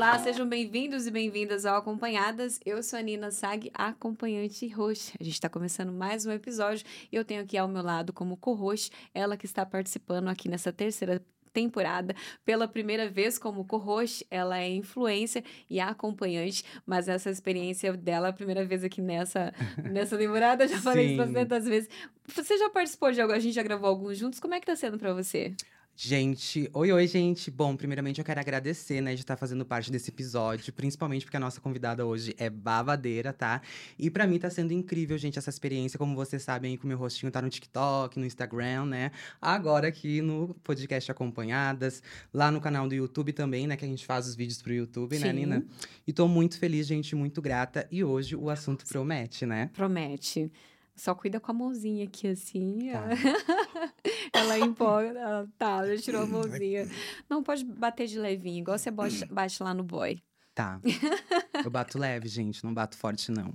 Olá, sejam bem-vindos e bem-vindas ao Acompanhadas. Eu sou a Nina Sag, acompanhante host. A gente está começando mais um episódio e eu tenho aqui ao meu lado como co-host ela que está participando aqui nessa terceira temporada pela primeira vez como co-host. Ela é influência e acompanhante, mas essa experiência dela a primeira vez aqui nessa, nessa temporada. Já falei isso tantas vezes. Você já participou de algo? A gente já gravou alguns juntos. Como é que tá sendo para você? Gente, oi, oi, gente. Bom, primeiramente eu quero agradecer, né, de estar fazendo parte desse episódio, principalmente porque a nossa convidada hoje é babadeira, tá? E para mim tá sendo incrível, gente, essa experiência. Como vocês sabem, que o meu rostinho tá no TikTok, no Instagram, né? Agora aqui no podcast Acompanhadas, lá no canal do YouTube também, né, que a gente faz os vídeos pro YouTube, né, Sim. né, Nina? E tô muito feliz, gente, muito grata. E hoje o assunto promete, né? Promete. Só cuida com a mãozinha aqui, assim. Tá. ela empolga. Ela, tá, já tirou a mãozinha. Não, pode bater de levinho, igual você bate, bate lá no boy. Tá. Eu bato leve, gente, não bato forte, não.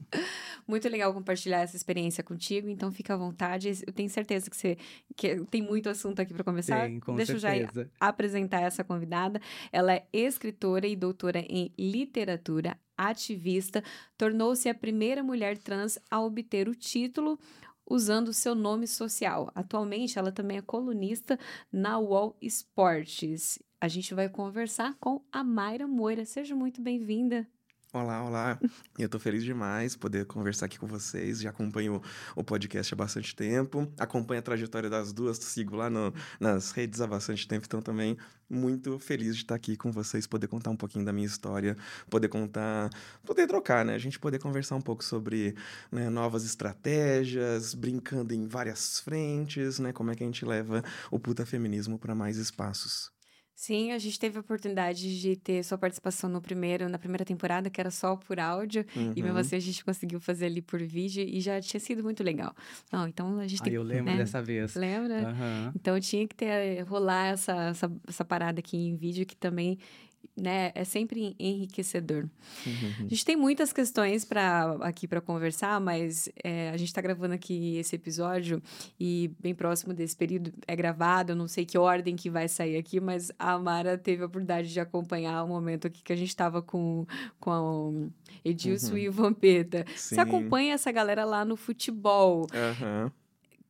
Muito legal compartilhar essa experiência contigo, então fica à vontade. Eu tenho certeza que você que tem muito assunto aqui para conversar. Tem, com Deixa certeza. eu já apresentar essa convidada. Ela é escritora e doutora em literatura, ativista, tornou-se a primeira mulher trans a obter o título usando seu nome social. Atualmente, ela também é colunista na Wall Sports. A gente vai conversar com a Mayra Moira. Seja muito bem-vinda. Olá, olá. Eu tô feliz demais poder conversar aqui com vocês. Já acompanho o podcast há bastante tempo. Acompanho a trajetória das duas, sigo lá no, nas redes há bastante tempo. Então, também muito feliz de estar aqui com vocês, poder contar um pouquinho da minha história, poder contar, poder trocar, né? A gente poder conversar um pouco sobre né, novas estratégias, brincando em várias frentes, né? Como é que a gente leva o puta feminismo para mais espaços. Sim, a gente teve a oportunidade de ter sua participação no primeiro, na primeira temporada, que era só por áudio, uhum. e mesmo assim a gente conseguiu fazer ali por vídeo e já tinha sido muito legal. Não, então a gente tem ah, eu lembro né? dessa vez. Lembra? Uhum. Então tinha que ter rolar essa, essa, essa parada aqui em vídeo que também né, é sempre enriquecedor. Uhum. A gente tem muitas questões para aqui para conversar, mas é, a gente está gravando aqui esse episódio e bem próximo desse período é gravado. Eu não sei que ordem que vai sair aqui, mas a Mara teve a oportunidade de acompanhar o momento aqui que a gente estava com com a Edilson uhum. e o Vampeta. Sim. Você acompanha essa galera lá no futebol? Uhum.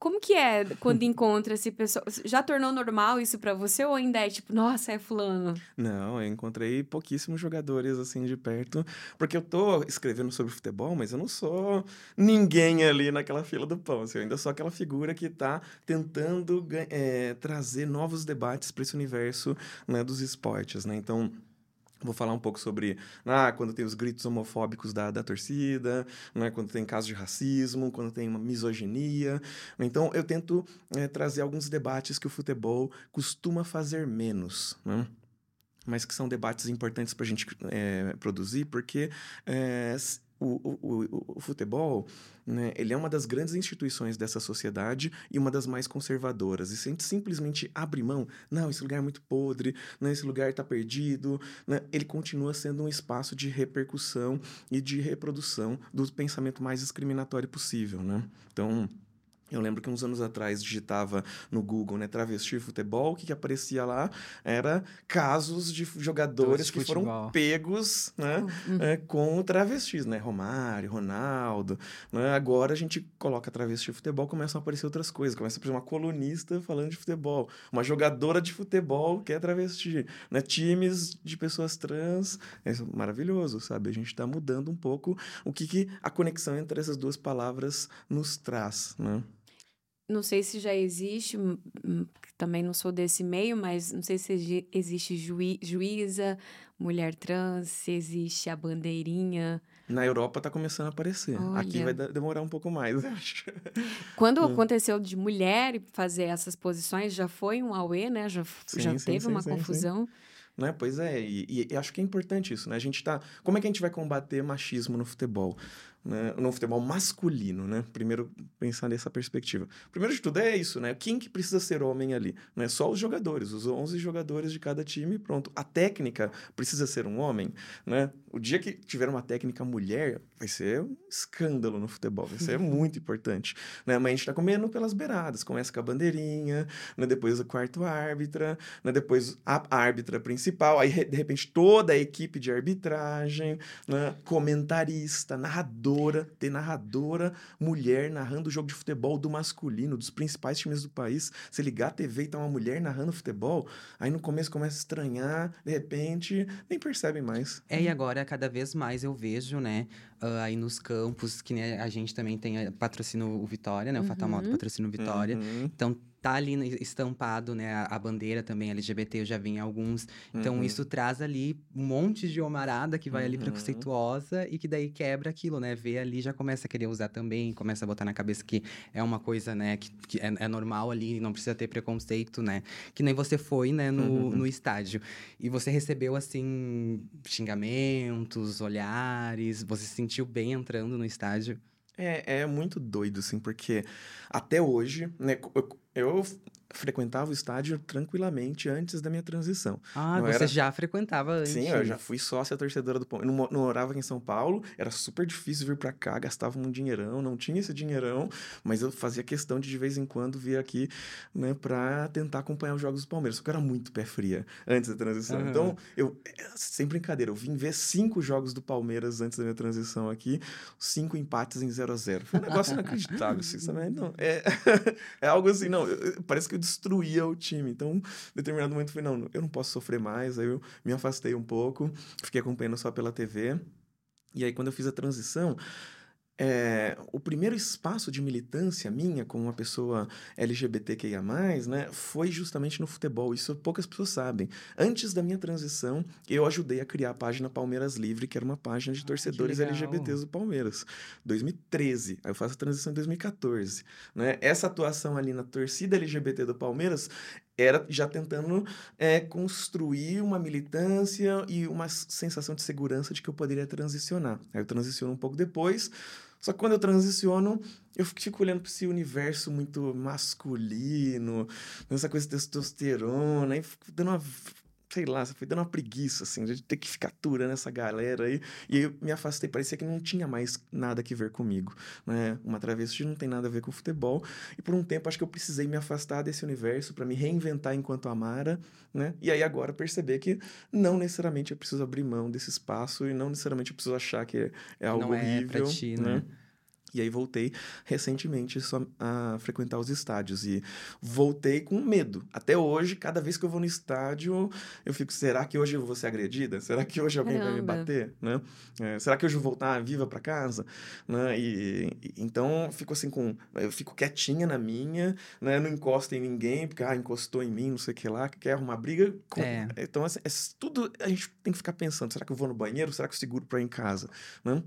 Como que é quando encontra esse pessoal? Já tornou normal isso para você ou ainda é tipo, nossa, é fulano? Não, eu encontrei pouquíssimos jogadores assim de perto, porque eu tô escrevendo sobre futebol, mas eu não sou ninguém ali naquela fila do pão. Assim, eu ainda sou aquela figura que tá tentando é, trazer novos debates para esse universo né, dos esportes, né? Então, Vou falar um pouco sobre ah, quando tem os gritos homofóbicos da, da torcida, né, quando tem casos de racismo, quando tem uma misoginia. Então, eu tento é, trazer alguns debates que o futebol costuma fazer menos. Né? mas que são debates importantes para a gente é, produzir, porque é, o, o, o, futebol, né, ele é uma das grandes instituições dessa sociedade e uma das mais conservadoras. E se a gente simplesmente abre mão, não, esse lugar é muito podre, não, esse lugar está perdido, né, ele continua sendo um espaço de repercussão e de reprodução do pensamento mais discriminatório possível. Né? Então, eu lembro que uns anos atrás digitava no Google, né, travesti futebol, o que, que aparecia lá era casos de jogadores que foram pegos, né, uhum. é, com travestis, né, Romário, Ronaldo, né, agora a gente coloca travesti futebol, começam a aparecer outras coisas, começa a aparecer uma colunista falando de futebol, uma jogadora de futebol que é travesti, né, times de pessoas trans, é maravilhoso, sabe, a gente está mudando um pouco o que, que a conexão entre essas duas palavras nos traz, né. Não sei se já existe, hum, hum, também não sou desse meio, mas não sei se existe juí juíza, mulher trans, se existe a bandeirinha. Na Europa está começando a aparecer. Olha. Aqui vai demorar um pouco mais, acho. Quando hum. aconteceu de mulher fazer essas posições, já foi um auê, né? Já, sim, já sim, teve sim, uma confusão. Né? Pois é, e, e, e, acho que é importante isso, né? A gente tá. Como é que a gente vai combater machismo no futebol? Né, no futebol masculino, né? Primeiro pensar nessa perspectiva. Primeiro de tudo é isso, né? Quem que precisa ser homem ali? Não é só os jogadores, os 11 jogadores de cada time, pronto. A técnica precisa ser um homem, né? O dia que tiver uma técnica mulher, vai ser um escândalo no futebol, vai ser muito importante, né? Mas a gente tá comendo pelas beiradas, começa com a bandeirinha, né? depois o quarto árbitra, né? depois a árbitra principal, aí de repente toda a equipe de arbitragem, né? comentarista, narradora, ter narradora mulher narrando o jogo de futebol do masculino, dos principais times do país. Se ligar a TV e tá uma mulher narrando futebol, aí no começo começa a estranhar, de repente nem percebe mais. É, e agora cada vez mais eu vejo, né, uh, aí nos campos, que né, a gente também tem eh, patrocínio o Vitória, né, o Fatal Moto Uhum. patrocina o Vitória. Uhum, Então tá ali estampado, né, a, bandeira também LGBT, eu já vi em alguns. Então uhum. isso traz ali um monte de homarada que vai ali Uhum. preconceituosa e que daí quebra aquilo, né? Vê ali já começa a querer usar também, começa a botar na cabeça que é uma coisa, né, que, que é, é normal ali, não precisa ter preconceito, né? Que nem você foi, né, no, Uhum. no estádio. E você recebeu, assim, xingamentos, olhares, você se sentiu bem entrando no estádio? É, é muito doido, assim, porque até hoje, né, eu, eu frequentava o estádio tranquilamente antes da minha transição. Ah, Não você era- já frequentava antes. Sim, eu já fui sócia torcedora do Palmeiras. Não, não morava aqui em São Paulo, era super difícil vir pra cá, gastava um dinheirão, não tinha esse dinheirão, mas eu fazia questão de de vez em quando vir aqui, né, pra tentar acompanhar os jogos do Palmeiras. Só que eu era muito pé fria antes da transição. Aham. Então, eu, sem brincadeira, eu vim ver cinco jogos do Palmeiras antes da minha transição aqui, cinco empates em 0 a 0 Foi um negócio inacreditável, assim, sabe? Não, é, é algo assim, não, parece que eu destruía o time. Então, em determinado momento, eu falei, não, eu não posso sofrer mais. Aí eu me afastei um pouco, fiquei acompanhando só pela TV. E aí, quando eu fiz a transição, é, o primeiro espaço de militância minha como uma pessoa LGBTQIA+, né, foi justamente no futebol. Isso poucas pessoas sabem. Antes da minha transição, eu ajudei a criar a página Palmeiras Livre, que era uma página de Ah, torcedores. LGBTs do Palmeiras. 2013. Aí eu faço a transição em 2014. Né? Essa atuação ali na torcida LGBT do Palmeiras era já tentando é, construir uma militância e uma sensação de segurança de que eu poderia transicionar. Aí eu transiciono um pouco depois, só que quando eu transiciono, eu fico olhando para esse universo muito masculino, essa coisa de testosterona, aí fico dando uma, sei lá, foi dando uma preguiça, assim, de ter que ficar aturando essa galera aí. E eu me afastei, parecia que não tinha mais nada que ver comigo, né? Uma travesti não tem nada a ver com futebol. E por um tempo acho que eu precisei me afastar desse universo para me reinventar enquanto Amara, né? E aí agora perceber que não necessariamente eu preciso abrir mão desse espaço e não necessariamente eu preciso achar que é, é algo Não é horrível, ti, né? E aí voltei recentemente a frequentar os estádios e voltei com medo. Até hoje, cada vez que eu vou no estádio, eu fico, será que hoje eu vou ser agredida? Será que hoje alguém vai me Caramba. bater, né? É, será que hoje eu vou voltar viva para casa, né? E, e- então fico assim com, eu fico quietinha na minha, né? Não encosto em ninguém, porque ah, encostou em mim, não sei o que lá, quer arrumar briga. Com- É. Então assim, é tudo a gente tem que ficar pensando, será que eu vou no banheiro? Será que eu seguro para ir em casa, né?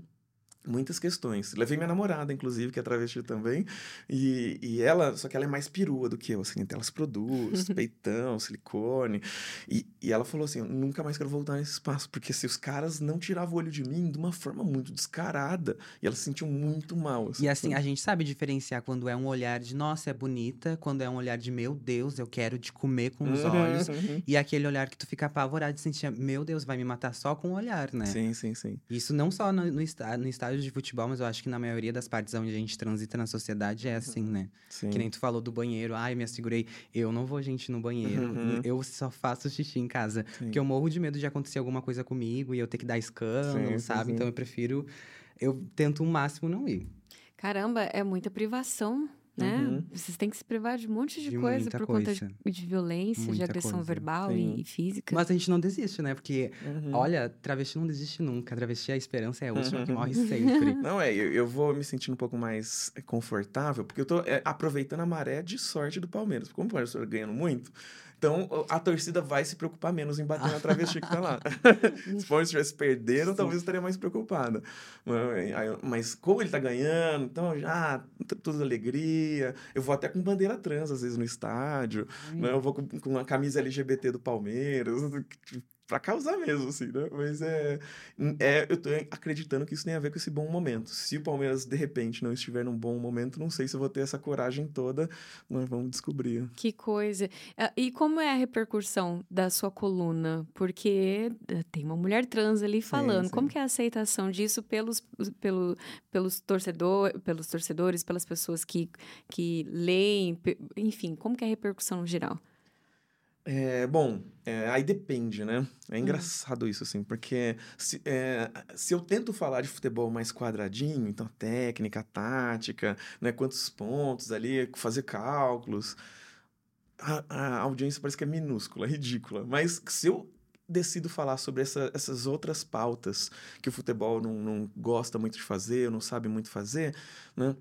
Muitas questões. Levei minha namorada, inclusive, que é travesti também. E, e ela, só que ela é mais perua do que eu, assim. Então ela se produz, peitão, silicone. E, e ela falou assim: nunca mais quero voltar nesse espaço, porque se os caras não tiravam o olho de mim de uma forma muito descarada. E ela se sentiu muito mal. E assim, a gente sabe diferenciar quando é um olhar de, nossa, é bonita, quando é um olhar de, meu Deus, eu quero te comer com os Uhum, olhos. uhum. E aquele olhar que tu fica apavorado de sentir, meu Deus, vai me matar só com o olhar, né? Sim, sim, sim. Isso não só no, no, está- no estádio de futebol, mas eu acho que na maioria das partes onde a gente transita na sociedade é assim, né? sim. Que nem tu falou do banheiro, ai, me assegurei. Eu não vou, gente, no banheiro. Uhum. Eu só faço xixi em casa. Sim. Porque eu morro de medo de acontecer alguma coisa comigo e eu ter que dar escândalo, Sim, sim, sabe? sim. Então eu prefiro. Eu tento o máximo não ir. Caramba, é muita privação, né? Uhum. Vocês têm que se privar de um monte de, De coisa muita por conta de, coisa. de violência, de Muita agressão coisa. verbal e, e física. Mas a gente não desiste, né? Porque, Uhum. olha, travesti não desiste nunca. Travesti, a esperança é a última que Uhum. morre sempre. Não, é, eu, eu vou me sentindo um pouco mais confortável, porque eu tô é, aproveitando a maré de sorte do Palmeiras. Como o Palmeiras tá ganhando muito, então a torcida vai se preocupar menos em bater na travesti que tá lá. se o estivesse perdendo, talvez estaria mais preocupada. Mas, como ele tá ganhando, então já t- tudo alegria. Eu vou até com bandeira trans, às vezes, no estádio. né? Eu vou com, com uma camisa LGBT do Palmeiras. Para causar mesmo, assim, né? Mas é, é, eu tô acreditando que isso tem a ver com esse bom momento. Se o Palmeiras, de repente, não estiver num bom momento, não sei se eu vou ter essa coragem toda, mas vamos descobrir. Que coisa. Ah, e como é a repercussão da sua coluna? Porque eh, tem uma mulher trans ali falando. Sim, sim. Como que é a aceitação disso pelos, pelo, pelos, torcedor, pelos torcedores, pelas pessoas que, que leem, enfim, como que é a repercussão geral? É, bom, é, aí depende, né? É hum. engraçado isso, assim, porque se, é, se eu tento falar de futebol mais quadradinho, então técnica, tática, né, quantos pontos ali, fazer cálculos, a, a audiência parece que é minúscula, ridícula. Mas se eu decido falar sobre essa, essas outras pautas que o futebol não, não gosta muito de fazer, não sabe muito fazer, né?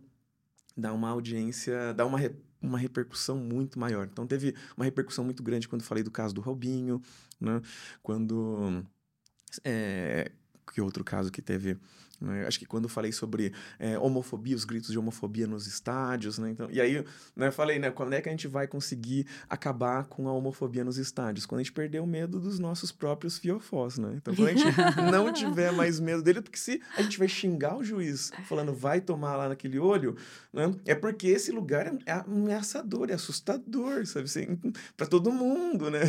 Dá uma audiência, dá uma uma repercussão muito maior. Então, teve uma repercussão muito grande quando falei do caso do Robinho, né? Quando... É, que outro caso que teve né? Acho que quando falei sobre é, homofobia, os gritos de homofobia nos estádios, né? Então, e aí né, falei, né, quando é que a gente vai conseguir acabar com a homofobia nos estádios? Quando a gente perder o medo dos nossos próprios fiofós, né? Então, quando a gente não tiver mais medo dele, porque se a gente vai xingar o juiz falando vai tomar lá naquele olho, né? É porque esse lugar é, é ameaçador, é assustador, sabe? Assim, para todo mundo, né?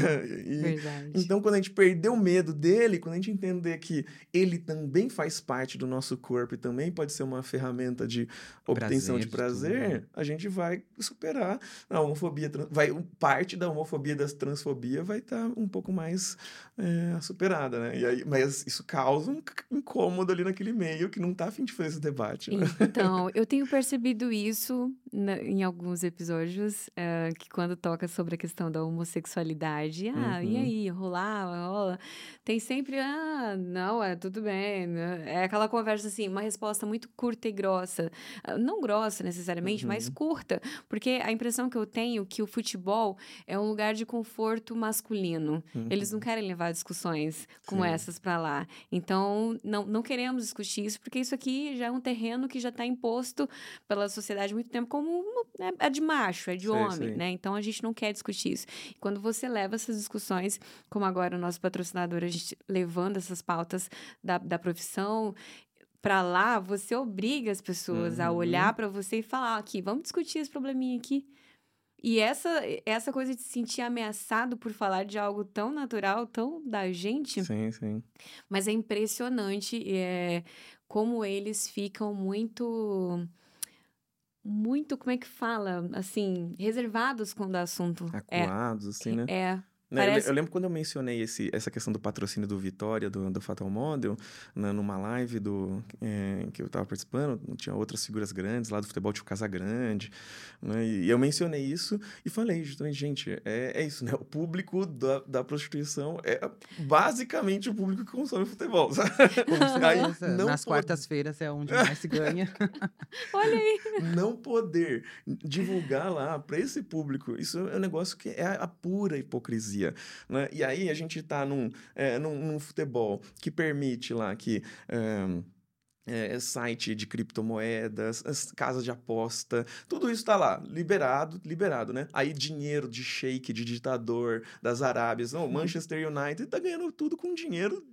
E, Verdade. Então, quando a gente perder o medo dele, quando a gente entender que ele também faz parte do nosso nosso corpo e também pode ser uma ferramenta de obtenção prazer, de prazer, de a gente vai superar a homofobia. Vai, parte da homofobia da transfobia vai estar tá um pouco mais é, superada, né? E aí, mas isso causa um incômodo ali naquele meio que não está afim de fazer esse debate. Né? Então, eu tenho percebido isso na, em alguns episódios, é, que quando toca sobre a questão da homossexualidade, ah, uhum. e aí, rolar, rola, tem sempre, ah, não, é tudo bem, né? é aquela conversa conversa assim, uma resposta muito curta e grossa. Ah, não grossa necessariamente, uhum. mas curta. Porque a impressão que eu tenho é que o futebol é um lugar de conforto masculino. Uhum. Eles não querem levar discussões como Sim. essas para lá. Então, não, não queremos discutir isso, porque isso aqui já é um terreno que já está imposto pela sociedade há muito tempo como né, é de macho, é de homem, né? Então, a gente não quer discutir isso. E quando você leva essas discussões, como agora o nosso patrocinador, a gente levando essas pautas da, da profissão, para lá, você obriga as pessoas uhum. a olhar para você e falar: aqui, vamos discutir esse probleminha aqui. E essa, essa coisa de se sentir ameaçado por falar de algo tão natural, tão da gente. Sim, sim. Mas é impressionante é, como eles ficam muito. Muito, como é que fala? Assim, reservados quando o assunto. É Acuados, é, assim, né? É. Né, Parece... Eu, eu, lembro quando eu mencionei esse, essa questão do patrocínio do Vitória, do, do Fatal Model, né, numa live do, é, que eu estava participando, tinha outras figuras grandes lá do futebol, tipo Casagrande, né, e eu mencionei isso e falei justamente, gente, é, é isso, né? O público da, da prostituição é basicamente o público que consome futebol, sabe? Aí, não Nas pode... quartas-feiras é onde mais se ganha. Olha aí! Não poder divulgar lá para esse público, isso é um negócio que é a pura hipocrisia né? E aí a gente está num, é, num, num, futebol que permite lá que. É, é, site de criptomoedas, casas de aposta, tudo isso está lá, liberado, liberado, né? Aí dinheiro de shake, de ditador das Arábias, não, Manchester United está ganhando tudo com dinheiro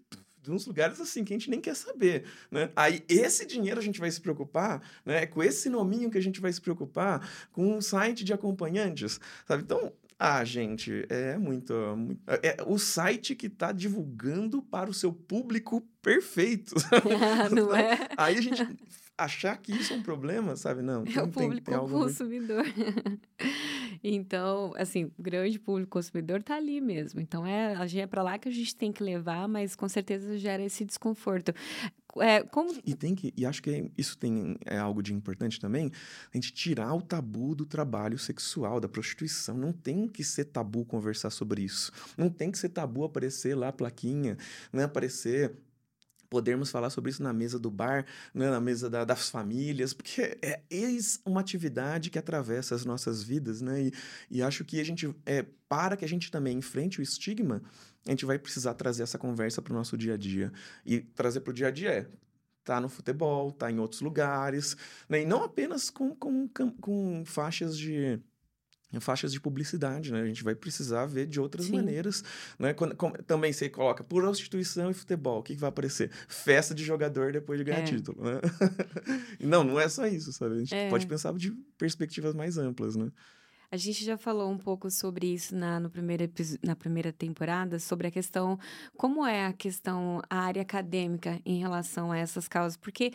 de uns lugares assim que a gente nem quer saber, né? Aí esse dinheiro a gente vai se preocupar, né? Com esse nominho que a gente vai se preocupar com um site de acompanhantes, sabe? Então ah, gente, é muito. muito é, é o site que está divulgando para o seu público perfeito. não é? Aí a gente achar que isso é um problema, sabe? Não. É o público tem, tem consumidor. Muito... então, assim, o grande público consumidor está ali mesmo. Então, é, é para lá que a gente tem que levar, mas com certeza gera esse desconforto. É, como... E tem que, e acho que é, isso tem é algo de importante também, a gente tirar o tabu do trabalho sexual, da prostituição. Não tem que ser tabu conversar sobre isso. Não tem que ser tabu aparecer lá a plaquinha, né? Aparecer podermos falar sobre isso na mesa do bar, né, na mesa da, das famílias, porque é eis uma atividade que atravessa as nossas vidas, né? E, e acho que a gente, é, para que a gente também enfrente o estigma, a gente vai precisar trazer essa conversa para o nosso dia a dia. E trazer para o dia a dia é tá no futebol, tá em outros lugares, né? E não apenas com, com, com faixas de faixas de publicidade, né? A gente vai precisar ver de outras Sim. maneiras, né? Quando, também você coloca prostituição e futebol, o que, que vai aparecer? Festa de jogador depois de ganhar é. título, né? não, não é só isso, sabe? A gente é. pode pensar de perspectivas mais amplas, né? A gente já falou um pouco sobre isso na, no primeiro na primeira temporada, sobre a questão, como é a questão, a área acadêmica em relação a essas causas, porque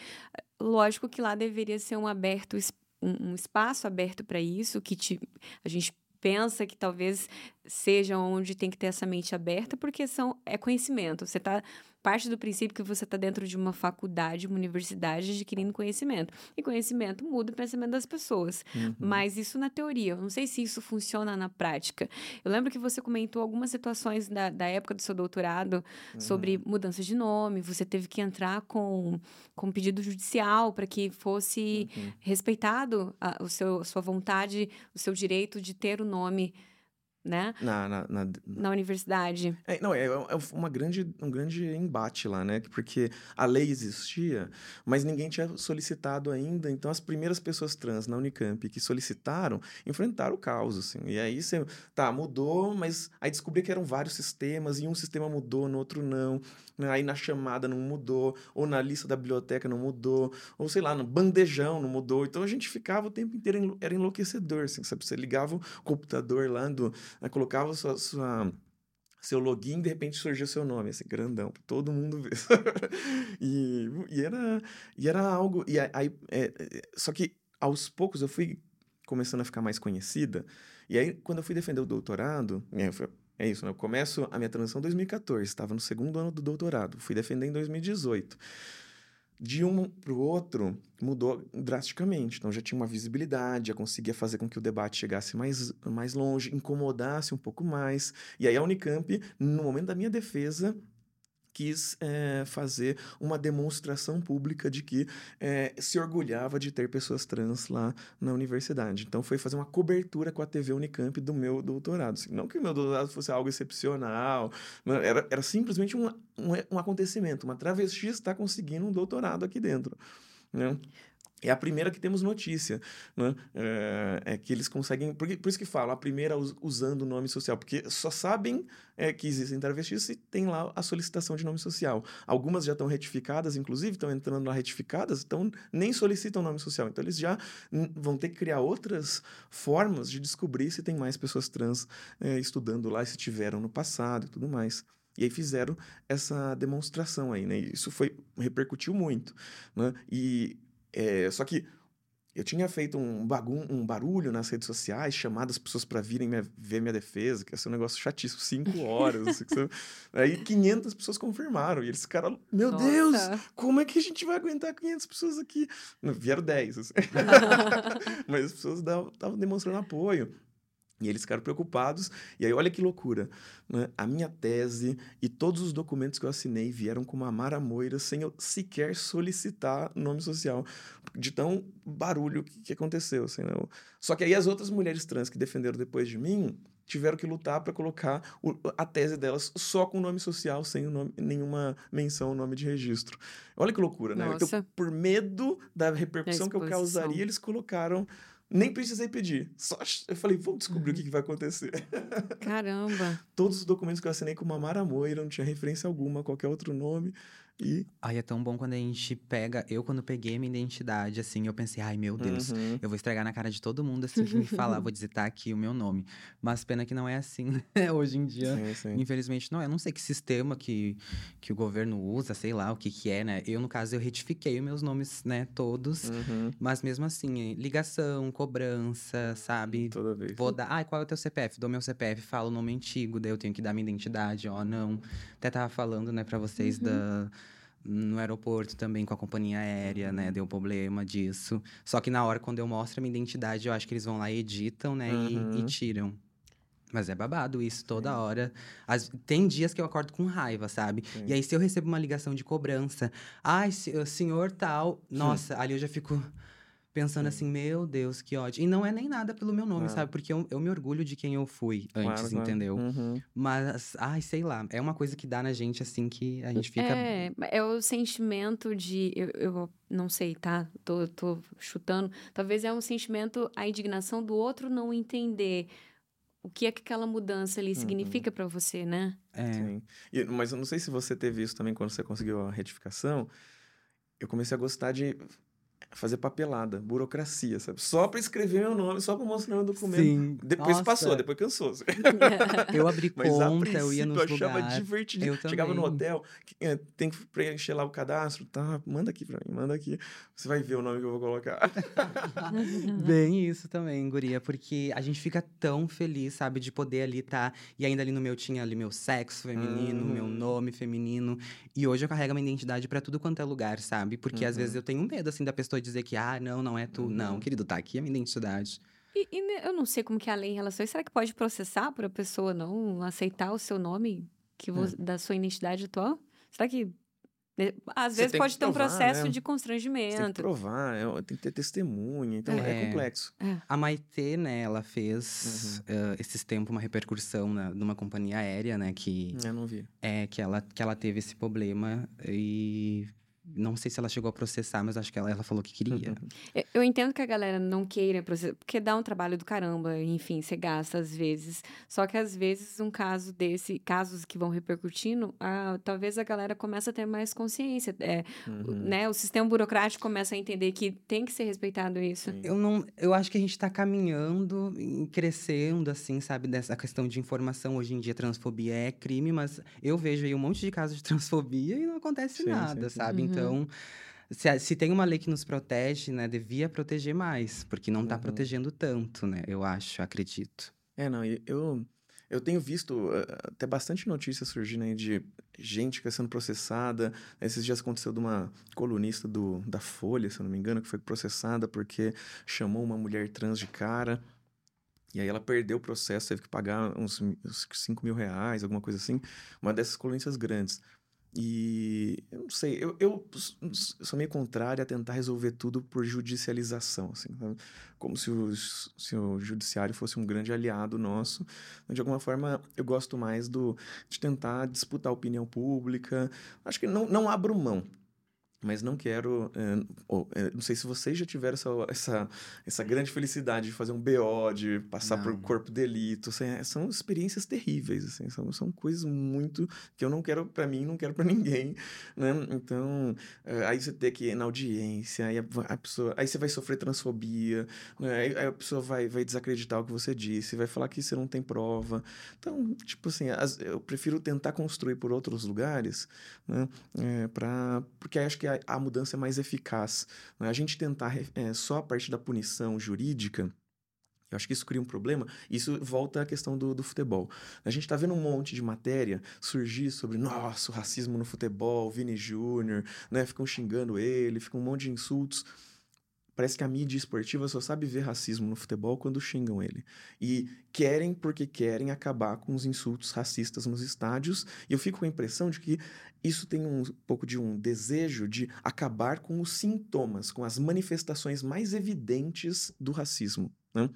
lógico que lá deveria ser um aberto um, um espaço aberto para isso, que te, a gente pensa que talvez seja onde tem que ter essa mente aberta, porque são, é conhecimento. Você está parte do princípio que você está dentro de uma faculdade, uma universidade, adquirindo conhecimento. E conhecimento muda o pensamento das pessoas. Uhum. Mas isso na teoria. Eu não sei se isso funciona na prática. Eu lembro que você comentou algumas situações da, da época do seu doutorado uhum. sobre mudança de nome. Você teve que entrar com, com pedido judicial para que fosse uhum. respeitado a, o seu, a sua vontade, o seu direito de ter o nome né? Na, na, na... na universidade. É, não, é, é, uma grande, um grande embate lá, né? Porque a lei existia, mas ninguém tinha solicitado ainda. Então, as primeiras pessoas trans na Unicamp que solicitaram enfrentaram o caos, assim. E aí você, tá, mudou, mas aí descobri que eram vários sistemas e um sistema mudou, no outro não. Aí na chamada não mudou, ou na lista da biblioteca não mudou, ou sei lá, no bandejão não mudou. Então a gente ficava o tempo inteiro, era enlouquecedor, assim, sabe? Você ligava o computador lá, do, né? colocava sua, sua seu login, de repente surgiu seu nome, assim, grandão, pra todo mundo ver. e, e, era, e era algo. E aí, é, é, só que aos poucos eu fui começando a ficar mais conhecida. E aí, quando eu fui defender o doutorado, é, foi é isso, né? Eu começo a minha transição em 2014, estava no segundo ano do doutorado, fui defender em 2018. De um para o outro, mudou drasticamente. Então, já tinha uma visibilidade, já conseguia fazer com que o debate chegasse mais, mais longe, incomodasse um pouco mais. E aí, a Unicamp, no momento da minha defesa, quis é, fazer uma demonstração pública de que é, se orgulhava de ter pessoas trans lá na universidade. Então foi fazer uma cobertura com a TV Unicamp do meu doutorado. Assim, não que o meu doutorado fosse algo excepcional, era, era simplesmente um, um, um acontecimento. Uma travesti está conseguindo um doutorado aqui dentro. Né? É a primeira que temos notícia, né? É, é que eles conseguem. Por, por isso que falo, a primeira usando o nome social, porque só sabem é, que existem travestis se tem lá a solicitação de nome social. Algumas já estão retificadas, inclusive, estão entrando lá retificadas, então nem solicitam nome social. Então eles já vão ter que criar outras formas de descobrir se tem mais pessoas trans é, estudando lá, se tiveram no passado e tudo mais. E aí fizeram essa demonstração aí, né? Isso foi repercutiu muito, né? E é, só que eu tinha feito um, bagum, um barulho nas redes sociais, chamado as pessoas para virem minha, ver minha defesa, que ia ser um negócio chatíssimo, cinco horas. Aí 500 pessoas confirmaram. E eles ficaram, meu Nossa. Deus, como é que a gente vai aguentar 500 pessoas aqui? Não, vieram 10. Assim. Mas as pessoas estavam demonstrando apoio. E eles ficaram preocupados. E aí, olha que loucura. Né? A minha tese e todos os documentos que eu assinei vieram com uma Mara Moira sem eu sequer solicitar nome social. De tão barulho que, que aconteceu. Assim, né? Só que aí as outras mulheres trans que defenderam depois de mim tiveram que lutar para colocar o, a tese delas só com nome social, sem nome, nenhuma menção ao nome de registro. Olha que loucura, né? Então, por medo da repercussão que eu causaria, eles colocaram nem precisei pedir. Só eu falei, vamos descobrir uhum. o que, que, vai acontecer. Caramba! Todos os documentos que eu assinei com uma Mara Moira, não tinha referência alguma a qualquer outro nome. E... Ai, é tão bom quando a gente pega. Eu, quando peguei minha identidade, assim, eu pensei, ai meu Deus, uhum. eu vou estragar na cara de todo mundo, assim, que me falar, vou digitar aqui o meu nome. Mas pena que não é assim, né? Hoje em dia, sim, sim. infelizmente, não é. Eu não sei que sistema que, que o governo usa, sei lá o que que é, né? Eu, no caso, eu retifiquei os meus nomes, né, todos. Uhum. Mas mesmo assim, ligação, cobrança, sabe? Toda vez. Vou dar. Ai, qual é o teu CPF? Dou meu CPF, falo o nome antigo, daí eu tenho que dar minha identidade, ó, não. Até tava falando, né, pra vocês uhum. da no aeroporto também com a companhia aérea, né? Deu problema disso. Só que na hora, quando eu mostro a minha identidade, eu acho que eles vão lá e editam, né? Uhum. E, e, uhum. tiram. Mas é babado isso toda hora. As, tem dias que eu acordo com raiva, sabe? Sim. E aí, se eu recebo uma ligação de cobrança, ai, senhor tal, nossa, ali eu já fico. Pensando Sim. assim, meu Deus, que ódio. E não é nem nada pelo meu nome, Claro. sabe? Porque eu, eu me orgulho de quem eu fui antes, Claro, claro. entendeu? Uhum. Mas, ai, sei lá, é uma coisa que dá na gente, assim, que a gente fica. É, é o sentimento de. Eu, eu não sei, tá? Tô, tô chutando. Talvez é um sentimento, a indignação do outro não entender o que é que aquela mudança ali significa pra você, né? É, Sim. E- mas eu não sei se você teve isso também quando você conseguiu a retificação. Eu comecei a gostar de fazer papelada, burocracia, sabe? Só pra escrever meu nome, só pra mostrar meu documento. Sim. Depois Nossa, passou, depois cansou. Eu abri Mas conta, eu ia nos eu achava lugares. divertido. Eu Chegava no hotel, é, tem que preencher lá o cadastro, tá? Manda aqui pra mim, manda aqui. Você vai ver o nome que eu vou colocar. Bem isso também, guria, porque a gente fica tão feliz, sabe, de poder ali estar. E ainda ali no meu tinha ali meu sexo feminino, meu Uhum. nome feminino. E hoje eu carrego a minha identidade pra tudo quanto é lugar, sabe? Porque às Uhum. vezes eu tenho medo, assim, da pessoa dizer que, ah, não, não é tu. Não, Uhum. querido, tá aqui a minha identidade. E, e eu não sei como que é a lei em relação a isso. Será que pode processar por a pessoa não aceitar o seu nome que vo- da sua identidade atual? Será que. né, Às Você vezes pode ter um provar, processo né? de Você tem que constrangimento. provar, é- tem que ter testemunha, então é, É. complexo. A Maitê, né, ela fez eh, esses tempos uma repercussão na, numa companhia aérea, né, que, Eu não vi. é, que, ela, que ela teve esse problema e. Não sei se ela chegou a processar, mas acho que ela, ela falou que queria. Eu- Eu entendo que a galera não queira processar, porque dá um trabalho do caramba, enfim, você gasta às vezes. Só que às vezes um caso desse, casos que vão repercutindo, ah, talvez a galera comece a ter mais consciência, é, o- Uhum. né? O sistema burocrático começa a entender que tem que ser respeitado isso. Eu não, eu acho que a gente tá caminhando, crescendo, assim, sabe, dessa questão de informação. Hoje em dia, transfobia é crime, mas eu vejo aí um monte de casos de transfobia e não acontece Sim, nada, sim, sim. sabe? Uhum. Então, se, a- se tem uma lei que nos protege, né, devia proteger mais, porque não tá Uhum. protegendo tanto, né? Eu acho, acredito. É, não, eu, eu tenho visto eh, até bastante notícias surgindo aí de gente que está sendo processada. Esses dias aconteceu de uma colunista do, da Folha, se eu não me engano, que foi processada porque chamou uma mulher trans de cara. E aí ela perdeu o processo, teve que pagar uns, uns 5 mil reais, alguma coisa assim. Uma dessas colunistas grandes. E eu não sei, eu, eu sou meio contrário a tentar resolver tudo por judicialização, assim, como se o, se o judiciário fosse um grande aliado nosso. De alguma forma, eu gosto mais do, de tentar disputar a opinião pública. Acho que não, não abro mão. Mas não quero. eh, ou, eh, não sei se vocês já tiveram essa, essa, essa grande felicidade de fazer um BO, de passar por Não. corpo de delito. assim, é- são experiências terríveis. Assim, são, são coisas muito. que eu não quero para mim, não quero para ninguém. Né? Então, eh, aí você tem que ir na audiência, aí a, a pessoa, aí você vai sofrer transfobia, né? aí, aí a pessoa vai, vai desacreditar o que você disse, vai falar que você não tem prova. Então, tipo assim, as- eu prefiro tentar construir por outros lugares, né? É, pra, porque acho que a, a mudança é mais eficaz. né? A gente tentar é, só a partir da punição jurídica. Eu acho que isso cria um problema. Isso volta à questão do, do futebol. A gente está vendo um monte de matéria surgir sobre, nossa, o racismo no futebol, Vini Júnior, né? Ficam xingando ele, ficam um monte de insultos. Parece que a mídia esportiva só sabe ver racismo no futebol quando xingam ele. E querem porque querem acabar com os insultos racistas nos estádios. E eu fico com a impressão de que isso tem um pouco de um desejo de acabar com os sintomas, com as manifestações mais evidentes do racismo. Né?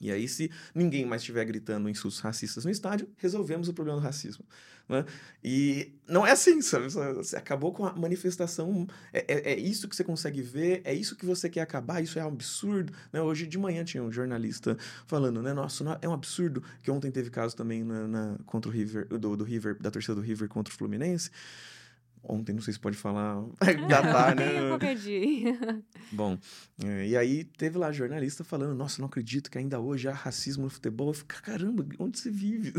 E aí, se ninguém mais estiver gritando insultos racistas no estádio, resolvemos o problema do racismo. Né? E não é assim, sabe? Você acabou com a manifestação. É, é, é isso que você consegue ver, é isso que você quer acabar, isso é um absurdo. Né? Hoje de manhã tinha um jornalista falando, né? Nossa, é um absurdo. Que ontem teve caso também na, na- contra o River, do, do River, da torcida do River contra o Fluminense. Ontem, não sei se pode falar. Datar, né? Qualquer dia. Bom, é, e aí teve lá jornalista falando, nossa, não acredito que ainda hoje há racismo no futebol. Eu fico, caramba, onde você vive?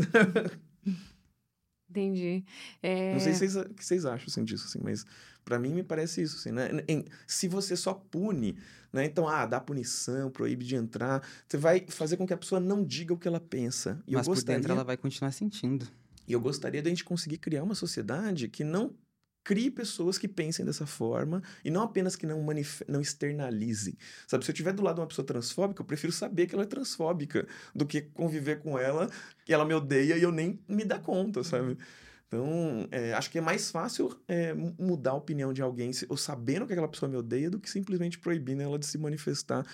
Entendi. É, Não sei se vocês, o que vocês acham assim, disso, assim, mas pra mim me parece isso, assim, né? Em- se você só pune, né? Então, ah, dá punição, proíbe de entrar, você vai fazer com que a pessoa não diga o que ela pensa. E Mas eu por gostaria, dentro ela vai continuar sentindo. e eu gostaria de a gente conseguir criar uma sociedade que não crie pessoas que pensem dessa forma e não apenas que não, não externalizem. Sabe, se eu estiver do lado de uma pessoa transfóbica, eu prefiro saber que ela é transfóbica do que conviver com ela, que ela me odeia e eu nem me dar conta, sabe? Então, é, acho que é mais fácil é, mudar a opinião de alguém ou sabendo que aquela pessoa me odeia do que simplesmente proibindo ela de se manifestar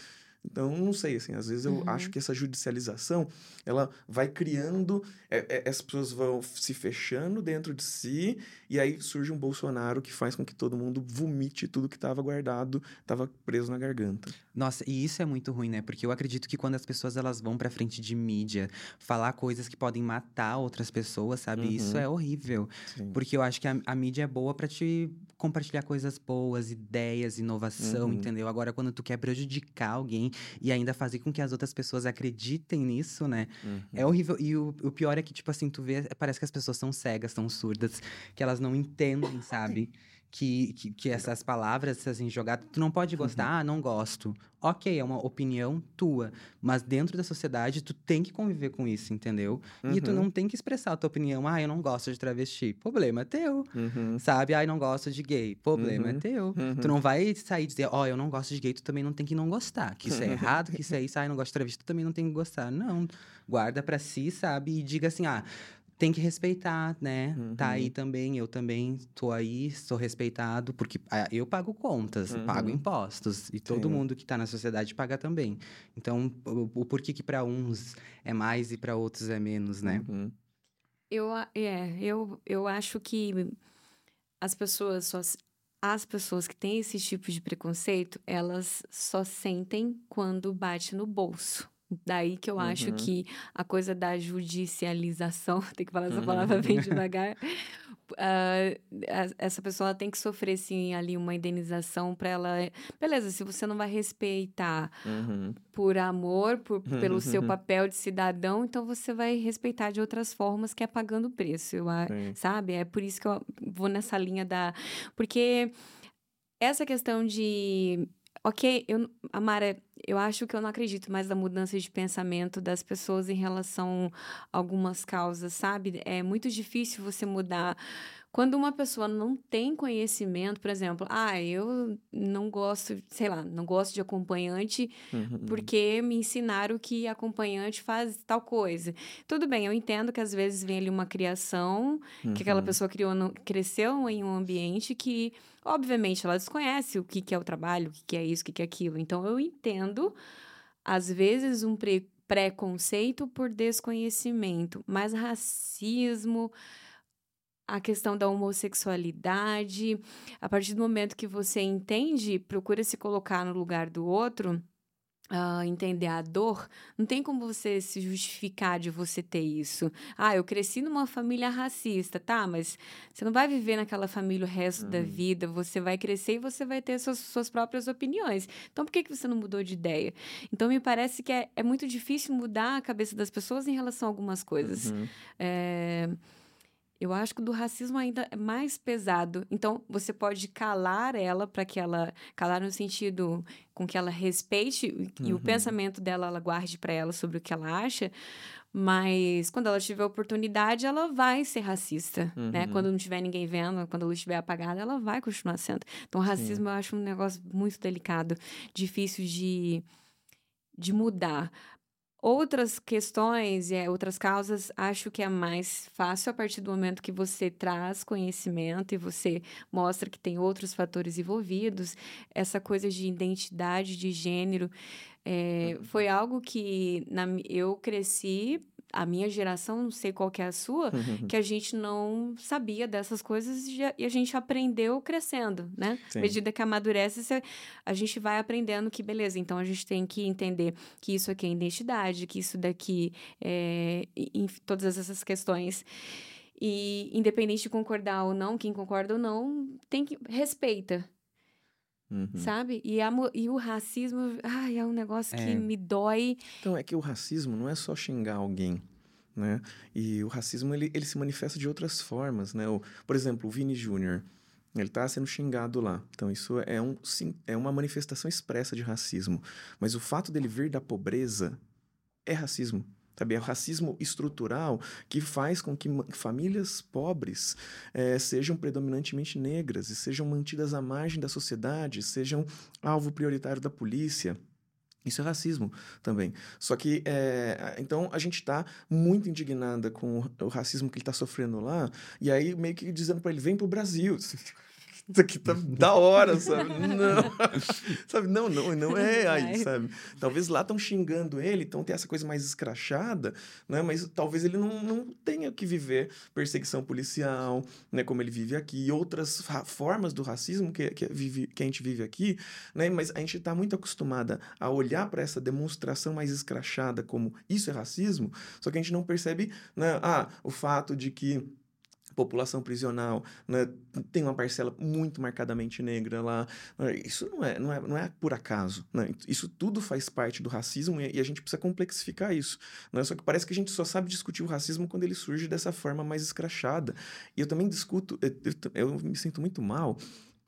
então, não sei, assim, às vezes eu uhum. acho que essa judicialização, ela vai criando, é, é, as pessoas vão se fechando dentro de si, e aí surge um Bolsonaro que faz com que todo mundo vomite tudo que estava guardado, estava preso na garganta. Nossa, e isso é muito ruim, né? Porque eu acredito que quando as pessoas elas vão pra frente de mídia, falar coisas que podem matar outras pessoas, sabe? Uhum. Isso é horrível. Sim. Porque eu acho que a, a mídia é boa para te compartilhar coisas boas, ideias, inovação, uhum. entendeu? Agora, quando tu quer prejudicar alguém e ainda fazer com que as outras pessoas acreditem nisso, né? Uhum. É horrível. E o, o, pior é que, tipo assim, tu vê, parece que as pessoas são cegas, são surdas, que elas não entendem, sabe? Que, que, que, essas palavras, assim, jogadas, tu não pode gostar, uhum. ah, não gosto. Ok, é uma opinião tua, mas dentro da sociedade tu tem que conviver com isso, entendeu? Uhum. E tu uhum. não tem que expressar a tua opinião, ah, eu não gosto de travesti, problema é teu, uhum. sabe? Ah, eu não gosto de gay, problema é uhum. teu. Tu uhum. não vai sair e dizer, ó, oh, eu não gosto de gay, tu também não tem que não gostar, que isso é errado, que isso é isso, ah, eu não gosto de travesti, tu também não tem que gostar. Não, guarda para si, sabe? E diga assim, ah, tem que respeitar, né? Uhum. Tá aí uhum. também, eu também tô aí, sou respeitado, porque ah, eu pago contas, uhum. pago impostos, e todo Sim. mundo que tá na sociedade paga também. Então, o, o porquê que para uns é mais e para outros é menos, né? Uhum. Eu, é, eu, eu acho que as pessoas só as pessoas que têm esse tipo de preconceito, elas só sentem quando bate no bolso. Daí que eu uhum. acho que a coisa da judicialização, tem que falar essa palavra uhum. bem devagar, uh, essa pessoa tem que sofrer, sim, ali uma indenização para ela. Beleza, se você não vai respeitar uhum. por amor, por, pelo seu papel de cidadão, então você vai respeitar de outras formas, que é pagando o preço, eu, sabe? É por isso que eu vou nessa linha da. Porque essa questão de Ok, eu, Amara, eu acho que eu não acredito mais na mudança de pensamento das pessoas em relação a algumas causas, sabe? É muito difícil você mudar. Quando uma pessoa não tem conhecimento, por exemplo, ah, eu não gosto, sei lá, não gosto de acompanhante uhum. porque me ensinaram que acompanhante faz tal coisa. Tudo bem, eu entendo que às vezes vem ali uma criação, uhum. que aquela uhum. pessoa criou, cresceu em um ambiente que Obviamente, ela desconhece o que, que é o trabalho, o que, que é isso, o que, que é aquilo. Então, eu entendo, às vezes, um pre preconceito por desconhecimento, mas racismo, a questão da homossexualidade, a partir do momento que você entende, procura se colocar no lugar do outro Uh, entender a dor, não tem como você se justificar de você ter isso. Ah, eu cresci numa família racista, tá? Mas você não vai viver naquela família o resto uhum. da vida. Você vai crescer e você vai ter suas, suas próprias opiniões. Então, por que, que você não mudou de ideia? Então, me parece que é, é muito difícil mudar a cabeça das pessoas em relação a algumas coisas. Uhum. É... Eu acho que o do racismo ainda é mais pesado. Então, você pode calar ela para que ela. calar no sentido com que ela respeite uhum. e o pensamento dela ela guarde para ela sobre o que ela acha. Mas quando ela tiver oportunidade, ela vai ser racista, né? uhum. né? Quando não tiver ninguém vendo, quando a luz estiver apagada, ela vai continuar sendo. Então, o racismo Sim. eu acho um negócio muito delicado, difícil de, de mudar. Outras questões, é, outras causas, acho que é mais fácil a partir do momento que você traz conhecimento e você mostra que tem outros fatores envolvidos. Essa coisa de identidade de gênero é, foi algo que na, eu cresci a minha geração, não sei qual que é a sua, que a gente não sabia dessas coisas e a gente aprendeu crescendo, né? Sim. À medida que amadurece, a gente vai aprendendo que, beleza, então a gente tem que entender que isso aqui é identidade, que isso daqui é... Em todas essas questões. E independente de concordar ou não, quem concorda ou não, tem que... Respeita, Uhum. Sabe? E, a, e o racismo, ai, é um negócio é. que me dói. Então, é que o racismo não é só xingar alguém. Né? E o racismo ele, ele se manifesta de outras formas, né? O, por exemplo, o Vini Júnior, ele está sendo xingado lá. Então isso é, um, sim, é uma manifestação expressa de racismo. Mas o fato dele vir da pobreza é racismo. Sabe? É o racismo estrutural que faz com que famílias pobres é, sejam predominantemente negras e sejam mantidas à margem da sociedade, sejam alvo prioritário da polícia. Isso é racismo também. Só que, é, então, a gente está muito indignada com o, o racismo que ele está sofrendo lá, e aí meio que dizendo para ele: vem pro Brasil. Isso aqui tá da hora, sabe? Não. sabe? Não, não, não é aí, sabe? Talvez lá estão xingando ele, então tem essa coisa mais escrachada, né? Mas talvez ele não, não tenha que viver perseguição policial, né? Como ele vive aqui, e outras formas do racismo que, que, vive, que a gente vive aqui, né? Mas a gente está muito acostumada a olhar para essa demonstração mais escrachada como isso é racismo, só que a gente não percebe, né? Ah, o fato de que população prisional, né, tem uma parcela muito marcadamente negra lá. Né, isso não é, não é, não é por acaso. Né? Isso tudo faz parte do racismo e, a gente precisa complexificar isso. Né? Só que parece que a gente só sabe discutir o racismo quando ele surge dessa forma mais escrachada. E eu também discuto, eu, eu, eu me sinto muito mal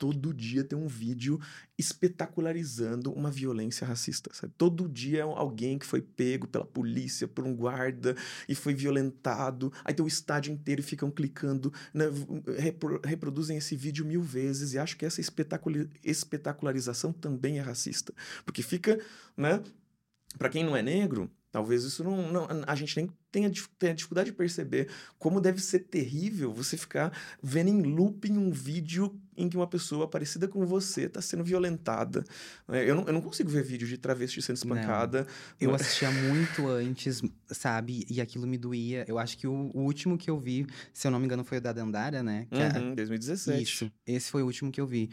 todo dia tem um vídeo espetacularizando uma violência racista, sabe? Todo dia é alguém que foi pego pela polícia, por um guarda e foi violentado. Aí tem o estádio inteiro e ficam clicando, né? reproduzem esse vídeo mil vezes e acho que essa espetacularização também é racista, porque fica, né? Para quem não é negro, Talvez isso não, não, A gente nem tenha, tenha dificuldade de perceber como deve ser terrível você ficar vendo em looping um vídeo em que uma pessoa parecida com você está sendo violentada. Né? Eu não, eu não consigo ver vídeo de travesti sendo espancada. Eu assistia muito antes, sabe? E aquilo me doía. Eu acho que o, o, último que eu vi, se eu não me engano, foi o da Dandara, né? Que é uhum, é... 2017. Isso. Esse foi o último que eu vi.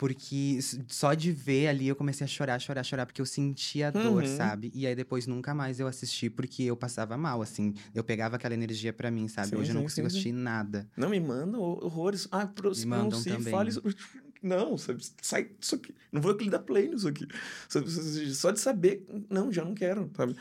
Porque só de ver ali eu comecei a chorar, chorar, chorar, porque eu sentia a dor, uhum. sabe? E aí depois nunca mais eu assisti, porque eu passava mal, assim. Eu pegava aquela energia para mim, sabe? Sim, Hoje sim, eu não consigo sim, assistir nada. não, me mandam horrores. Ah, pro, me mandam também. Fale Não, sabe? Sai disso aqui. Não vou dar play nisso aqui. Só de saber, não, já não quero, sabe?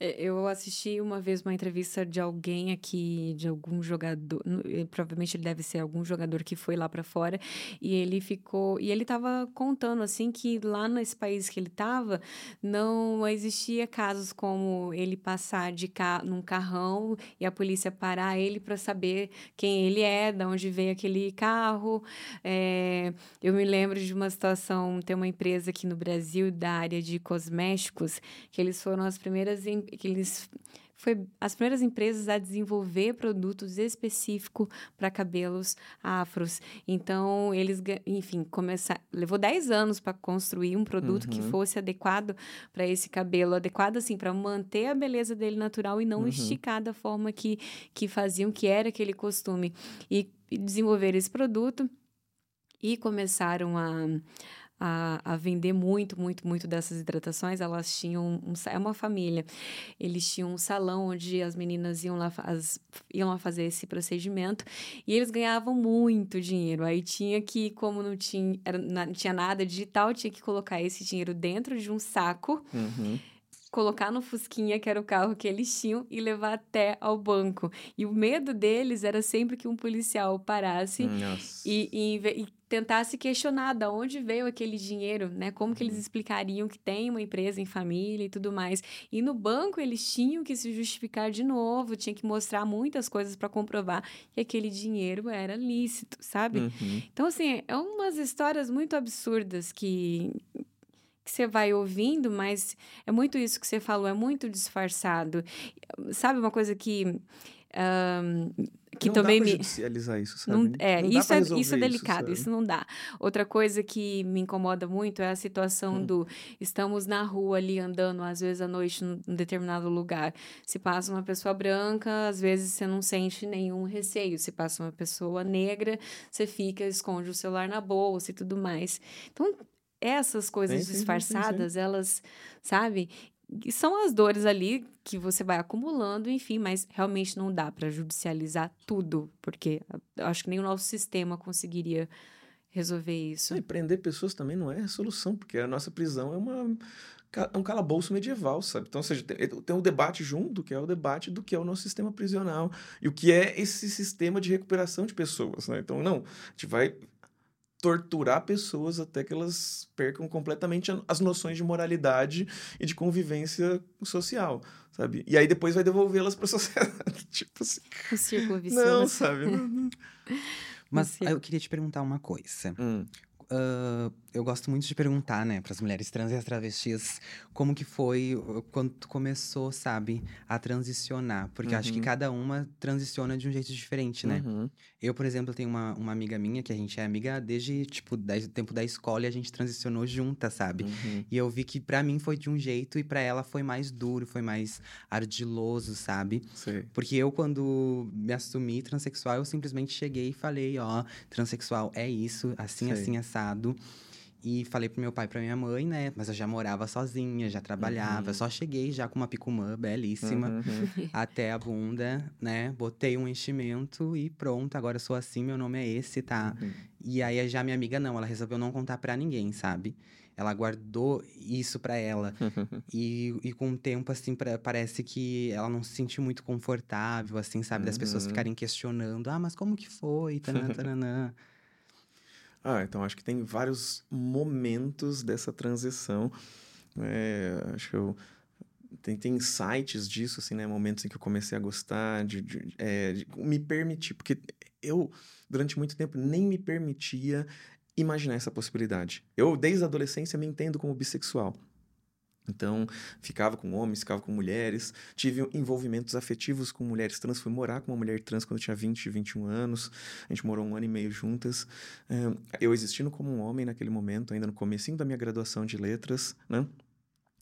É, eu assisti uma vez uma entrevista de alguém aqui, de algum jogador, provavelmente ele deve ser algum jogador que foi lá para fora, e ele ficou, e ele tava contando assim que lá nesse país que ele tava, não existia casos como ele passar de ca num carrão e a polícia parar ele para saber quem ele é, de onde veio aquele carro. É, eu me lembro de uma situação, tem uma empresa aqui no Brasil da área de cosméticos, que eles foram as primeiras que eles foi as primeiras empresas a desenvolver produtos específicos para cabelos afros. Então, eles, enfim, começar, levou 10 anos para construir um produto uhum. que fosse adequado para esse cabelo, adequado assim para manter a beleza dele natural e não uhum. esticar da forma que que faziam, que era aquele costume. E, e desenvolver esse produto e começaram a a, a vender muito, muito, muito dessas hidratações, elas tinham um, é uma família. Eles tinham um salão onde as meninas iam lá, as, iam lá fazer esse procedimento e eles ganhavam muito dinheiro. Aí tinha que, como não tinha, era, não tinha nada digital, tinha que colocar esse dinheiro dentro de um saco. Uhum colocar no Fusquinha, que era o carro que eles tinham, e levar até ao banco. E o medo deles era sempre que um policial parasse e, e, e, tentasse questionar de onde veio aquele dinheiro, né? Como que eles uhum. explicariam que tem uma empresa em família e tudo mais. E no banco eles tinham que se justificar de novo, tinha que mostrar muitas coisas para comprovar que aquele dinheiro era lícito, sabe? Uhum. Então, assim, é umas histórias muito absurdas que que você vai ouvindo, mas é muito isso que você falou, é muito disfarçado. Sabe uma coisa que. Um, que não também dá pra me judicializar isso, sabe? Não, é, não isso é isso é delicado, isso, isso, não dá. Outra coisa que me incomoda muito é a situação hum. do estamos na rua ali andando às vezes à noite num determinado lugar. Se passa uma pessoa branca, às vezes você não sente nenhum receio. Se passa uma pessoa negra, você fica esconde o celular na bolsa e tudo mais. Então essas coisas sim, disfarçadas, sim, sim, elas, sabe? São as dores ali que você vai acumulando, enfim, mas realmente não dá para judicializar tudo, porque eu acho que nem o nosso sistema conseguiria resolver isso. E prender pessoas também não é a solução, porque a nossa prisão é uma é um calabouço medieval, sabe? Então, ou seja, tem, tem um debate junto, que é o debate do que é o nosso sistema prisional e o que é esse sistema de recuperação de pessoas, né? Então, não, a gente vai torturar pessoas até que elas percam completamente as noções de moralidade e de convivência social, sabe? E aí depois vai devolvê-las para a sociedade, tipo assim. O círculo vicioso. Não, sabe? Mas eu queria te perguntar uma coisa. Hum. Uh, eu gosto muito de perguntar, né, para as mulheres trans e as travestis, como que foi quando tu começou, sabe, a transicionar. Porque uhum. acho que uhum. cada uma transiciona de um jeito diferente, né? Uhum. Eu, por exemplo, tenho uma, uma amiga minha que a gente é amiga desde, tipo, o tempo da escola e a gente transicionou junta, sabe? Uhum. E eu vi que para mim foi de um jeito e para ela foi mais duro, foi mais ardiloso, sabe? Sim. Porque eu, quando me assumi transexual, eu simplesmente cheguei e falei, ó, transexual é isso, assim, Sim. assim, assado. E falei pro meu pai e pra minha mãe, né? Mas eu já morava sozinha, já trabalhava. Uhum. Só cheguei já com uma picumã belíssima uhum. até a bunda, né? Botei um enchimento e pronto, agora sou assim, meu nome é esse, tá? Uhum. E aí já minha amiga não, ela resolveu não contar para ninguém, sabe? Ela guardou isso para ela. e, e com o tempo, assim, pra, parece que ela não se sentiu muito confortável, assim, sabe? Das pessoas uhum. ficarem questionando. Ah, mas como que foi? Tanã, tanã. Ah, então acho que tem vários momentos dessa transição. É, acho que eu tem, tem insights disso, assim, né? Momentos em que eu comecei a gostar, de, de, é, de, me permitir, porque eu, durante muito tempo, nem me permitia imaginar essa possibilidade. Eu, desde a adolescência, me entendo como bissexual. Então, ficava com homens, ficava com mulheres, tive envolvimentos afetivos com mulheres trans, fui morar com uma mulher trans quando eu tinha 20, 21 anos, a gente morou um ano e meio juntas. Eu existindo como um homem naquele momento, ainda no comecinho da minha graduação de letras, né?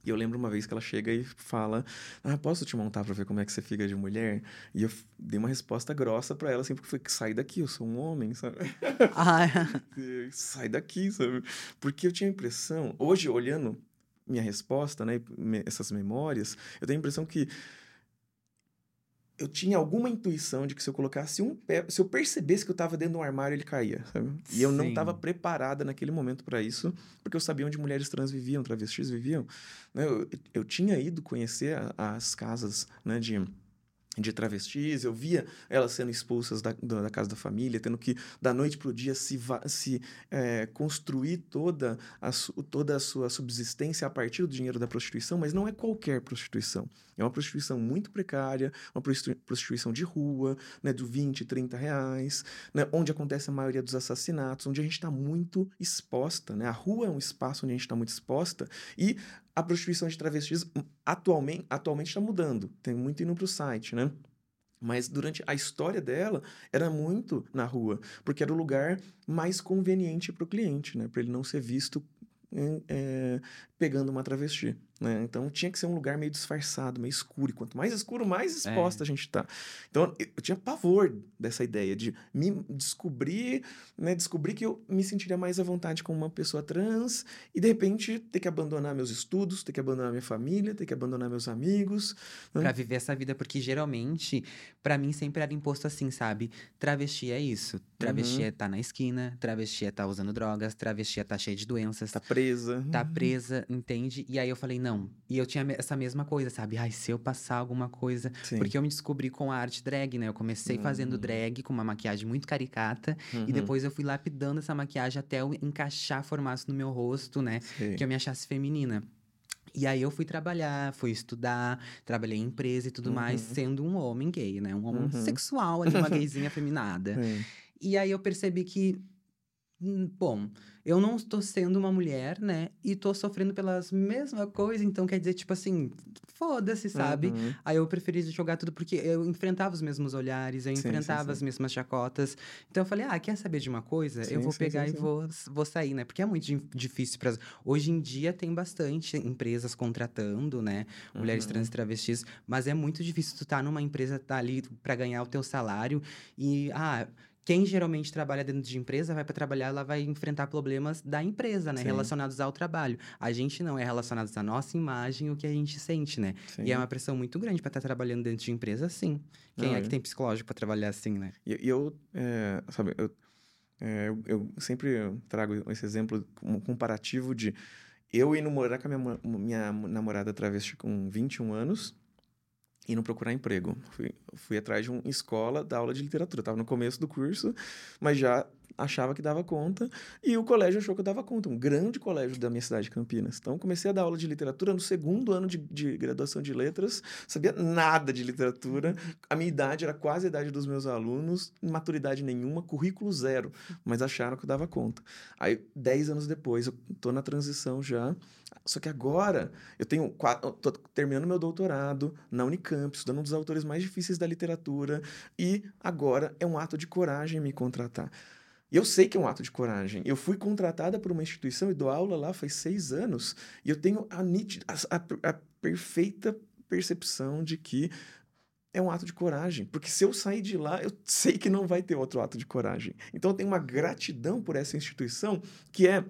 E eu lembro uma vez que ela chega e fala: Ah, posso te montar pra ver como é que você fica de mulher? E eu dei uma resposta grossa para ela, assim, porque foi: Sai daqui, eu sou um homem, sabe? Ah, é. Sai daqui, sabe? Porque eu tinha a impressão, hoje olhando minha resposta, né, essas memórias, eu tenho a impressão que eu tinha alguma intuição de que se eu colocasse um pé, se eu percebesse que eu estava dentro de um armário, ele caía, sabe? E Sim. eu não estava preparada naquele momento para isso, porque eu sabia onde mulheres trans viviam, travestis viviam. Né? Eu, eu tinha ido conhecer as casas né, de de travestis, eu via elas sendo expulsas da, da casa da família, tendo que, da noite para o dia, se, se é, construir toda a, toda a sua subsistência a partir do dinheiro da prostituição, mas não é qualquer prostituição. É uma prostituição muito precária, uma prostituição de rua, né, de 20, 30 reais, né, onde acontece a maioria dos assassinatos, onde a gente está muito exposta. Né? A rua é um espaço onde a gente está muito exposta e a prostituição de travestis hum, atualmente atualmente está mudando. Tem muito indo para o site, né? Mas durante a história dela, era muito na rua, porque era o lugar mais conveniente para o cliente, né? Para ele não ser visto é, pegando uma travesti. Né? Então tinha que ser um lugar meio disfarçado, meio escuro. E quanto mais escuro, mais exposta é. a gente tá. Então eu tinha pavor dessa ideia de me descobrir, né? Descobrir que eu me sentiria mais à vontade como uma pessoa trans e de repente ter que abandonar meus estudos, ter que abandonar minha família, ter que abandonar meus amigos. Né? Pra viver essa vida, porque geralmente, para mim sempre era imposto assim, sabe? Travesti é isso. Travesti uhum. é tá na esquina, travesti é tá usando drogas, travesti é tá cheia de doenças. Tá presa. Tá presa, entende? E aí eu falei, não não. E eu tinha essa mesma coisa, sabe? Ai, se eu passar alguma coisa. Sim. Porque eu me descobri com a arte drag, né? Eu comecei uhum. fazendo drag com uma maquiagem muito caricata. Uhum. E depois eu fui lapidando essa maquiagem até eu encaixar formato no meu rosto, né? Sim. Que eu me achasse feminina. E aí eu fui trabalhar, fui estudar, trabalhei em empresa e tudo uhum. mais, sendo um homem gay, né? Um homem uhum. sexual ali, uma gayzinha feminada. E aí eu percebi que, hum, bom, eu não estou sendo uma mulher, né? E estou sofrendo pelas mesmas coisas, então quer dizer, tipo assim, foda-se, sabe? Uhum. Aí eu preferi jogar tudo porque eu enfrentava os mesmos olhares, eu sim, enfrentava sim, sim. as mesmas chacotas. Então eu falei, ah, quer saber de uma coisa? eu vou pegar e vou, vou sair, né? Porque é muito difícil para Hoje em dia tem bastante empresas contratando, né? Mulheres uhum. trans e travestis, mas é muito difícil tu estar tá numa empresa, tá ali para ganhar o teu salário e, ah quem geralmente trabalha dentro de empresa vai para trabalhar, ela vai enfrentar problemas da empresa, né? Sim. Relacionados ao trabalho. A gente não é relacionado à nossa imagem, o que a gente sente, né? Sim. E é uma pressão muito grande para estar tá trabalhando dentro de empresa, sim. Quem não, é que tem psicológico para trabalhar assim, né? E, eu, é, sabe, eu, é, eu, eu, sempre trago esse exemplo um comparativo de eu ir morar com a minha, minha namorada travesti com 21 anos e não procurar emprego. Fui, fui atrás de uma escola da aula de literatura. Estava no começo do curso, mas já achava que dava conta, e o colégio achou que eu dava conta, um grande colégio da minha cidade de Campinas. Então, comecei a dar aula de literatura no segundo ano de, de graduação de letras, sabia nada de literatura, a minha idade era quase a idade dos meus alunos, maturidade nenhuma, currículo zero, mas acharam que eu dava conta. Aí, dez anos depois, eu tô na transição já, só que agora eu tenho tô terminando meu doutorado na Unicamp, estudando um dos autores mais difíceis da literatura, e agora é um ato de coragem me contratar. Eu sei que é um ato de coragem. Eu fui contratada por uma instituição e dou aula lá faz seis anos. E eu tenho a, nítida, a, a, a perfeita percepção de que é um ato de coragem. Porque se eu sair de lá, eu sei que não vai ter outro ato de coragem. Então eu tenho uma gratidão por essa instituição, que é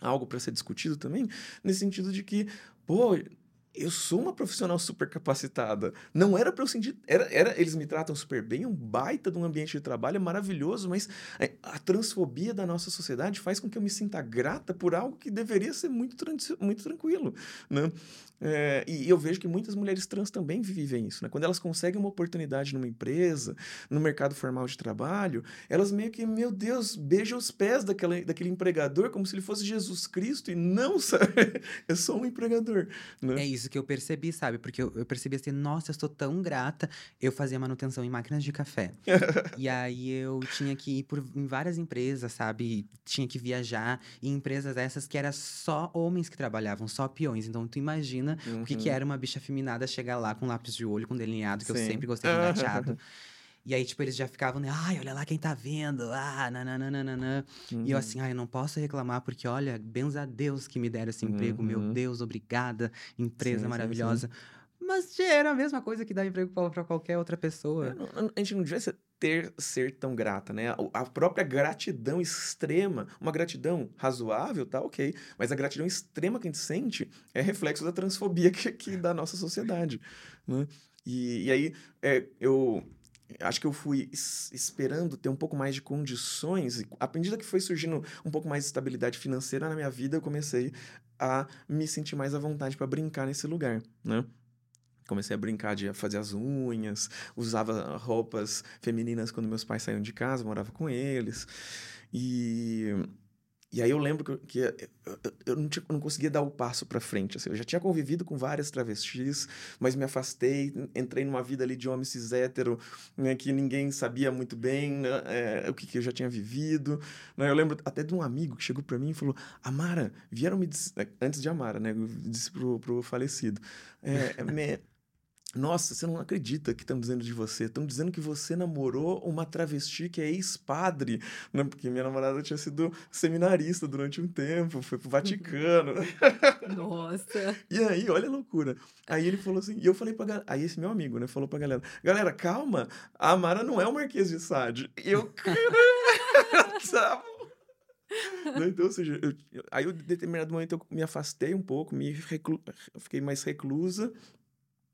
algo para ser discutido também, nesse sentido de que, pô, eu sou uma profissional super capacitada. Não era para eu sentir. Era, era, eles me tratam super bem, é um baita de um ambiente de trabalho, é maravilhoso, mas a transfobia da nossa sociedade faz com que eu me sinta grata por algo que deveria ser muito, muito tranquilo. Né? É, e eu vejo que muitas mulheres trans também vivem isso. Né? Quando elas conseguem uma oportunidade numa empresa, no mercado formal de trabalho, elas meio que, meu Deus, beijam os pés daquela, daquele empregador como se ele fosse Jesus Cristo e não, sabe? É só um empregador. Né? É isso que eu percebi, sabe? Porque eu, eu percebi assim, nossa, eu estou tão grata. Eu fazia manutenção em máquinas de café. e aí eu tinha que ir por, em várias empresas, sabe? Tinha que viajar em empresas essas que era só homens que trabalhavam, só peões. Então tu imagina uhum. o que, que uhum. era uma bicha feminada chegar lá com lápis de olho, com delineado, que Sim. eu sempre gostei de engateado. E aí, tipo, eles já ficavam, né? Ai, olha lá quem tá vendo. Ah, nananana. Uhum. E eu uhum. assim, ai, eu não posso reclamar, porque olha, benza a Deus que me deram esse emprego. Uhum. Meu Deus, obrigada. Empresa sim, maravilhosa. Sim, sim. Mas era a mesma coisa que dar emprego para qualquer outra pessoa. É, a gente não devia ter ser tão grata, né? A própria gratidão extrema, uma gratidão razoável, tá ok, mas a gratidão extrema que a gente sente é reflexo da transfobia que, que da nossa sociedade, né? E, e aí é, eu acho que eu fui esperando ter um pouco mais de condições. À medida que foi surgindo um pouco mais de estabilidade financeira na minha vida, eu comecei a me sentir mais à vontade para brincar nesse lugar, né? Comecei a brincar de fazer as unhas, usava roupas femininas quando meus pais saíam de casa, morava com eles. E e aí eu lembro que, que eu, eu, não, tinha, não, conseguia dar o passo para frente. Assim. Eu já tinha convivido com várias travestis, mas me afastei, entrei numa vida ali de homem cis hétero, né, que ninguém sabia muito bem né, é, o que, que, eu já tinha vivido. Né? Eu lembro até de um amigo que chegou para mim e falou: Amara, vieram me dizer, antes de Amara, né? Eu disse pro, pro falecido. É, me, nossa, você não acredita que estão dizendo de você. Estão dizendo que você namorou uma travesti que é ex-padre. Né? Porque minha namorada tinha sido seminarista durante um tempo, foi pro Vaticano. Nossa. e aí, olha a loucura. Aí ele falou assim, e eu falei pra galera. Aí esse meu amigo, né, falou pra galera: Galera, calma, a Amara não é o Marquês de Sade. E eu, caramba, então, ou seja, eu, aí em determinado momento eu me afastei um pouco, me reclu... fiquei mais reclusa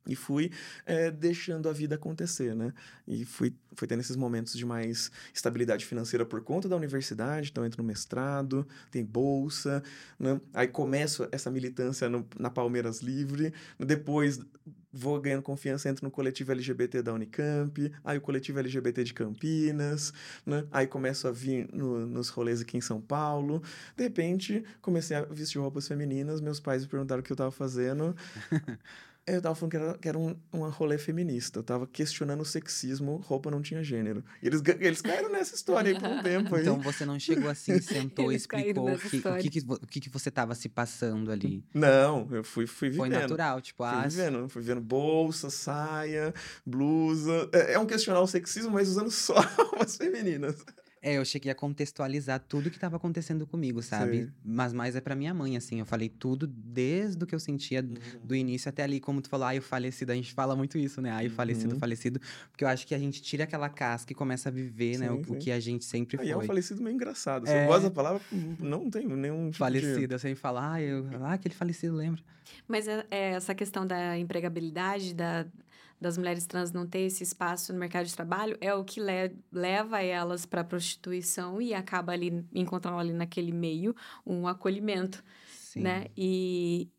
e fui é, deixando a vida acontecer, né? E fui, fui tendo esses momentos de mais estabilidade financeira por conta da universidade, então entro no mestrado, tem bolsa, né? Aí começo essa militância no, na Palmeiras Livre, depois vou ganhando confiança, entro no coletivo LGBT da Unicamp, aí o coletivo LGBT de Campinas, né? Aí começo a vir no, nos rolês aqui em São Paulo. De repente, comecei a vestir roupas femininas, meus pais me perguntaram o que eu estava fazendo. Eu tava falando que era, que era um, um rolê feminista. Eu tava questionando o sexismo, roupa não tinha gênero. E eles, eles caíram nessa história aí por um tempo. Aí. Então você não chegou assim, sentou e explicou o que, o, que, que, o que, que você tava se passando ali? Não, eu fui, fui vivendo. Foi natural, tipo, fui ah. vivendo, fui vendo bolsa, saia, blusa. É, é um questionar o sexismo, mas usando só roupas femininas. É, eu cheguei a contextualizar tudo que estava acontecendo comigo, sabe? Sim. Mas mais é para minha mãe, assim. Eu falei tudo desde o que eu sentia uhum. do início até ali, como tu falou, ai, o falecido. A gente fala muito isso, né? Ai, o falecido, uhum. falecido. Porque eu acho que a gente tira aquela casca e começa a viver, sim, né? O, o, que a gente sempre foi. Aí é um falecido meio engraçado. Você é... gosta da palavra, não tem nenhum tipo Falecido, de... eu sempre falo, ah, eu... ah, aquele falecido, lembra? Mas é, é essa questão da empregabilidade, da das mulheres trans não ter esse espaço no mercado de trabalho é o que le leva elas para a prostituição e acaba ali encontrando ali naquele meio um acolhimento, Sim. né? E,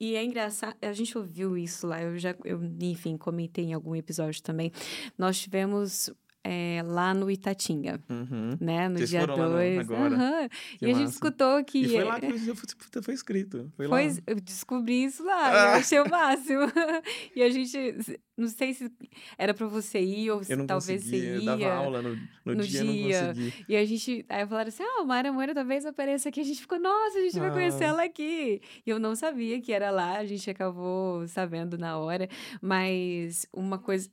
E é engraçado, a gente ouviu isso lá, eu já, eu, enfim, comentei em algum episódio também. Nós tivemos é, lá no Itatinga, Uhum. né? No Vocês dia foram lá no- 2. agora? Que E a gente massa. escutou que. E foi lá que eu foi escrito. Foi lá. Pois, eu descobri isso lá, Ah. eu achei o máximo. e a gente, não sei se era pra você ir ou se Eu talvez você eu ia. dava aula no, no, no dia, dia. E a gente, aí falaram assim, ah, o Mara Moura talvez apareça aqui. A gente ficou, nossa, a gente vai conhecer Ah. ela aqui. E eu não sabia que era lá, a gente acabou sabendo na hora. Mas uma coisa...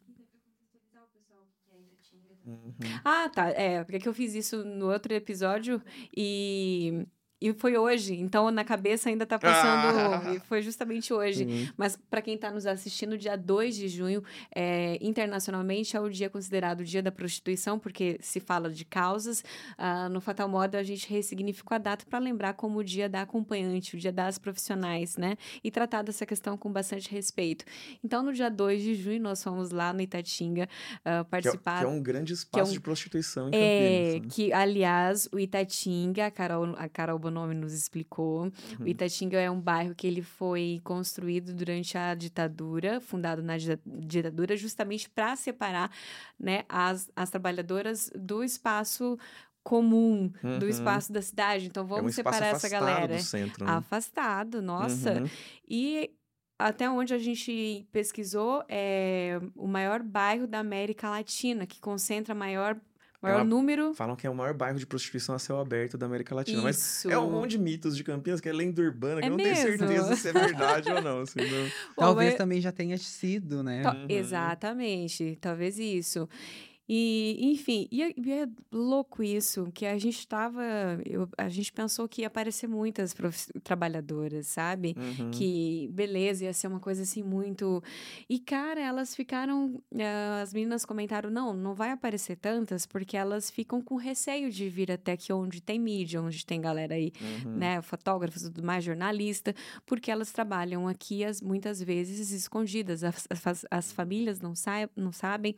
Uhum. Ah, tá. É, porque que eu fiz isso no outro episódio e. E foi hoje, então na cabeça ainda tá passando. Ah. e foi justamente hoje. Uhum. Mas para quem está nos assistindo, dia 2 de junho, é, internacionalmente, é o dia considerado o dia da prostituição, porque se fala de causas. Ah, no Fatal Moda, a gente ressignificou a data para lembrar como o dia da acompanhante, o dia das profissionais, né? E tratar dessa questão com bastante respeito. Então, no dia 2 de junho, nós fomos lá no Itatinga ah, Que, é, participar. que é um grande espaço um- de prostituição em É, Campinas. né? que, aliás, o Itatinga, a Carol, a Carol Bonomi nos explicou. Uhum. O Itatinga é um bairro que ele foi construído durante a ditadura, fundado na dita- ditadura, justamente para separar né, as, as trabalhadoras do espaço comum, do Uhum. espaço da cidade. Então, é um vamos separar essa galera. do centro. né? Afastado, nossa. Uhum. E até onde a gente pesquisou, é o maior bairro da América Latina, que concentra maior, maior uma- número. Falam que é o maior bairro de prostituição a céu aberto da América Latina. Mas Isso. é um monte de mitos de Campinas que é lenda urbana, que É eu não tenho mesmo? certeza se é verdade ou não. Assim, não. Talvez mas- também já tenha sido, né? Uhum. Exatamente, talvez isso. E, enfim, e é, e é louco isso, que a gente estava. A gente pensou que ia aparecer muitas trabalhadoras, sabe? Uhum. Que beleza, ia ser uma coisa assim muito. E, cara, elas ficaram. eh, as meninas comentaram: não, não vai aparecer tantas, porque elas ficam com receio de vir até aqui onde tem mídia, onde tem galera aí Uhum. né, fotógrafos tudo mais, jornalista, porque elas trabalham aqui as, muitas vezes escondidas. As, as, as famílias não, sa não sabem.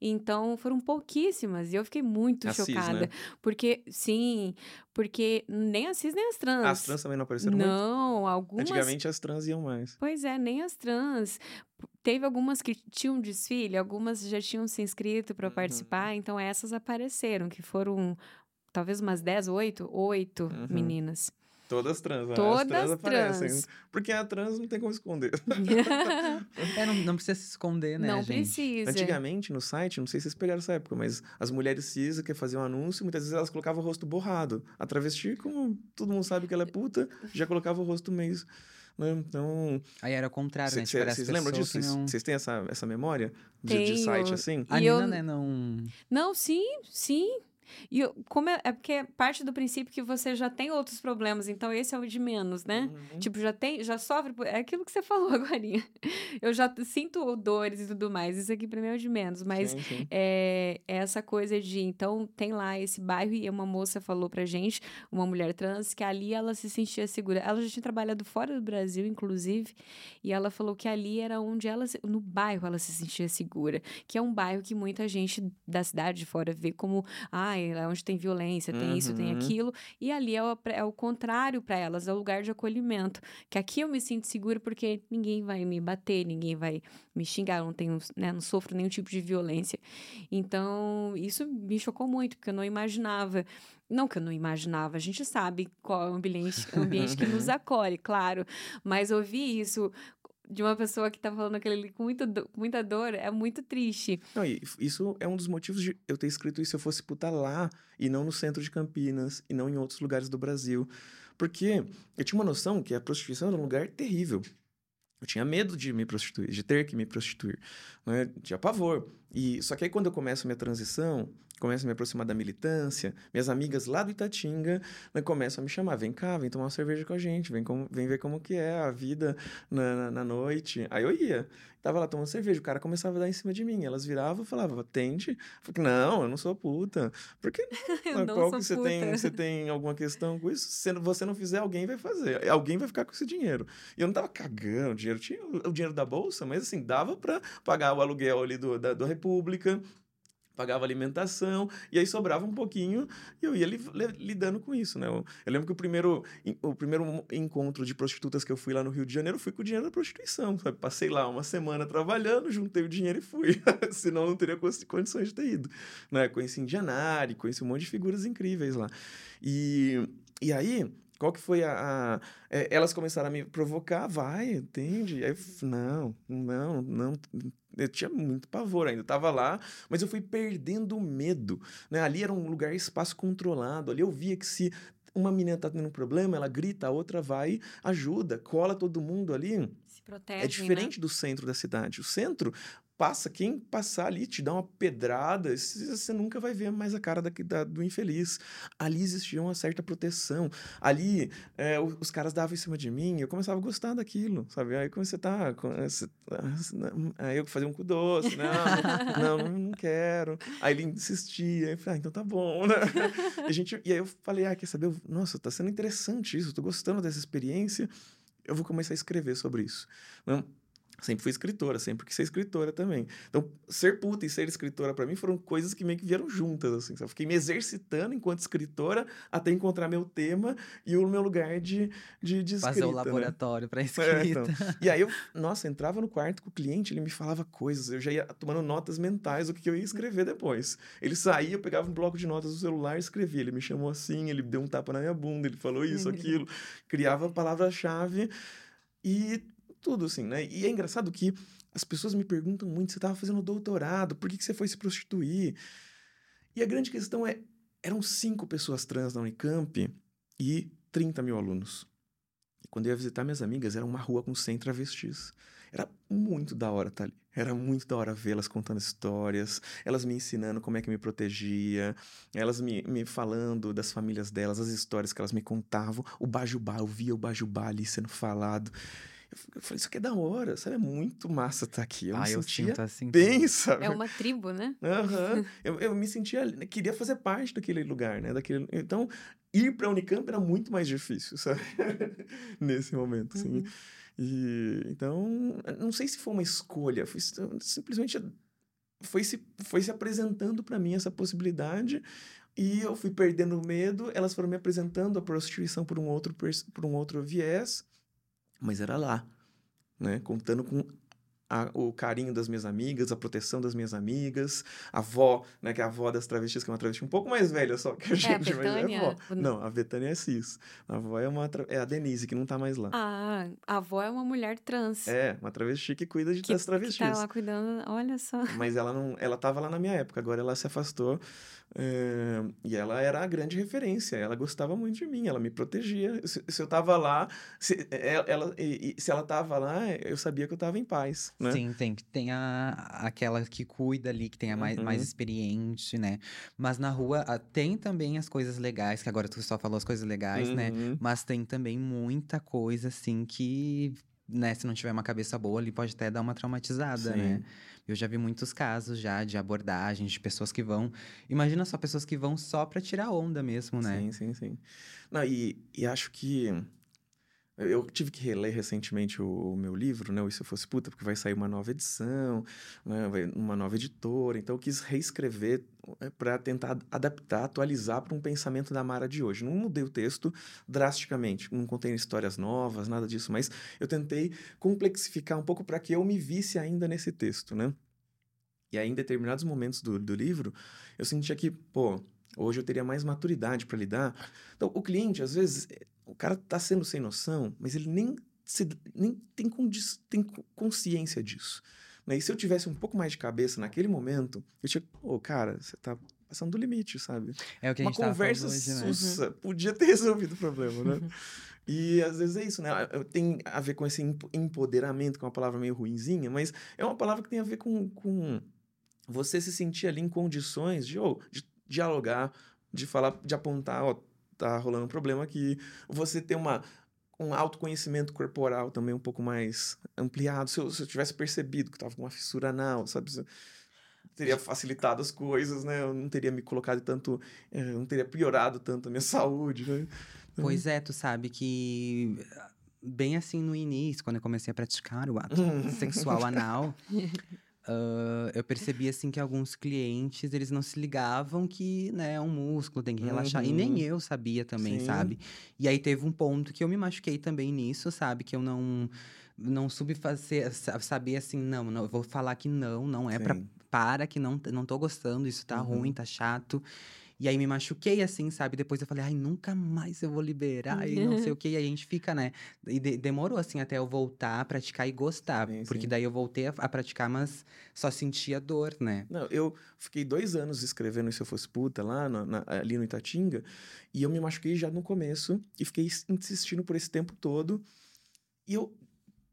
Então, foram pouquíssimas. E eu fiquei muito cis, chocada. né? Porque, sim, porque nem as cis, nem as trans. As trans também não apareceram muito? Não, algumas. Antigamente as trans iam mais. Pois é, nem as trans. Teve algumas que tinham desfile, algumas já tinham se inscrito para Uhum. participar, então essas apareceram, que foram talvez umas 10, 8, 8 Uhum. meninas. Todas trans, né? Todas As trans aparecem. trans. Porque a trans não tem como esconder. É, não, não precisa se esconder, né, não gente? precisa. Antigamente, no site, não sei se vocês pegaram essa época, mas as mulheres cis que faziam anúncio, muitas vezes elas colocavam o rosto borrado. A travesti, como todo mundo sabe que ela é puta, já colocava o rosto meio... Né? Então, Aí era o contrário, né? vocês Tipo, lembram disso? Vocês não... têm essa, essa memória de, de site assim? A E Nina, eu- né, não... Não, sim, sim. E como é, é porque parte do princípio que você já tem outros problemas, então esse é o de menos, né? Uhum. Tipo, já tem, já sofre, é aquilo que você falou agora. Eu já sinto dores e tudo mais, isso aqui pra mim é o de menos, mas Sim, sim. é, é essa coisa de, então, tem lá esse bairro e uma moça falou pra gente, uma mulher trans, que ali ela se sentia segura. Ela já tinha trabalhado fora do Brasil, inclusive, e ela falou que ali era onde ela, no bairro ela se sentia segura, que é um bairro que muita gente da cidade de fora vê como, ah, é onde tem violência, tem isso, tem Uhum. aquilo, e ali é o, é o contrário para elas, é o lugar de acolhimento, que aqui eu me sinto segura porque ninguém vai me bater, ninguém vai me xingar, não tenho, né, não sofro nenhum tipo de violência. Então, isso me chocou muito, porque eu não imaginava. Não que eu não imaginava, a gente sabe qual é o ambiente, ambiente que nos acolhe, claro. Mas ouvir isso de uma pessoa que tá falando ali com muita, do- muita dor é muito triste. Não, e isso é um dos motivos de eu ter escrito isso se eu fosse puta lá e não no centro de Campinas e não em outros lugares do Brasil. Porque eu tinha uma noção que a prostituição era um lugar terrível. Eu tinha medo de me prostituir, de ter que me prostituir. Né? Tinha pavor. E, só que aí quando eu começo a minha transição, começo a me aproximar da militância, minhas amigas lá do Itatinga né, começam a me chamar, vem cá, vem tomar uma cerveja com a gente, vem, como- vem ver como que é a vida na, na, na noite. Aí eu ia. Tava lá tomando cerveja, o cara começava a dar em cima de mim. Elas viravam e falavam, atende. Eu falei, não, eu não sou puta. Por que Eu mas não qual que você puta. tem, você tem alguma questão com isso? Se você não fizer, alguém vai fazer. Alguém vai ficar com esse dinheiro. E eu não tava cagando dinheiro. Tinha o o dinheiro da bolsa, mas assim, dava pra pagar o aluguel ali do, da, da República, pagava alimentação, e aí sobrava um pouquinho e eu ia li, li, lidando com isso, né? Eu, eu, lembro que o primeiro, o primeiro encontro de prostitutas que eu fui lá no Rio de Janeiro fui com o dinheiro da prostituição, sabe? Passei lá uma semana trabalhando, juntei o dinheiro e fui, senão não teria condições de ter ido, né? Conheci Indianari, conheci um monte de figuras incríveis lá. E, e aí, qual que foi a, a, é, Elas começaram a me provocar, vai, entende? Aí, não, não, não. Eu tinha muito pavor ainda. Eu tava lá, mas eu fui perdendo o medo. Né? Ali era um lugar, espaço controlado. Ali eu via que se uma menina tá tendo um problema, ela grita, a outra vai, ajuda, cola todo mundo ali. Se protege. É diferente né? do centro da cidade. O centro, passa, quem passar ali te dá uma pedrada, você nunca vai ver mais a cara da, da do infeliz. Ali existia uma certa proteção. Ali, é, os caras davam em cima de mim, eu começava a gostar daquilo, sabe? Aí comecei a tá, aí eu fazia um cu doce, não, não, não quero. Aí ele insistia, falei, ah, então tá bom, né? E, gente, e aí eu falei, ah, quer saber? Nossa, tá sendo interessante isso, tô gostando dessa experiência, eu vou começar a escrever sobre isso. Não? Sempre fui escritora, sempre quis ser escritora também. Então, ser puta e ser escritora para mim foram coisas que meio que vieram juntas, assim. Eu fiquei me exercitando enquanto escritora até encontrar meu tema e o meu lugar de, de, de Fazer escrita, o né? laboratório né? para escrita. É, então. E aí eu, nossa, entrava no quarto com o cliente, ele me falava coisas, eu já ia tomando notas mentais do que eu ia escrever depois. Ele saía, eu pegava um bloco de notas do celular e escrevia. Ele me chamou assim, ele deu um tapa na minha bunda, ele falou isso, aquilo, criava palavra-chave e tudo, assim, né? E é engraçado que as pessoas me perguntam muito: você estava fazendo doutorado, por que, que você foi se prostituir? E a grande questão é: eram cinco pessoas trans na Unicamp e 30 mil alunos. E quando eu ia visitar minhas amigas, era uma rua com 100 travestis. Era muito da hora estar ali. Era muito da hora vê-las contando histórias, elas me ensinando como é que me protegia, elas me, me falando das famílias delas, as histórias que elas me contavam. O Bajubá, eu via o Bajubá ali sendo falado. Eu falei, isso aqui é da hora, sabe? É muito massa estar tá aqui. Eu ah, me eu sentia assim. Bem, sabe? É uma tribo, né? Uhum. eu, eu me sentia, queria fazer parte daquele lugar, né? Daquele, então, ir para a Unicamp era muito mais difícil, sabe? Nesse momento, assim. Uhum. E, então, não sei se foi uma escolha, foi simplesmente foi se, foi se apresentando para mim essa possibilidade e eu fui perdendo medo, elas foram me apresentando a prostituição por um outro, por um outro viés mas era lá, né? Contando com a, o carinho das minhas amigas, a proteção das minhas amigas, a avó, né, que é a avó das travestis, que é uma travesti um pouco mais velha só que a gente, é, a mas é avó. Não, a Betânia é cis. A avó é, uma, é a Denise, que não tá mais lá. Ah, a avó é uma mulher trans. É, uma travesti que cuida de que, das travestis. Que tá lá cuidando, olha só. Mas ela não, ela tava lá na minha época, agora ela se afastou é, e ela era a grande referência, ela gostava muito de mim, ela me protegia. Se, se eu tava lá, se é, ela, se ela tava lá, eu sabia que eu tava em paz, né? Sim, tem, tem a, aquela que cuida ali, que tem a mais, uhum. mais experiente, né? Mas na rua tem também as coisas legais, que agora tu só falou as coisas legais, né? uhum. né? Mas tem também muita coisa, assim, que né, se não tiver uma cabeça boa ali, pode até dar uma traumatizada, né? Sim. né? Eu já vi muitos casos já de abordagens de pessoas que vão. Imagina só pessoas que vão só para tirar onda mesmo, né? Sim, sim, sim. Não, e, e acho que eu tive que reler recentemente o, o, meu livro, né? O Eu Fosse Puta, porque vai sair uma nova edição, né? uma nova editora. Então, eu quis reescrever é, para tentar adaptar, atualizar para um pensamento da Mara de hoje. Não mudei o texto drasticamente, não contei histórias novas, nada disso, mas eu tentei complexificar um pouco para que eu me visse ainda nesse texto, né? E aí, em determinados momentos do, do livro, eu sentia que, pô, hoje eu teria mais maturidade para lidar. Então, o cliente, às vezes, o cara tá sendo sem noção, mas ele nem, se, nem tem, tem consciência disso. Né? E se eu tivesse um pouco mais de cabeça naquele momento, eu tinha, ô, oh, cara, você tá passando do limite, sabe? É o que a Uma gente conversa hoje, né? sussa podia ter resolvido o problema, né? Uhum. E às vezes é isso, né? Tem a ver com esse empoderamento, que é uma palavra meio ruinzinha, mas é uma palavra que tem a ver com, com você se sentir ali em condições de, oh, de dialogar, de falar, de apontar, ó, tá rolando um problema aqui. Você ter uma, um autoconhecimento corporal também um pouco mais ampliado. Se eu, se eu tivesse percebido que estava com uma fissura anal, sabe? Teria facilitado as coisas, né? Eu não teria me colocado tanto. Eu eh, não teria piorado tanto a minha saúde, né? Pois é, tu sabe que. Bem assim no início, quando eu comecei a praticar o ato sexual anal. uh, eu percebi assim que alguns clientes eles não se ligavam que né é um músculo tem que relaxar uhum. e nem eu sabia também Sim. sabe e aí teve um ponto que eu me machuquei também nisso sabe que eu não não soube fazer saber assim não, não eu vou falar que não não é para para que não não tô gostando isso tá uhum. ruim tá chato e aí me machuquei, assim, sabe? Depois eu falei, ai, nunca mais eu vou liberar, e não sei o quê. E aí a gente fica, né? E de demorou, assim, até eu voltar a praticar e gostar. Sim, porque sim. daí eu voltei a, a, praticar, mas só sentia dor, né? Não, eu fiquei dois anos escrevendo Se Eu Fosse Puta lá no, na, ali no Itatinga. E eu me machuquei já no começo. E fiquei insistindo por esse tempo todo. E eu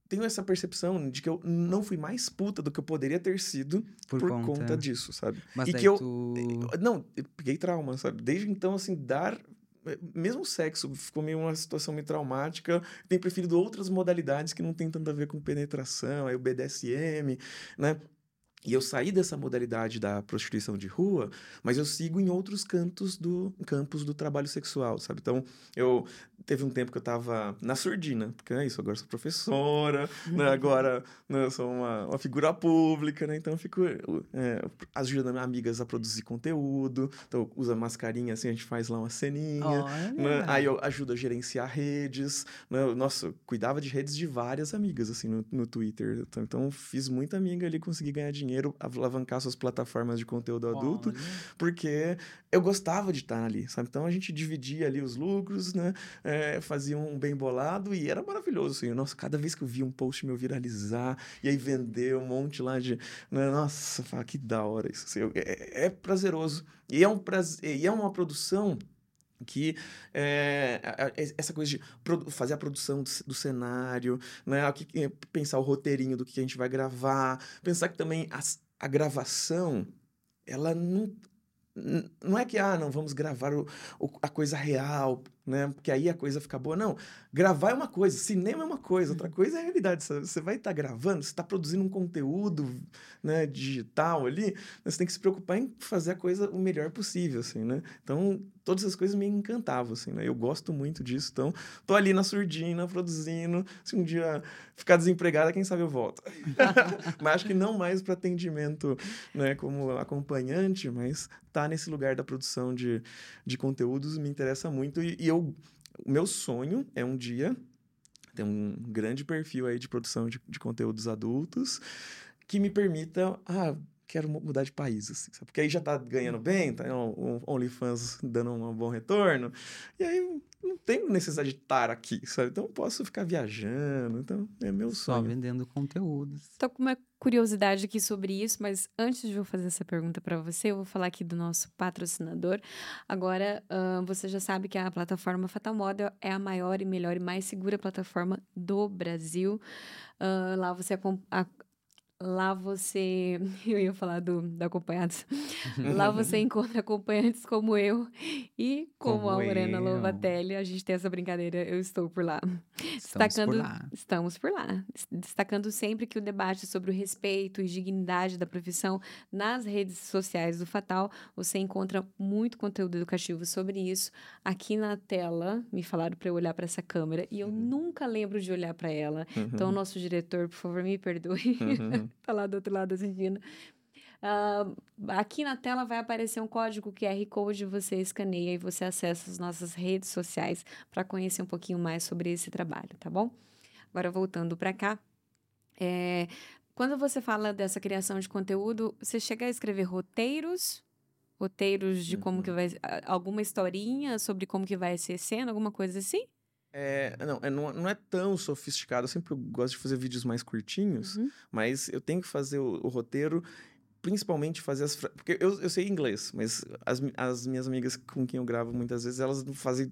tenho essa percepção de que eu não fui mais puta do que eu poderia ter sido por, por conta. conta. disso, sabe? Mas e que eu, tu... Não, eu peguei trauma, sabe? Desde então, assim, dar eh, mesmo o sexo ficou meio uma situação meio traumática. Tenho preferido outras modalidades que não tem tanto a ver com penetração, aí o BDSM, né? E eu saí dessa modalidade da prostituição de rua, mas eu sigo em outros cantos do campos do trabalho sexual, sabe? Então, eu teve um tempo que eu estava na surdina, porque é isso, agora sou professora, né? agora né, sou uma, uma, figura pública, né? Então eu fico é, ajudando amigas a produzir conteúdo, então usa mascarinha assim, a gente faz lá uma ceninha, né? aí eu ajudo a gerenciar redes, né? Nossa, eu cuidava de redes de várias amigas assim no, no Twitter, então, então fiz muita amiga ali, consegui ganhar dinheiro, alavancar suas plataformas de conteúdo adulto, Olha. porque eu gostava de estar ali, sabe? Então a gente dividia ali os lucros, né? É, fazia um bem bolado e era maravilhoso, assim. Nossa, cada vez que eu via um post meu viralizar e aí vender um monte lá de. Né? Nossa, fala, que da hora isso. Assim, é, é prazeroso. E é, um prazer, e é uma produção que é, essa coisa de fazer a produção do, cenário, né? pensar o roteirinho do que a gente vai gravar, pensar que também as, a gravação ela não não é que, ah, não, vamos gravar o, o, a coisa real, né? Porque aí a coisa fica boa. Não, gravar é uma coisa, cinema é uma coisa, outra coisa é a realidade. Você vai estar tá gravando, você está produzindo um conteúdo né, digital ali, você tem que se preocupar em fazer a coisa o melhor possível, assim, né? Então, todas essas coisas me encantavam, assim, né? Eu gosto muito disso, então, tô ali na surdina, produzindo. Se um dia ficar desempregada, quem sabe eu volto. mas acho que não mais para atendimento, né, como acompanhante, mas tá nesse lugar da produção de, de conteúdos me interessa muito e, e eu eu, o meu sonho é um dia ter um grande perfil aí de produção de, de conteúdos adultos que me permita, ah, quero mudar de país, assim, sabe? Porque aí já tá ganhando bem, tá um, um OnlyFans dando um bom retorno, e aí não tenho necessidade de estar aqui, sabe? Então posso ficar viajando, então é meu sonho. Só vendendo conteúdos. Tô com uma curiosidade aqui sobre isso, mas antes de eu fazer essa pergunta para você, eu vou falar aqui do nosso patrocinador. Agora, uh, você já sabe que a plataforma Fatal Model é a maior e melhor e mais segura plataforma do Brasil. Uh, lá você Lá você. Eu ia falar do, do acompanhados. Lá você encontra acompanhantes como eu e como, como a Morena Lovatelli. A gente tem essa brincadeira, eu estou por lá. Estamos Destacando, por lá. Estamos por lá. Destacando sempre que o debate sobre o respeito e dignidade da profissão nas redes sociais do Fatal, você encontra muito conteúdo educativo sobre isso. Aqui na tela, me falaram para eu olhar para essa câmera e eu uhum. nunca lembro de olhar para ela. Uhum. Então, nosso diretor, por favor, me perdoe. Uhum. Tá lá do outro lado assistindo. Uh, aqui na tela vai aparecer um código QR Code, você escaneia e você acessa as nossas redes sociais para conhecer um pouquinho mais sobre esse trabalho, tá bom? Agora voltando para cá, é, quando você fala dessa criação de conteúdo, você chega a escrever roteiros, roteiros de como que uhum. vai, alguma historinha sobre como que vai ser cena, alguma coisa assim? É, não, é, não, é tão sofisticado. Eu sempre gosto de fazer vídeos mais curtinhos, uhum. mas eu tenho que fazer o, o roteiro, principalmente fazer as. Porque eu, eu sei inglês, mas as, as minhas amigas com quem eu gravo muitas vezes, elas fazem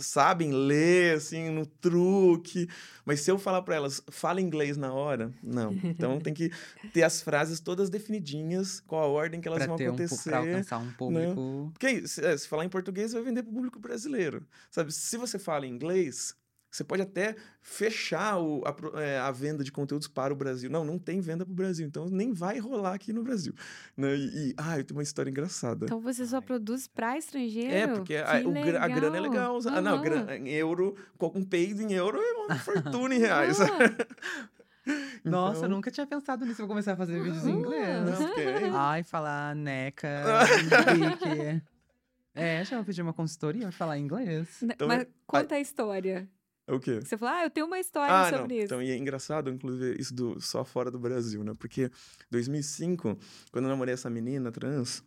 sabem ler, assim, no truque. Mas se eu falar para elas, fala inglês na hora, não. Então tem que ter as frases todas definidinhas, qual a ordem que elas pra vão acontecer. Um, pra alcançar um né? público. Né? Porque se, é, se falar em português, vai vender pro público brasileiro. Sabe? Se você fala inglês, você pode até fechar o, a, é, a, venda de conteúdos para o Brasil. Não, não tem venda para o Brasil, então nem vai rolar aqui no Brasil. Né? E, e ah, eu tenho uma história engraçada. Então você só produz para estrangeiro? É, porque a, o, a, grana é legal. Uhum. Ah, não, grana, em euro, um peido em euro é uma fortuna em reais. Nossa, eu Então- nunca tinha pensado nisso. Vou começar a fazer vídeos em inglês. Não, porque é Ai, falar neca. É, já vou pedir uma consultoria falar inglês. Né, Então, Mas é- conta a história. O quê? Você falou, ah, eu tenho uma história Ah, não. sobre isso. Então, e é engraçado, inclusive, isso do, só fora do Brasil, né? Porque 2005, quando eu namorei essa menina trans,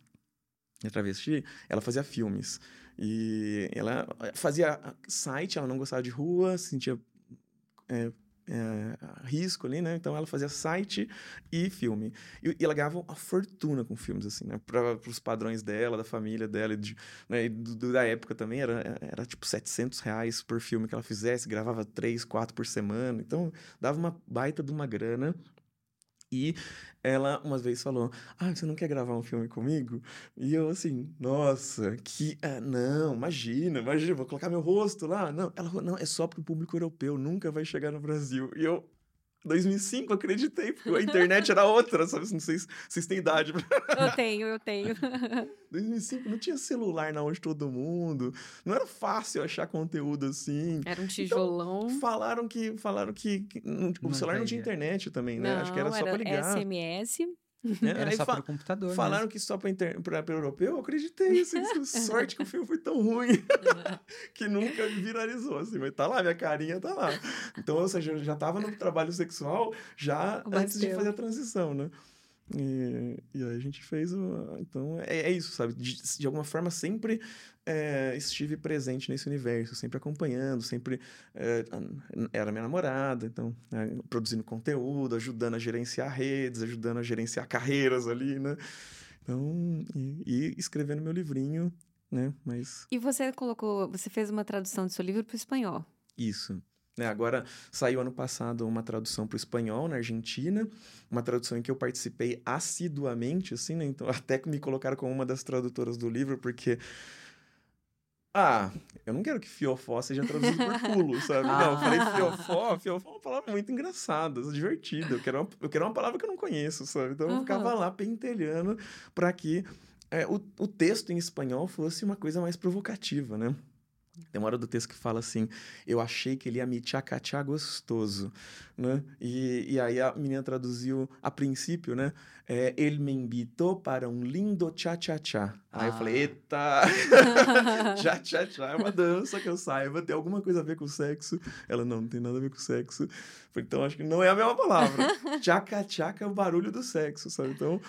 a travesti, ela fazia filmes. E ela fazia site, ela não gostava de rua, sentia é, é, risco ali, né? Então ela fazia site e filme. E, e ela ganhava uma fortuna com filmes, assim, né? Para os padrões dela, da família dela, de, né? e do- da época também, era, era tipo 700 reais por filme que ela fizesse, gravava três, quatro por semana. Então dava uma baita de uma grana. E ela uma vez falou: Ah, você não quer gravar um filme comigo? E eu assim, nossa, que. ah, não, imagina, imagina, vou colocar meu rosto lá. Não, ela falou: não, é só pro público europeu, nunca vai chegar no Brasil. E eu. 2005, acreditei, porque a internet era outra, sabe? Não sei se vocês têm idade. Eu tenho, eu tenho. 2005 não tinha celular na onde todo mundo, não era fácil achar conteúdo assim. Era um tijolão. Falaram que falaram que, que não- o Não celular não tinha internet também, né? Acho que era Não, só pra ligar. SMS. Né? Era Aí só pro computador. Falaram que só para inter... pra, pra europeu, eu acreditei. Assim, sorte que o filme foi tão ruim que nunca viralizou. Assim, mas tá lá, minha carinha tá lá. Então, ou seja, eu já tava no trabalho sexual já antes de fazer a transição, né? E, e aí a gente fez o. Então é, é isso, sabe? De, de alguma forma sempre é, estive presente nesse universo, sempre acompanhando, sempre é, era minha namorada, então né, produzindo conteúdo, ajudando a gerenciar redes, ajudando a gerenciar carreiras ali, né? Então, e, e escrevendo meu livrinho, né? Mas E você colocou, você fez uma tradução do seu livro para o espanhol. Isso. Né, agora saiu ano passado uma tradução para o espanhol na Argentina, uma tradução em que eu participei assiduamente, assim, né? Então até que me colocaram como uma das tradutoras do livro, porque. Ah, eu não quero que fiofó seja traduzido por culo, sabe? Não, eu falei fiofó, fiofó é uma palavra muito engraçada, divertida. Eu quero uma, eu quero uma palavra que eu não conheço, sabe? Então eu Uhum. ficava lá pentelhando para que é, o, o texto em espanhol fosse uma coisa mais provocativa, né? Tem uma hora do texto que fala assim: Eu achei que ele ia me tchacachá gostoso, né? E, e aí a menina traduziu a princípio, né? É, ele me invitou para um lindo tchá-tchá-tchá. Aí eu falei: Ah. Eita! Tchá-tchá-tchá é uma dança que eu saiba, tem alguma coisa a ver com sexo? Ela não, não tem nada a ver com sexo. Então acho que não é a mesma palavra. Tchaca-tchaca é o barulho do sexo, sabe? Então.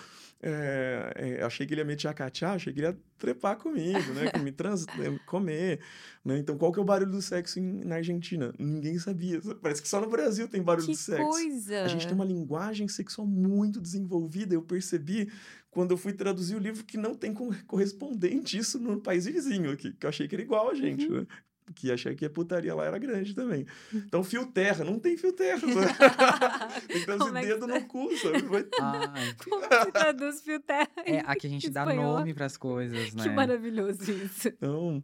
É, é, achei que ele ia me tchacachá, achei que ele ia trepar comigo, né? Me trans, eh, comer, né? Então, qual que é o barulho do sexo em- na Argentina? Ninguém sabia. Parece que só no Brasil tem barulho que do sexo. coisa! A gente tem uma linguagem sexual muito desenvolvida. Eu percebi quando eu fui traduzir o livro que não tem co- correspondente isso no país vizinho aqui, que eu achei que era igual a gente, Uhum. né? Que achei que a putaria lá era grande também. Então, fio terra, não tem fio terra. sabe? tem que Como é que dedo no cu, sabe? Vai- Ai, Como se traduz fio terra? é, aqui a gente dá nome pras coisas, né? Que maravilhoso isso. Então,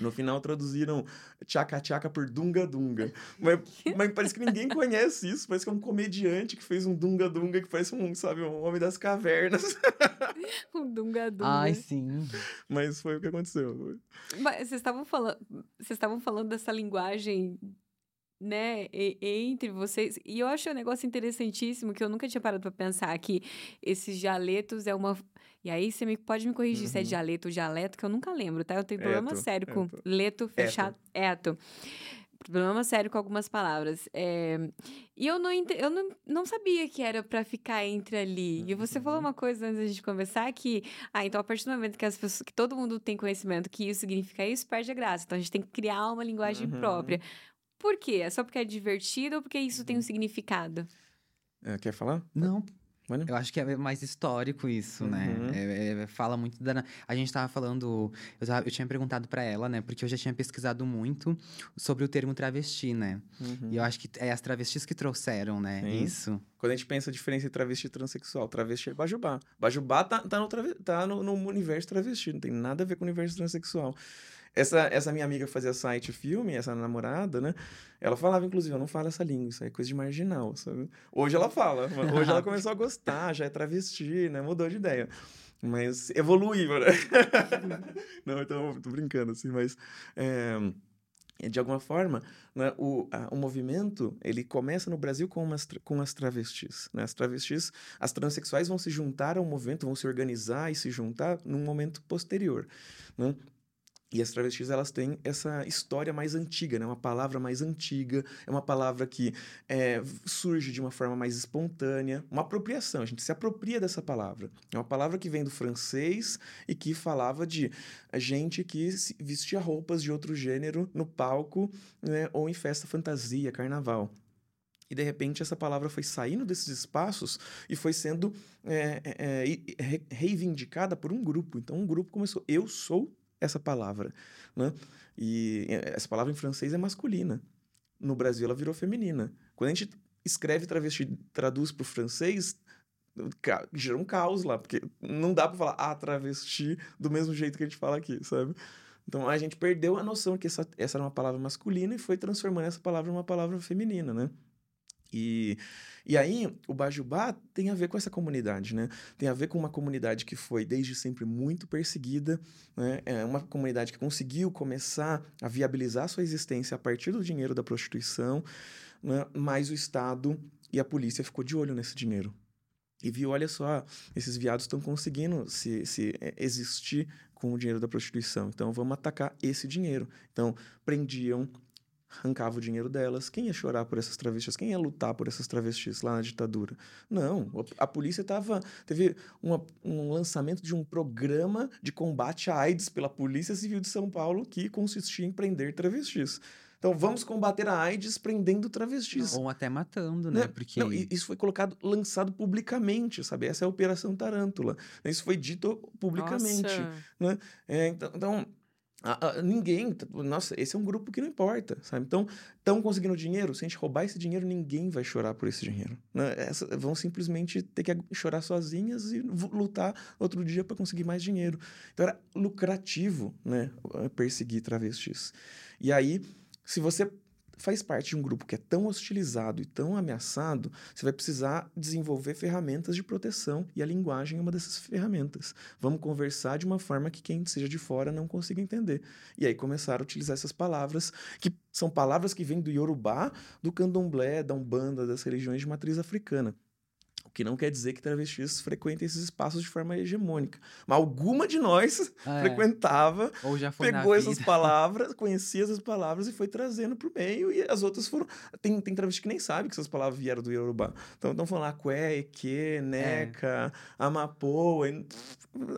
no final traduziram tchaca-tchaca por dunga-dunga. Mas, mas parece que ninguém conhece isso. Parece que é um comediante que fez um dunga-dunga que parece um, sabe, um homem das cavernas. O dunga dunga. Ai, sim. Mas foi o que aconteceu. Mas vocês estavam falando, vocês estavam falando dessa linguagem, né, e- entre vocês. E eu acho um negócio interessantíssimo que eu nunca tinha parado para pensar que esses dialetos é uma e aí você me, pode me corrigir se é Uhum. dialeto ou dialeto, que eu nunca lembro, tá? Eu tenho problema Eto, sério com eto. leto fechado, eto. Problema sério com algumas palavras. É, E eu não, ente- eu não, não sabia que era para ficar entre ali. E você falou Uhum. uma coisa antes da gente conversar que, ah, então a partir do momento que as pessoas, que todo mundo tem conhecimento que isso significa isso, perde a graça. Então a gente tem que criar uma linguagem Uhum. própria. Por quê? É só porque é divertido ou porque isso tem Uhum. um significado? É, quer falar? Não, eu acho que é mais histórico isso, né? Uhum. É- é- fala muito da. A gente tava falando. Eu, tava- eu tinha perguntado pra ela, né? Porque eu já tinha pesquisado muito sobre o termo travesti, né? Uhum. E eu acho que é as travestis que trouxeram, né? Sim. Isso. Quando a gente pensa a diferença entre travesti e transexual, travesti é Bajubá. Bajubá tá, tá, no, tá no, no universo travesti, não tem nada a ver com o universo transexual. Essa, essa minha amiga fazia site filme, essa namorada, né? Ela falava, inclusive, eu não falo essa língua, isso aí é coisa de marginal, sabe? Hoje ela fala, hoje ela começou a gostar, já é travesti, né? Mudou de ideia. Mas evoluiu, né? não, então, tô brincando, assim, mas... é, de alguma forma, né, o, a, o movimento ele começa no Brasil com, umas, com as travestis. Né? As travestis, as transexuais vão se juntar ao movimento, vão se organizar e se juntar num momento posterior. Né? E as travestis, elas têm essa história mais antiga, né? Uma palavra mais antiga, é uma palavra que é, surge de uma forma mais espontânea, uma apropriação, a gente se apropria dessa palavra. É uma palavra que vem do francês e que falava de gente que vestia roupas de outro gênero no palco né? ou em festa fantasia, carnaval. E de repente essa palavra foi saindo desses espaços e foi sendo é, é, reivindicada por um grupo. Então um grupo começou, eu sou essa palavra, né? E eh, essa palavra em francês é masculina. No Brasil ela virou feminina. Quando a gente escreve travesti, traduz para o francês, gera um caos lá, porque não dá para falar a ah, travesti do mesmo jeito que a gente fala aqui, sabe? Então a gente perdeu a noção que essa, essa era uma palavra masculina e foi transformando essa palavra em uma palavra feminina, né? E, e aí, o Bajubá tem a ver com essa comunidade, né? Tem a ver com uma comunidade que foi desde sempre muito perseguida, né? É uma comunidade que conseguiu começar a viabilizar sua existência a partir do dinheiro da prostituição, né? mas o Estado e a polícia ficou de olho nesse dinheiro. E viu, olha só, esses viados estão conseguindo se, se é, existir com o dinheiro da prostituição. Então, vamos atacar esse dinheiro. Então, prendiam arrancava o dinheiro delas. Quem ia chorar por essas travestis? Quem ia lutar por essas travestis lá na ditadura? Não, a polícia tava, teve uma, um lançamento de um programa de combate à AIDS pela Polícia Civil de São Paulo que consistia em prender travestis. Então vamos combater a AIDS prendendo travestis. Ou até matando, né? Não, Porque não, isso foi colocado, lançado publicamente, sabe? Essa é a Operação Tarântula. Isso foi dito publicamente, Nossa. né? É, então, então ninguém, nossa, esse é um grupo que não importa, sabe? Então, estão conseguindo dinheiro, se a gente roubar esse dinheiro, ninguém vai chorar por esse dinheiro. Né? Essa, vão simplesmente ter que chorar sozinhas e lutar outro dia para conseguir mais dinheiro. Então, era lucrativo, né, perseguir travestis. E aí, se você faz parte de um grupo que é tão hostilizado e tão ameaçado, você vai precisar desenvolver ferramentas de proteção e a linguagem é uma dessas ferramentas. Vamos conversar de uma forma que quem seja de fora não consiga entender. E aí começaram a utilizar essas palavras, que são palavras que vêm do Yorubá, do Candomblé, da Umbanda, das religiões de matriz africana. Que não quer dizer que travestis frequentem esses espaços de forma hegemônica. Mas alguma de nós ah, é. frequentava, pegou essas palavras, conhecia essas palavras e foi trazendo para o meio. E as outras foram. Tem, tem travesti que nem sabe que essas palavras vieram do Yorubá. Então estão falando Aqué, Eke, Neca, é. Amapô.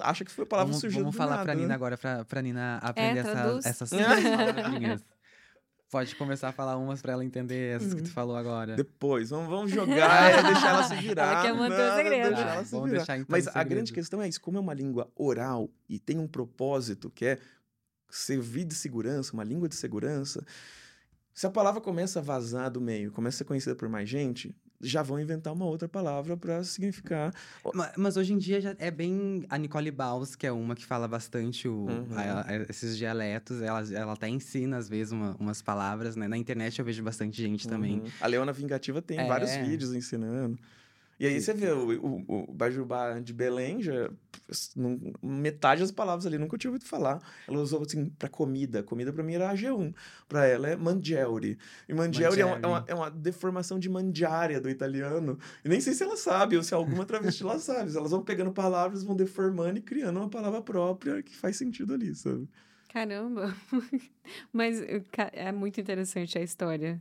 Acha que foi a palavra surgindo Vamos falar para Nina né? agora, para Nina aprender é, essa, essas palavrinhas. Pode começar a falar umas pra ela entender essas que tu uhum. falou agora. Depois, vamos, vamos jogar, é deixar ela se virar. Ela quer manter o segredo. Deixar ela se vamos virar. Deixar, então, Mas a grande questão é isso, como é uma língua oral e tem um propósito que é servir de segurança, uma língua de segurança, se a palavra começa a vazar do meio, começa a ser conhecida por mais gente, já vão inventar uma outra palavra para significar. Mas, mas, hoje em dia já é bem. A Nicole Baus, que é uma que fala bastante o, uhum. a, a, esses dialetos, ela, ela até ensina, às vezes, uma, umas palavras, né? Na internet eu vejo bastante gente uhum. também. A Leona Vingativa tem é... vários vídeos ensinando. E aí você vê o, o, o Bajubá de Belém, já, metade das palavras ali nunca tinha ouvido falar. Ela usou assim para comida. Comida para mim era AG1. Para ela é mangiare. E mangiare, é, uma, é, uma, é, uma, deformação de mangiaria do italiano. E nem sei se ela sabe ou se alguma travesti ela sabe. Elas vão pegando palavras, vão deformando e criando uma palavra própria que faz sentido ali, sabe? Caramba! Mas é muito interessante a história.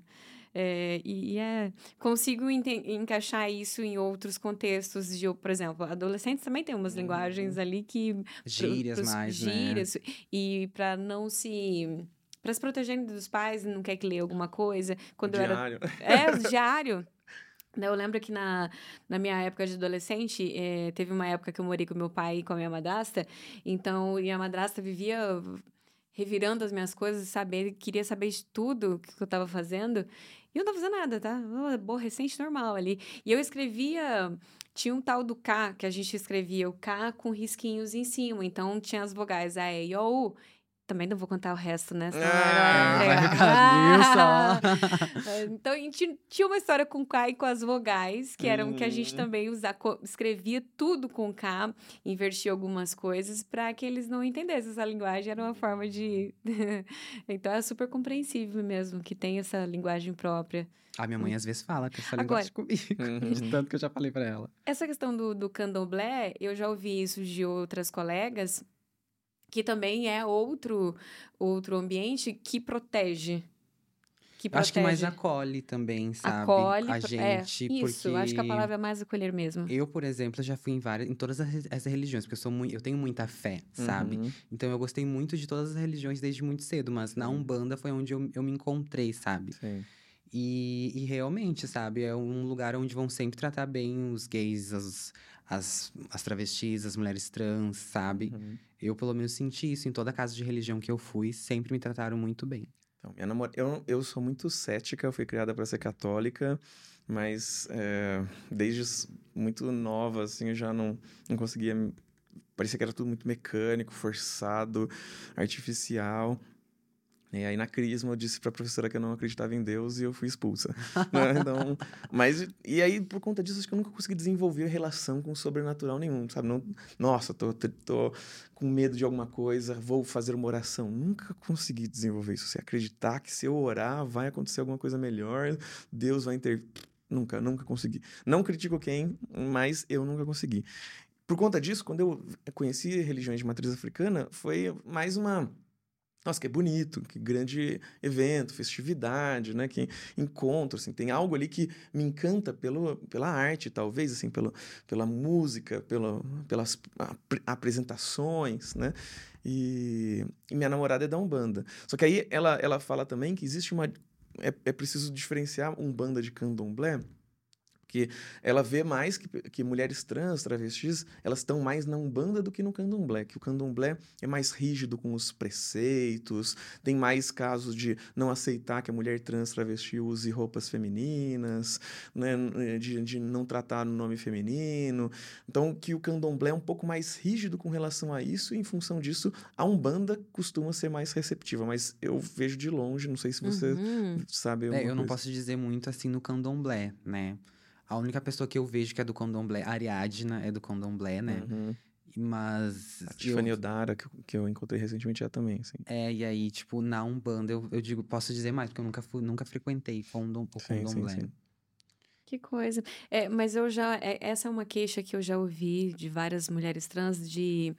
É, e, e, é, consigo encaixar isso em outros contextos de, por exemplo, adolescentes também tem umas uhum. linguagens ali que gírias pro, mais, né? gírias né? e para não se para se protegerem dos pais, não quer que leia alguma coisa. Quando diário. eu era É, diário. Eu lembro que na, na minha época de adolescente, é, teve uma época que eu morei com meu pai e com a minha madrasta, então, e a madrasta vivia revirando as minhas coisas, saber, queria saber de tudo que eu estava fazendo. E eu não estava fazendo nada, tá? Aborrecente normal ali. E eu escrevia. Tinha um tal do K que a gente escrevia o K com risquinhos em cima. Então tinha as vogais A, E, O, U. também não vou contar o resto, né? Senão Ah, era- vai ficar Ah! então, a gente tinha uma história com K e com as vogais, que eram que a gente Hum. também usa, co- escrevia tudo com K, invertia algumas coisas para que eles não entendessem essa linguagem, era uma forma de. então é super compreensível mesmo que tem essa linguagem própria. A minha mãe às vezes fala com essa Agora- linguagem comigo. Uhum. De tanto que eu já falei pra ela. Essa questão do, do candomblé, eu já ouvi isso de outras colegas, que também é outro, outro ambiente que protege. Que Acho que mais protege. acolhe também, sabe? acolhe. a pro- gente, é, isso, porque... acho que a palavra é mais acolher mesmo. Eu, por exemplo, já fui em várias, em todas as, essas religiões, porque eu sou muito, eu tenho muita fé, sabe? Uhum. Então eu gostei muito de todas as religiões desde muito cedo, mas na Umbanda foi onde eu, eu me encontrei, sabe? Sim. E, e realmente, sabe, é um lugar onde vão sempre tratar bem os gays, as, as, as travestis, as mulheres trans, sabe? Uhum. Eu, pelo menos, senti isso em toda casa de religião que eu fui, sempre me trataram muito bem. Então, minha namorada, eu, eu sou muito cética, eu fui criada para ser católica, mas é, desde muito nova, assim, eu já não, não conseguia. Parecia que era tudo muito mecânico, forçado, artificial. E aí, na crisma, eu disse pra professora que eu não acreditava em Deus e eu fui expulsa. né? Então, mas, e aí, por conta disso, acho que eu nunca consegui desenvolver relação com o sobrenatural nenhum, sabe? Não, nossa, tô, tô, com medo de alguma coisa, vou fazer uma oração. Nunca consegui desenvolver isso. Você acreditar que se eu orar, vai acontecer alguma coisa melhor, Deus vai inter... Nunca, nunca consegui. Não critico quem, mas eu nunca consegui. Por conta disso, quando eu conheci religiões de matriz africana, foi mais uma. Nossa, que bonito, que grande evento, festividade, né? Que encontro, assim, tem algo ali que me encanta pelo, pela arte, talvez, assim, pelo, pela música, pelo, pelas apre- apresentações, né? E, e minha namorada é da Umbanda. Só que aí ela, ela fala também que existe uma... É, é preciso diferenciar Umbanda de Candomblé, porque ela vê mais que, que mulheres trans, travestis, elas estão mais na Umbanda do que no Candomblé, que o Candomblé é mais rígido com os preceitos, tem mais casos de não aceitar que a mulher trans travesti use roupas femininas, né, de, de não tratar no nome feminino. Então, que o Candomblé é um pouco mais rígido com relação a isso, e em função disso, a Umbanda costuma ser mais receptiva, mas eu vejo de longe, não sei se você Uhum. sabe É, eu não coisa. posso dizer muito assim no candomblé, né? A única pessoa que eu vejo que é do candomblé, a Ariadna é do candomblé, né? Uhum. Mas. A eu- Tiffany Odara, que, eu- que eu encontrei recentemente, já também, assim. É, e aí, tipo, na Umbanda, eu, eu digo, posso dizer mais, porque eu nunca, fui, nunca frequentei condom, o Sim, sim, sim. Que coisa. É, mas eu já. é- essa é uma queixa que eu já ouvi de várias mulheres trans de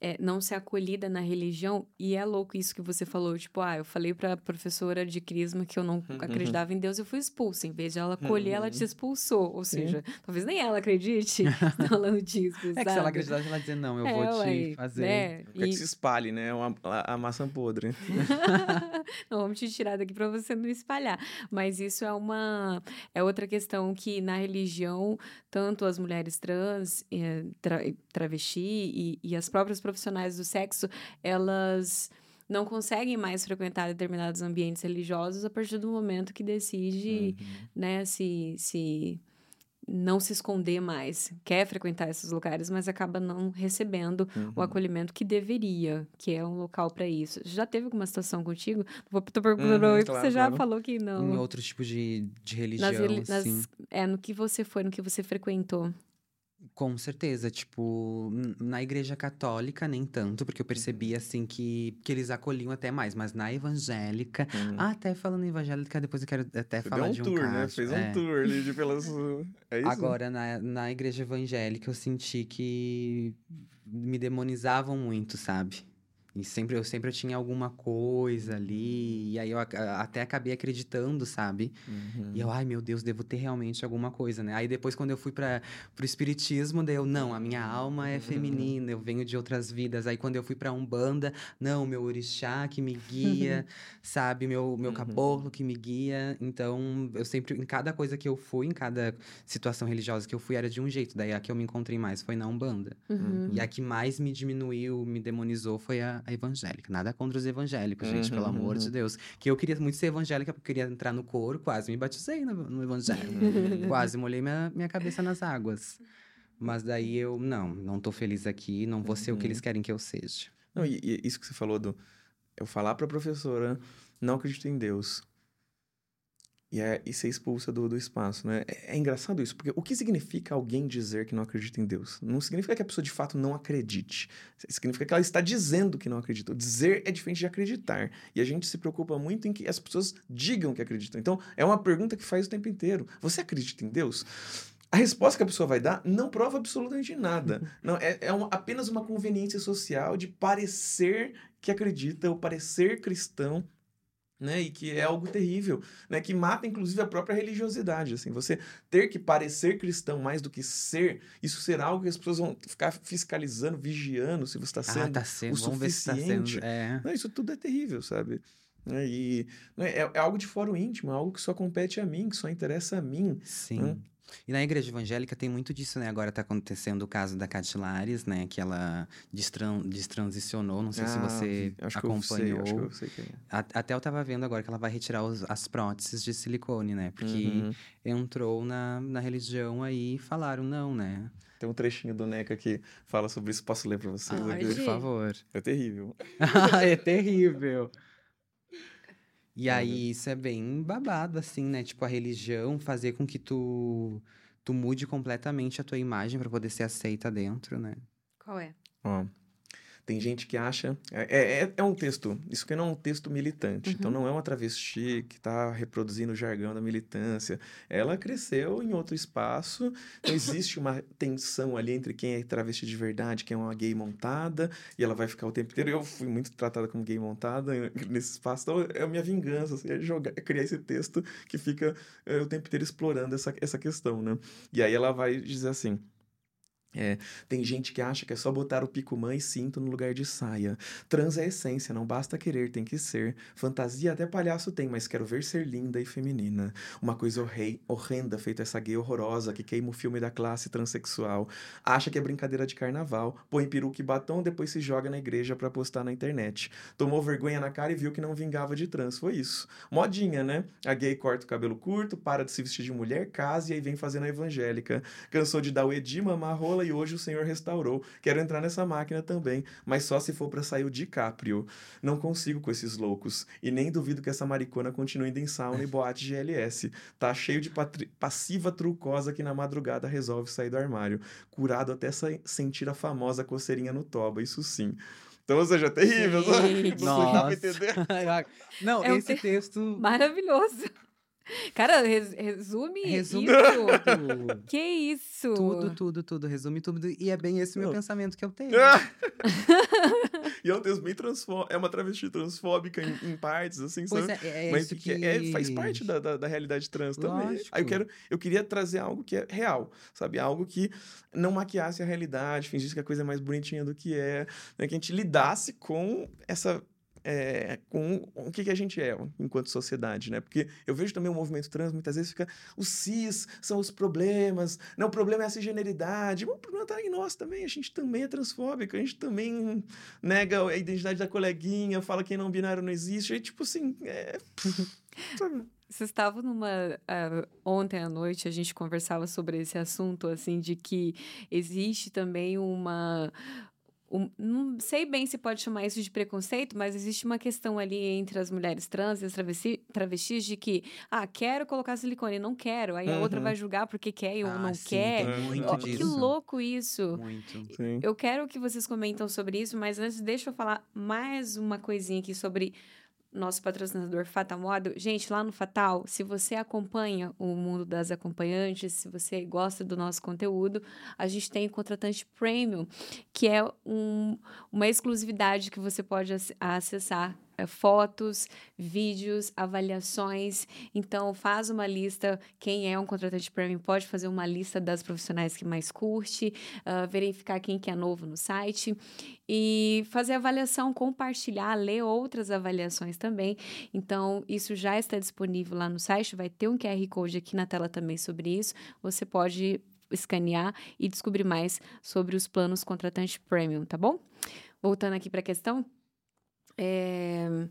é, não ser acolhida na religião. E é louco isso que você falou. Tipo, ah, eu falei pra professora de crisma que eu não acreditava em Deus e eu fui expulsa. Em vez de ela acolher, ela te expulsou. Ou Sim. seja, talvez nem ela acredite falando disso. É que se ela acreditasse, ela dizer, não, eu É, vou te ué, fazer. né? Quer que E- se espalhe, né? Uma- a, a maçã podre. não, vamos te tirar daqui para você não espalhar. Mas isso é uma é outra questão que na religião tanto as mulheres trans, eh, tra, travesti e, e as próprias profissionais do sexo, elas não conseguem mais frequentar determinados ambientes religiosos a partir do momento que decide, Uhum. né, se, se não se esconder mais, quer frequentar esses lugares, mas acaba não recebendo o Uhum. acolhimento que deveria, que é um local para isso. Já teve alguma situação contigo? Vou tô perguntando Uhum, porque claro, você já claro. falou que Em não. outro tipo de, de religião, Nas, nas- é no que você foi, no que você frequentou. Com certeza, tipo, na igreja católica nem tanto, porque eu percebi, assim, que, que eles acolhiam até mais, mas na evangélica, Uhum. ah, até falando em evangélica, depois eu quero até Você falar deu um de um tour, né? caso. Fez é. um tour ali de pelas. É isso? Agora, na, na igreja evangélica, eu senti que me demonizavam muito, sabe? E sempre, eu sempre tinha alguma coisa ali, e aí eu ac- até acabei acreditando, sabe? Uhum. E eu, ai meu Deus, devo ter realmente alguma coisa, né? Aí depois, quando eu fui para pro espiritismo, daí eu, não, a minha alma é feminina, eu venho de outras vidas. Aí quando eu fui pra Umbanda, não, meu orixá que me guia, sabe? Meu, meu Uhum. caboclo que me guia. Então, eu sempre, em cada coisa que eu fui, em cada situação religiosa que eu fui, era de um jeito. Daí a que eu me encontrei mais foi na Umbanda. Uhum. E a que mais me diminuiu, me demonizou foi a, a evangélica. Nada contra os evangélicos, gente, pelo Uhum, amor de uhum. Deus. Que eu queria muito ser evangélica, porque eu queria entrar no coro, quase me batizei no, no evangelho. Uhum. quase molhei minha, minha cabeça nas águas. Mas daí eu, não, não tô feliz aqui, não vou ser o que Uhum. eles querem que eu seja. Não, e, e isso que você falou do. eu falar para a professora, não acredito em Deus, e, é, e ser expulsa do, do espaço, né? É, é, engraçado isso, porque o que significa alguém dizer que não acredita em Deus? Não significa que a pessoa de fato não acredite. Significa que ela está dizendo que não acredita. dizer é diferente de acreditar. E a gente se preocupa muito em que as pessoas digam que acreditam. Então, é uma pergunta que faz o tempo inteiro. Você acredita em Deus? A resposta que a pessoa vai dar não prova absolutamente nada. Não, é, é uma, apenas uma conveniência social de parecer que acredita ou parecer cristão né? E que é algo terrível, né? Que mata inclusive a própria religiosidade, assim. Você ter que parecer cristão mais do que ser, isso será algo que as pessoas vão ficar fiscalizando, vigiando se você está sendo, ah, tá sendo, o suficiente. Tá sendo, é. Não, isso tudo é terrível, sabe? Né? E né? é, é, algo de fora o íntimo, é algo que só compete a mim, que só interessa a mim. Sim. Né? E na igreja evangélica tem muito disso, né? Agora tá acontecendo o caso da Catilares, né? Que ela destran destransicionou, não sei ah, se você acho acompanhou. Que eu sei, acho que eu sei quem é. Até eu tava vendo agora que ela vai retirar os, as próteses de silicone, né? Porque uhum. entrou na, na religião aí e falaram não, né? Tem um trechinho do Neca que fala sobre isso. Posso ler pra vocês? Ai, Por favor. É terrível. é terrível. E aí, isso é bem babado, assim, né? Tipo, a religião fazer com que tu, tu mude completamente a tua imagem para poder ser aceita dentro, né? Qual é? Ó, tem gente que acha. É, é, é um texto. Isso aqui não é um texto militante. Então, uhum. Então, não é uma travesti que está reproduzindo o jargão da militância. Ela cresceu em outro espaço. Então, existe uma tensão ali entre quem é travesti de verdade, quem é uma gay montada. E ela vai ficar o tempo inteiro. Eu fui muito tratada como gay montada nesse espaço. Então, é a minha vingança. Assim, é, jogar, é criar esse texto que fica é, o tempo inteiro explorando essa, essa questão, né? E aí ela vai dizer assim. É, tem gente que acha que é só botar o picumã e cinto no lugar de saia. Trans é essência, não basta querer, tem que ser. Fantasia até palhaço tem, mas quero ver ser linda e feminina. Uma coisa horrei, horrenda feita essa gay horrorosa que queima o filme da classe transexual. Acha que é brincadeira de carnaval, põe peruca e batom, depois se joga na igreja para postar na internet. Tomou vergonha na cara e viu que não vingava de trans. Foi isso. Modinha, né? A gay corta o cabelo curto, para de se vestir de mulher, casa e aí vem fazendo a evangélica. Cansou de dar o edima, amarrola e hoje o Senhor restaurou. Quero entrar nessa máquina também, mas só se for para sair o DiCaprio. Não consigo com esses loucos. E nem duvido que essa maricona continue indo em sauna e boate GLS. Tá cheio de passiva trucosa que na madrugada resolve sair do armário. Curado até sentir a famosa coceirinha no toba, isso sim. Então, ou seja, é terrível. Não dá pra entender. Não, é esse um texto. Maravilhoso. Cara, res, resume, resume isso. tudo. que isso? Tudo, tudo, tudo. Resume tudo. E é bem esse o meu pensamento que eu tenho. e é um texto bem transfóbico. É uma travesti transfóbica em, em partes, assim, pois sabe? É, é Mas isso que... É, faz parte da, da, da, realidade trans também. Lógico. Aí eu, quero, eu queria trazer algo que é real, sabe? Algo que não maquiasse a realidade, fingisse que a coisa é mais bonitinha do que é. Né? Que a gente lidasse com essa é, com o que, que a gente é enquanto sociedade, né? Porque eu vejo também o movimento trans, muitas vezes fica os cis são os problemas, não, o problema é a cisgeneridade, o problema está em nós também, a gente também é transfóbico, a gente também nega a identidade da coleguinha, fala que não binário não existe, e tipo assim, é... Vocês estavam numa. Uh, ontem à noite a gente conversava sobre esse assunto, assim, de que existe também uma um, não sei bem se pode chamar isso de preconceito, mas existe uma questão ali entre as mulheres trans e as travesti, travestis de que, ah, quero colocar silicone, não quero. Aí uhum. a outra uhum. vai julgar porque quer e ou ah, não sim, quer. Muito oh, disso. Que louco isso. Muito. Sim. Eu quero que vocês comentam sobre isso, mas antes deixa eu falar mais uma coisinha aqui sobre nosso patrocinador Fatal Model. Gente, lá no Fatal, se você acompanha o mundo das acompanhantes, se você gosta do nosso conteúdo, a gente tem o contratante Premium, que é um, uma exclusividade que você pode acessar fotos, vídeos, avaliações. Então, faz uma lista. Quem é um contratante premium pode fazer uma lista das profissionais que mais curte, uh, verificar quem que é novo no site e fazer avaliação, compartilhar, ler outras avaliações também. Então, isso já está disponível lá no site. Vai ter um QR Code aqui na tela também sobre isso. Você pode escanear e descobrir mais sobre os planos contratante premium, tá bom? Voltando aqui para a questão, é...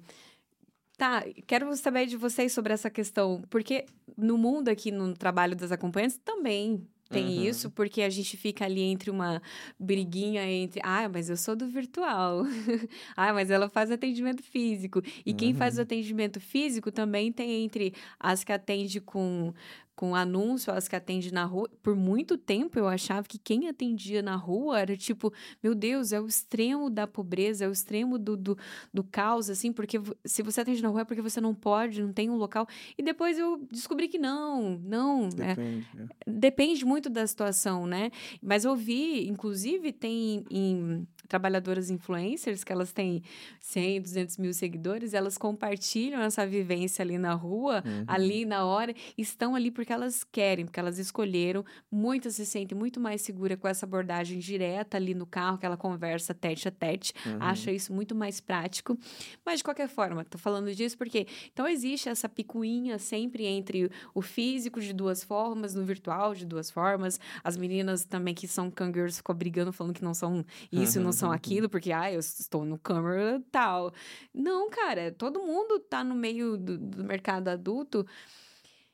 Tá, quero saber de vocês sobre essa questão, porque no mundo aqui, no trabalho das acompanhantes, também tem Uhum. isso, porque a gente fica ali entre uma briguinha entre, ah, mas eu sou do virtual. ah, mas ela faz atendimento físico. E quem faz o Uhum. atendimento físico também tem entre as que atende com com anúncio, as que atende na rua. Por muito tempo eu achava que quem atendia na rua era tipo, meu Deus, é o extremo da pobreza, é o extremo do, do, do caos, assim, porque se você atende na rua é porque você não pode, não tem um local. E depois eu descobri que não, não, né? Depende. é. Depende muito da situação, né? Mas eu vi, inclusive, tem em trabalhadoras influencers que elas têm 100, 200 mil seguidores, elas compartilham essa vivência ali na rua, Uhum. ali na hora, estão ali porque elas querem, porque elas escolheram. Muitas se sentem muito mais seguras com essa abordagem direta ali no carro, aquela conversa tete a tete. Uhum. Acha isso muito mais prático. Mas, de qualquer forma, tô falando disso porque. Então, existe essa picuinha sempre entre o físico de duas formas, no virtual de duas formas. As meninas também que são cangirls ficam brigando, falando que não são isso, não são aquilo, porque, ah, eu estou no câmera tal. Não, cara, todo mundo tá no meio do, do mercado adulto.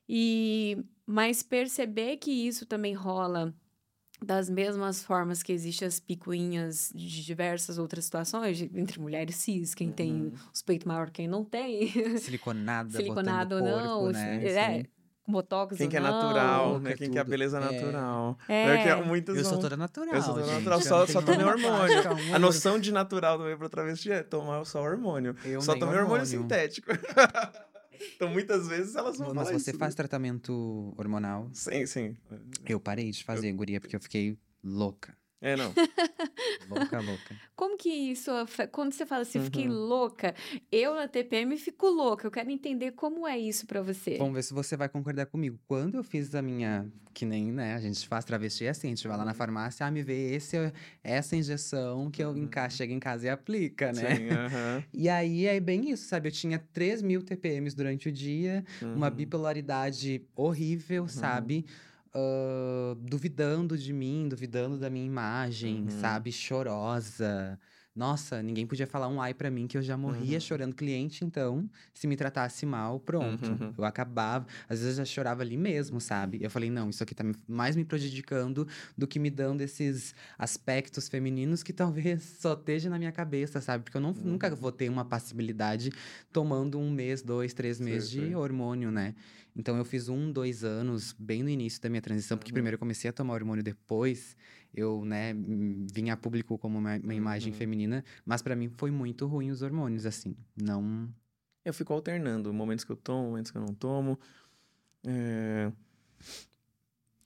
E. Mas perceber que isso também rola das mesmas formas que existem as picuinhas de diversas outras situações, entre mulheres cis, quem tem Uhum. os peitos maior, quem não tem, Siliconada, siliconado ou não, corpo, né? é. Botox Quem ou que é não. natural, né? Quem que é a beleza É. natural. É. que muitos Eu sou toda natural, Eu sou toda gente. natural, Eu só, só tomei hormônio. A noção de natural também pra travesti é tomar só hormônio. Eu só tomei hormônio hormônio. sintético. então, muitas vezes elas vão Mas você isso. faz tratamento hormonal? Sim, sim. Eu parei de fazer, guria, porque eu fiquei louca. É, não. Louca, louca. Como que isso, quando você fala assim, fiquei Uhum. louca, eu na TPM fico louca, eu quero entender como é isso pra você. Vamos ver se você vai concordar comigo. Quando eu fiz a minha, que nem, né, a gente faz travesti é assim, a gente vai lá na farmácia, ah, me vê esse, essa injeção que eu Uhum. enca chega em casa e aplica, né? Sim, aham. E aí é bem isso, sabe? Eu tinha 3 mil TPMs durante o dia, uma Uhum. bipolaridade horrível, sabe? Ah, duvidando de mim, duvidando da minha imagem, Uhum. sabe? Chorosa. Nossa, ninguém podia falar um ai pra mim que eu já morria Uhum. chorando. Cliente, então, se me tratasse mal, pronto. Uhum. Eu acabava. Às vezes eu já chorava ali mesmo, sabe? Eu falei, não, isso aqui tá mais me prejudicando do que me dando esses aspectos femininos que talvez só esteja na minha cabeça, sabe? Porque eu não, nunca Uhum. vou ter uma passibilidade tomando um mês, dois, três meses de sei. hormônio, né? Então eu fiz um, dois anos bem no início da minha transição, porque Uhum. primeiro eu comecei a tomar hormônio, depois eu, né, vim a público como uma, uma imagem Uhum. feminina, mas pra mim foi muito ruim os hormônios, assim. Não. Eu fico alternando momentos que eu tomo, momentos que eu não tomo. É,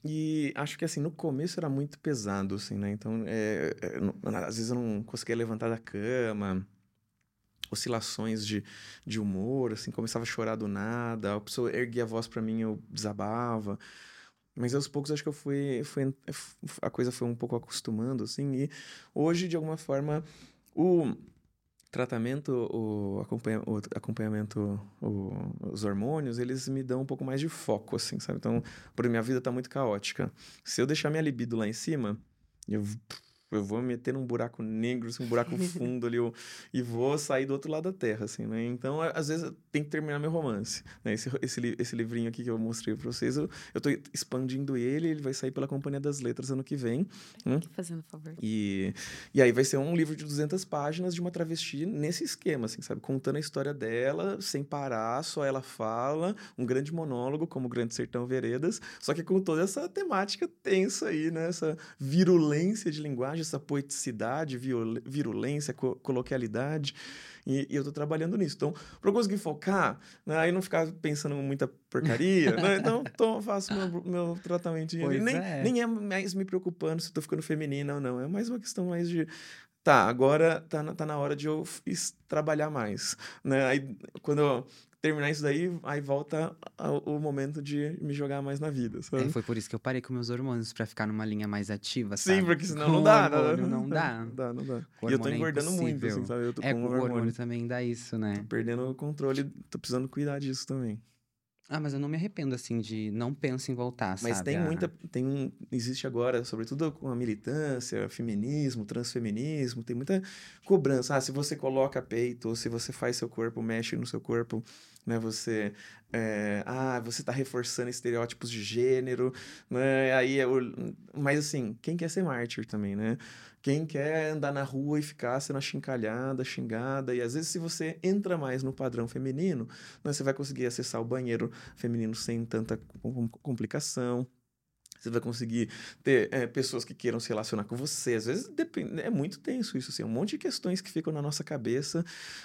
E acho que assim, no começo era muito pesado, assim, né? Então, é, é, às vezes eu não conseguia levantar da cama, oscilações de, de humor, assim, começava a chorar do nada, a pessoa erguia a voz pra mim, eu desabava. Mas aos poucos acho que eu fui, fui a coisa foi um pouco acostumando, assim, e hoje, de alguma forma, o tratamento, o, acompanha, o acompanhamento, o- os hormônios, eles me dão um pouco mais de foco, assim, sabe? Então, por minha vida tá muito caótica. Se eu deixar minha libido lá em cima, eu, eu vou me meter num buraco negro, assim, um buraco fundo ali, eu- e vou sair do outro lado da terra, assim, né? Então, às vezes, tenho que terminar meu romance. Né? Esse, esse, esse livrinho aqui que eu mostrei pra vocês, eu, eu tô expandindo ele, ele vai sair pela Companhia das Letras ano que vem. Aqui fazendo favor. E, e aí vai ser um livro de 200 páginas de uma travesti nesse esquema, assim, sabe? Contando a história dela, sem parar, só ela fala, um grande monólogo, como o Grande Sertão Veredas, só que com toda essa temática tensa aí, né? Essa virulência de linguagem, essa poeticidade, virulência, co- coloquialidade. E, e eu tô trabalhando nisso. Então, para eu conseguir focar, né, aí não ficar pensando muita porcaria, né? Então, tô, faço meu, meu tratamentinho ali. Pois Nem, é. nem é mais me preocupando se tô ficando feminina ou não. É mais uma questão mais de. Tá, agora tá na, tá na hora de eu trabalhar mais. Né? Aí, quando eu terminar isso daí, aí volta o momento de me jogar mais na vida, sabe? É, foi por isso que eu parei com meus hormônios, pra ficar numa linha mais ativa, Sim, sabe? porque senão Com não dá, né? hormônio não dá. Não dá, não dá. E eu tô é engordando muito, assim, sabe? Eu tô É, com com o hormônio. hormônio também dá isso, né? Tô perdendo o controle, tô precisando cuidar disso também. Ah, mas eu não me arrependo, assim, de não penso em voltar, Mas sabe? tem Ah, muita. Tem, existe agora, sobretudo com a militância, feminismo, transfeminismo, tem muita cobrança. Ah, se você coloca peito, ou se você faz seu corpo, mexe no seu corpo, né? Você. é, ah, você tá reforçando estereótipos de gênero, né? Aí Mas assim, quem quer ser mártir também, né? Quem quer andar na rua e ficar sendo achincalhada, xingada, e às vezes, se você entra mais no padrão feminino, né, você vai conseguir acessar o banheiro feminino sem tanta com- complicação. Você vai conseguir ter é, pessoas que queiram se relacionar com você. Às vezes depende, é muito tenso isso, assim. Um monte de questões que ficam na nossa cabeça,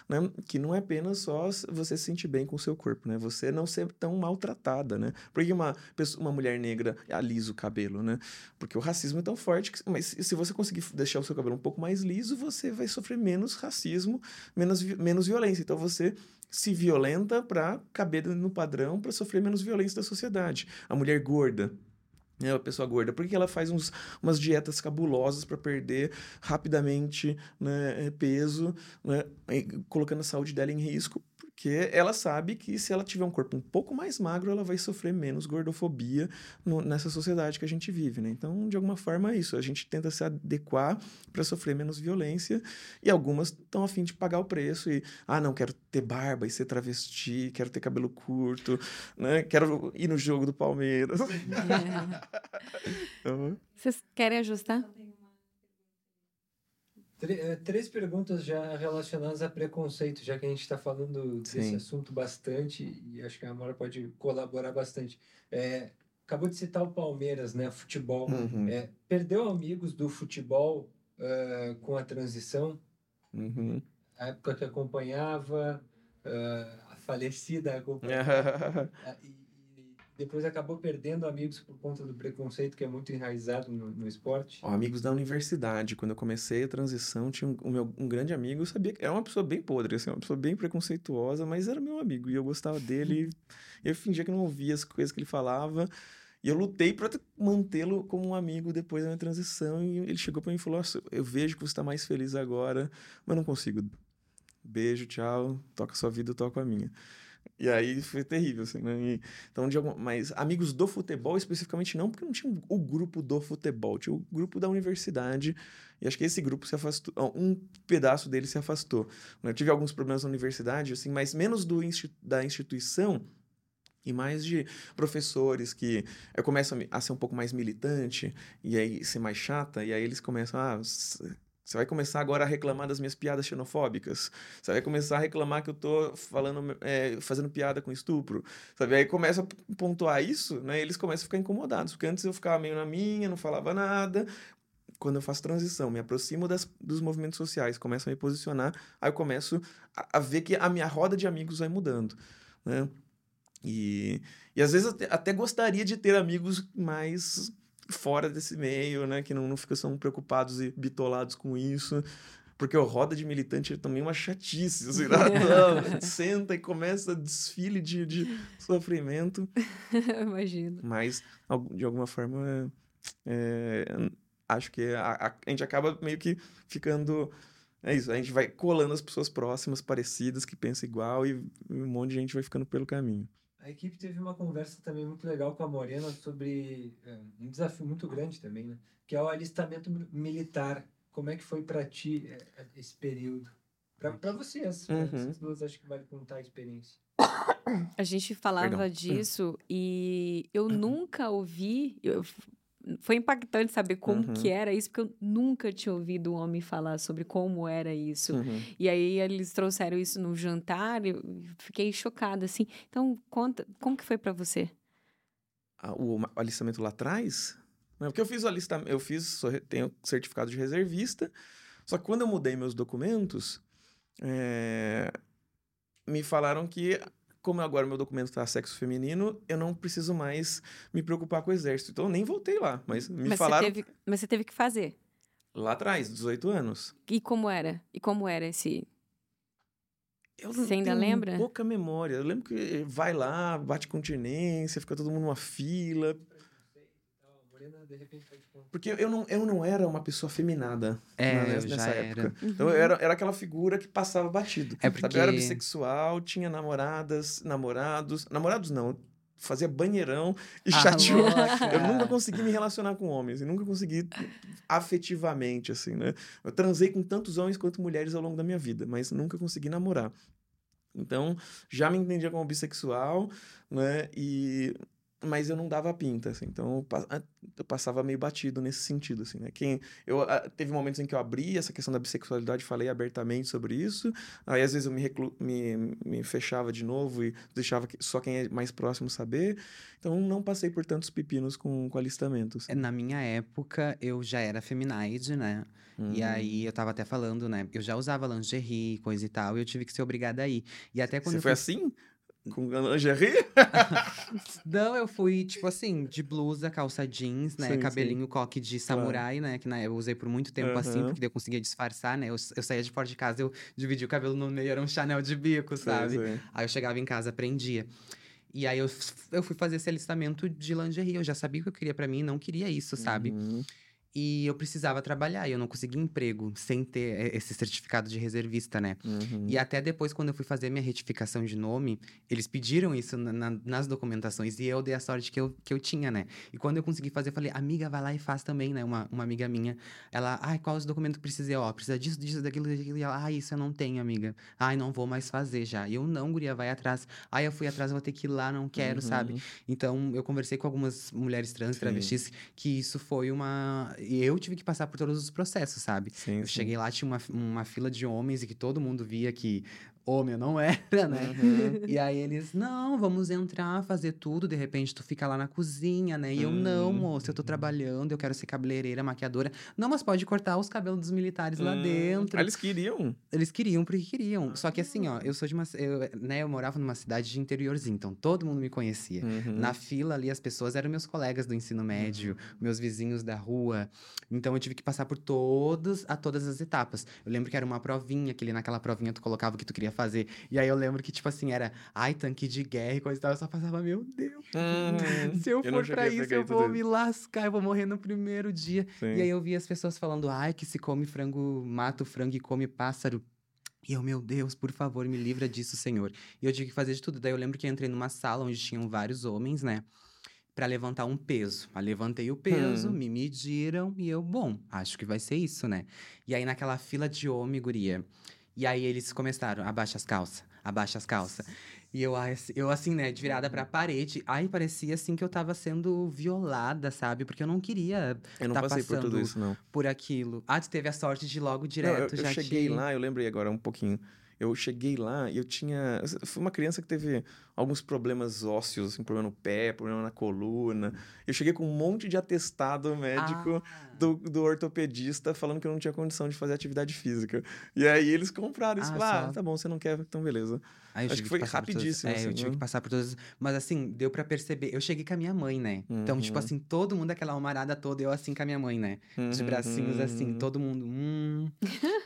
né? Que não é apenas só você se sentir bem com o seu corpo, né? Você não ser tão maltratada, né? Por que uma, uma mulher negra alisa o cabelo, né? Porque o racismo é tão forte que... Mas se você conseguir deixar o seu cabelo um pouco mais liso, você vai sofrer menos racismo, menos, menos violência. Então você se violenta para caber no padrão, para sofrer menos violência da sociedade. A mulher gorda, né, a pessoa gorda, por que ela faz uns, umas dietas cabulosas para perder rapidamente né, peso, né, colocando a saúde dela em risco? Porque ela sabe que se ela tiver um corpo um pouco mais magro, ela vai sofrer menos gordofobia no- nessa sociedade que a gente vive, né? Então, de alguma forma, é isso. A gente tenta se adequar para sofrer menos violência e algumas estão a fim de pagar o preço e, ah, não, quero ter barba e ser travesti, quero ter cabelo curto, né? Quero ir no jogo do Palmeiras. Uhum. Vocês querem ajustar? Eh, Três perguntas já relacionadas a preconceito, já que a gente está falando desse Sim. assunto bastante e acho que a Amora pode colaborar bastante. É, acabou de citar o Palmeiras, né? Futebol. Uhum. É, perdeu amigos do futebol eh, com a transição, Uhum. a época que acompanhava, eh, a falecida acompanhava. Ah, e depois acabou perdendo amigos por conta do preconceito que é muito enraizado no, no esporte. Ó, amigos da universidade, quando eu comecei a transição, tinha um, um meu, um grande amigo, eu sabia que era uma pessoa bem podre, assim, uma pessoa bem preconceituosa, mas era meu amigo, e eu gostava dele, eu fingia que não ouvia as coisas que ele falava, e eu lutei para mantê-lo como um amigo depois da minha transição, e ele chegou para mim e falou, Nossa, eu vejo que você está mais feliz agora, mas não consigo. Beijo, tchau, toca a sua vida, eu toco a minha. E aí foi terrível, assim, né? E- então, de algum, mas amigos do futebol especificamente não, porque não tinha o grupo do futebol, tinha o grupo da universidade, e acho que esse grupo se afastou, um pedaço dele se afastou. Eu tive alguns problemas na universidade, assim, mas menos do da instituição e mais de professores que eu começo a a ser um pouco mais militante e aí ser mais chata, e aí eles começam, ah, s- você vai começar agora a reclamar das minhas piadas xenofóbicas. Você vai começar a reclamar que eu tô falando, é, fazendo piada com estupro. Sabe? Aí começa a pontuar isso, né? Eles começam a ficar incomodados. Porque antes eu ficava meio na minha, não falava nada. Quando eu faço transição, me aproximo das, dos movimentos sociais, começo a me posicionar, aí eu começo a, a ver que a minha roda de amigos vai mudando, né? E, e às vezes até, até gostaria de ter amigos mais fora desse meio, né? Que não, não ficam tão preocupados e bitolados com isso. Porque o roda de militante é também uma chatice. Assim? Não, senta e começa desfile de, de sofrimento. Imagino. Mas, de alguma forma, é, acho que a, a- a gente acaba meio que ficando. É isso, a gente vai colando as pessoas próximas, parecidas, que pensam igual, e um monte de gente vai ficando pelo caminho. A equipe teve uma conversa também muito legal com a Morena sobre é, um desafio muito grande também, né? Que é o alistamento mi- militar. Como é que foi para ti é, é, esse período? Para vocês, né? Uhum. vocês duas acho que vale contar a experiência. A gente falava Perdão. disso e eu nunca ouvi. eu- foi impactante saber como Uhum. que era isso, porque eu nunca tinha ouvido um homem falar sobre como era isso. Uhum. E aí eles trouxeram isso no jantar e eu fiquei chocada, assim. Então, conta, como que foi pra você? Ah, o, alistamento lá atrás, porque eu fiz o alistamento, eu fiz, tenho certificado de reservista, só que quando eu mudei meus documentos, é, me falaram que, como agora meu documento está sexo feminino, eu não preciso mais me preocupar com o exército. Então eu nem voltei lá, mas me mas, falaram você teve, mas você teve que fazer. lá atrás, 18 anos. E como era? E como era esse. Eu Você ainda lembra? pouca memória. Eu lembro que vai lá, bate continência, fica todo mundo numa fila. De repente, pode contar. Porque eu não, eu não era uma pessoa feminada É, na- eu nessa época. era. Então eu era, era aquela figura que passava batido. É Sabe? Eu era porque- bissexual, tinha namoradas, namorados. Namorados não. fazia banheirão e Ah, chateou. louca. Eu nunca consegui me relacionar com homens, eu nunca consegui afetivamente, assim, né? Eu transei com tantos homens quanto mulheres ao longo da minha vida, mas nunca consegui namorar. Então, já me entendia como bissexual, né? E mas eu não dava pinta, assim. Então, eu ah, eu passava meio batido nesse sentido, assim, né? Quem, eu, ah, teve momentos em que eu abri essa questão da bissexualidade, falei abertamente sobre isso. Aí, às vezes, eu me, reclu- me, me fechava de novo e deixava só quem é mais próximo saber. Então, não passei por tantos pepinos com, com alistamento, assim. Na minha época, eu já era feminaide, né? E Hum. aí, eu tava até falando, né? Eu já usava lingerie, coisa e tal, e eu tive que ser obrigada a ir. E até quando Você foi fui... assim? Com lingerie? Não, eu fui, tipo assim, de blusa, calça jeans, né? Sim, sim. cabelinho coque de samurai, né? Que na, eu usei por muito tempo assim, Aham. porque eu conseguia disfarçar, né? Eu, eu saía de fora de casa, eu dividia o cabelo no meio, era um Chanel de bico, sabe? Sei. Aí eu chegava em casa, prendia. E aí eu, eu fui fazer esse alistamento de lingerie. Eu já sabia o que eu queria pra mim, não queria isso, sabe? Uhum. E eu precisava trabalhar, e eu não conseguia emprego sem ter esse certificado de reservista, né? Uhum. E até depois, quando eu fui fazer minha retificação de nome, eles pediram isso na- na- nas documentações. E eu dei a sorte que eu, que eu tinha, né? E quando eu consegui fazer, eu falei, amiga, vai lá e faz também, né? Uma, uma amiga minha, ela, ai, qual os documentos que precisa? Ó, precisa disso, disso, daquilo, daquilo. E ela, ai, isso eu não tenho, amiga. Ai, não vou mais fazer já. E eu, não, guria, vai atrás. Ai, eu fui atrás, eu vou ter que ir lá, não quero, sabe? Uhum. Então, eu conversei com algumas mulheres trans, Sim. travestis, que isso foi uma... E eu tive que passar por todos os processos, sabe? Sim, Eu sim. cheguei lá, tinha uma, uma fila de homens e que todo mundo via que homem eu não era, né? Uhum. E aí eles, não, vamos entrar, fazer tudo, de repente tu fica lá na cozinha, né? E eu, não, Hum. moça, eu tô trabalhando, eu quero ser cabeleireira, maquiadora. Não, mas pode cortar os cabelos dos militares lá Hum. dentro. Ah, eles queriam. Eles queriam porque queriam. Só que assim, ó, eu sou de uma. Eu, né, eu morava numa cidade de interiorzinho, então todo mundo me conhecia. Uhum. Na fila ali, as pessoas eram meus colegas do ensino médio, meus vizinhos da rua. Então eu tive que passar por todos, a todas as etapas. Eu lembro que era uma provinha, que ali naquela provinha tu colocava o que tu queria fazer. E aí eu lembro que, tipo assim, era, ai, tanque de guerra e coisa e tal. Eu só passava, meu Deus. Hum, Se eu eu for pra isso, eu vou isso. me lascar, eu vou morrer no primeiro dia. Sim. E aí eu vi as pessoas falando, ai, que se come frango, mata o frango e come pássaro. E eu, meu Deus, por favor, me livra disso, Senhor. E eu tive que fazer de tudo. Daí eu lembro que eu entrei numa sala onde tinham vários homens, né? Pra levantar um peso. Aí levantei o peso, Hum. me mediram e eu, bom, acho que vai ser isso, né? E aí naquela fila de homem, guria. E aí eles começaram, abaixa as calças, abaixa as calças. E eu, assim- eu assim, né, de virada pra parede. Aí parecia assim que eu tava sendo violada, sabe? Porque eu não queria Eu não tá passei por tudo passando isso, não. por aquilo. Ah, tu teve a sorte de logo Não, direto, eu, eu já cheguei te... lá, eu lembrei agora um pouquinho. Eu cheguei lá e eu tinha. Eu fui uma criança que teve alguns problemas ósseos, assim, problema no pé, problema na coluna. Eu cheguei com um monte de atestado médico Ah. do, do ortopedista falando que eu não tinha condição de fazer atividade física. E aí eles compraram isso. Ah, falaram, ah, tá bom, você não quer, então beleza. Aí eu Acho que foi passar por todas- rapidíssimo, É, eu assim, tive né? que passar por todas. Mas assim, deu pra perceber. Eu cheguei com a minha mãe, né? Então, tipo Uhum. assim, todo mundo, aquela almarada toda, eu assim com a minha mãe, né? Uhum. bracinhos assim, todo mundo. Hum,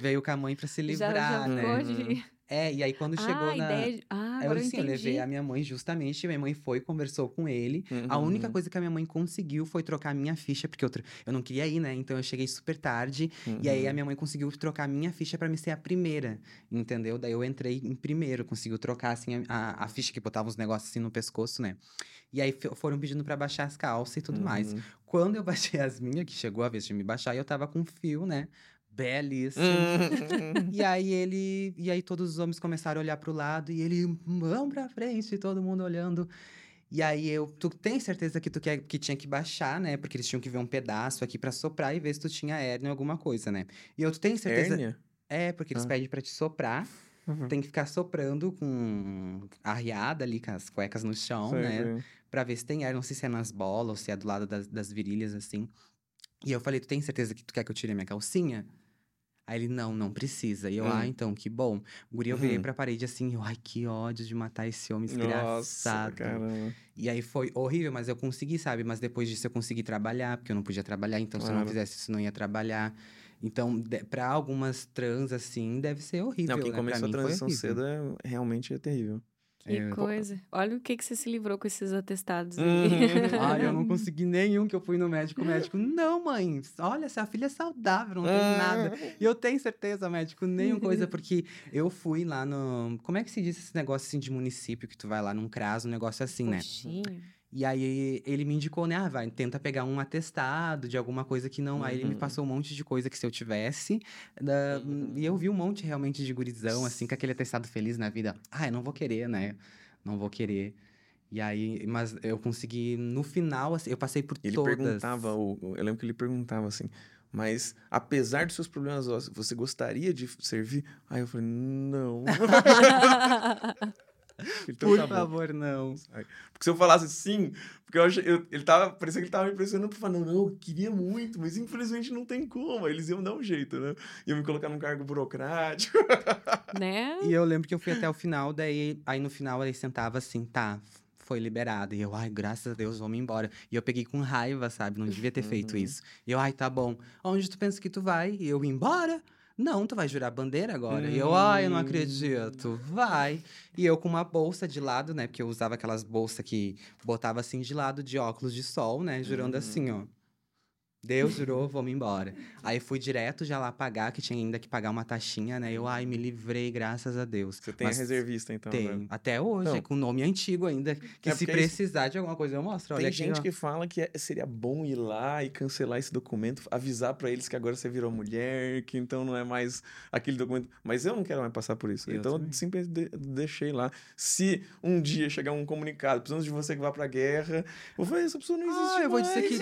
veio com a mãe pra se Já, livrar, já né? pode. É, e aí quando chegou ah, na. ideia de... Ah, eu, agora eu assim, eu entendi. levei a minha mãe justamente, minha mãe foi, conversou com ele. A Uhum. única coisa que a minha mãe conseguiu foi trocar a minha ficha, porque eu, tro- eu não queria ir, né? Então eu cheguei super tarde. E aí a Uhum. minha mãe conseguiu trocar a minha ficha pra me ser a primeira, entendeu? Daí eu entrei em primeiro, conseguiu trocar assim a, a- a ficha que botava os negócios assim no pescoço, né? E aí foram pedindo pra baixar as calças e tudo mais. Uhum. Quando eu baixei as minhas, que chegou a vez de me baixar, eu tava com fio, né? Belíssimo. Uhum. E aí ele. E aí todos os homens começaram a olhar pro lado e ele, vão pra frente, todo mundo olhando. E aí eu, tu tem certeza que tu quer, que tinha que baixar, né? Porque eles tinham que ver um pedaço aqui pra soprar e ver se tu tinha hérnia ou alguma coisa, né? E eu, tu tem certeza. Hérnia? É, porque eles Ah. pedem pra te soprar, Uhum. tem que ficar soprando com arriada ali, com as cuecas no chão, Sei, né? sei. Pra ver se tem hérnia, não sei se é nas bolas ou se é do lado das, das virilhas, assim. E eu falei, tu tem certeza que tu quer que eu tire a minha calcinha? Aí ele, não, não precisa. E eu, Hum. ah, então, que bom. Guri, eu virei Uhum. pra parede assim, eu, ai, que ódio de matar esse homem Nossa, desgraçado. caramba. E aí foi horrível, mas eu consegui, sabe? Mas depois disso eu consegui trabalhar, porque eu não podia trabalhar, então se eu não Claro. fizesse isso, não ia trabalhar. Então, de, pra algumas trans, assim, deve ser horrível. Não, quem né? Começou a transição cedo é, realmente é terrível. Que É, coisa. Olha o que, que você se livrou com esses atestados. aí. Uhum. Ai, eu não consegui nenhum que eu fui no médico. O médico, não, mãe, olha, sua filha é saudável, não tem nada. E eu tenho certeza, médico, nenhuma coisa, porque eu fui lá no. Como é que se diz esse negócio assim de município que tu vai lá num CRAS, um negócio assim, né? E aí ele me indicou, né? Ah, vai, tenta pegar um atestado de alguma coisa que não. Aí ele me Uhum. passou um monte de coisa que se eu tivesse. da- Uhum. E eu vi um monte realmente de gurizão, assim, com aquele atestado feliz na vida. Ah, eu não vou querer, né? Não vou querer. E aí, mas eu consegui, no final, assim, eu passei por Ele todas. perguntava, o- o- eu lembro que ele perguntava assim, mas apesar dos seus problemas ósseos, você gostaria de servir? Aí eu falei, não. Então Por tá bom. favor, não. Porque se eu falasse sim, porque eu, achei- eu- ele tava, parecia que ele tava me impressionando pra falar, não, não, eu queria muito, mas infelizmente não tem como. Aí Eles iam dar um jeito, né? Iam me colocar num cargo burocrático. né? E eu lembro que eu fui até o final, daí aí no final ele sentava assim, tá, foi liberado. E eu, ai, graças a Deus, vamos embora. E eu peguei com raiva, sabe? Não devia ter feito Uhum. isso. E eu, ai, tá bom. Onde tu pensa que tu vai? E eu, embora? Não, tu vai jurar bandeira agora? E eu, ai, eu não Hum. acredito. Vai. E eu com uma bolsa de lado, né? Porque eu usava aquelas bolsas que botava assim de lado, de óculos de sol, né? Jurando Uhum. assim, ó. Deus jurou, vamos embora. Aí fui direto já lá pagar, que tinha ainda que pagar uma taxinha, né? Eu, ai, me livrei, graças a Deus. Você tem Mas a reservista, então. Tem, né? até hoje, Não. com nome antigo ainda. Que É se precisar de alguma coisa eu mostro. Olha Tem aqui, gente ó. que fala que é- seria bom ir lá e cancelar esse documento, avisar pra eles que agora você virou mulher, que então não é mais aquele documento. Mas eu não quero mais passar por isso. Eu então eu também. simplesmente de- deixei lá. Se um dia chegar um comunicado, precisamos de você que vá pra guerra, eu vou falar, essa pessoa não existe Ah, eu vou dizer mais." que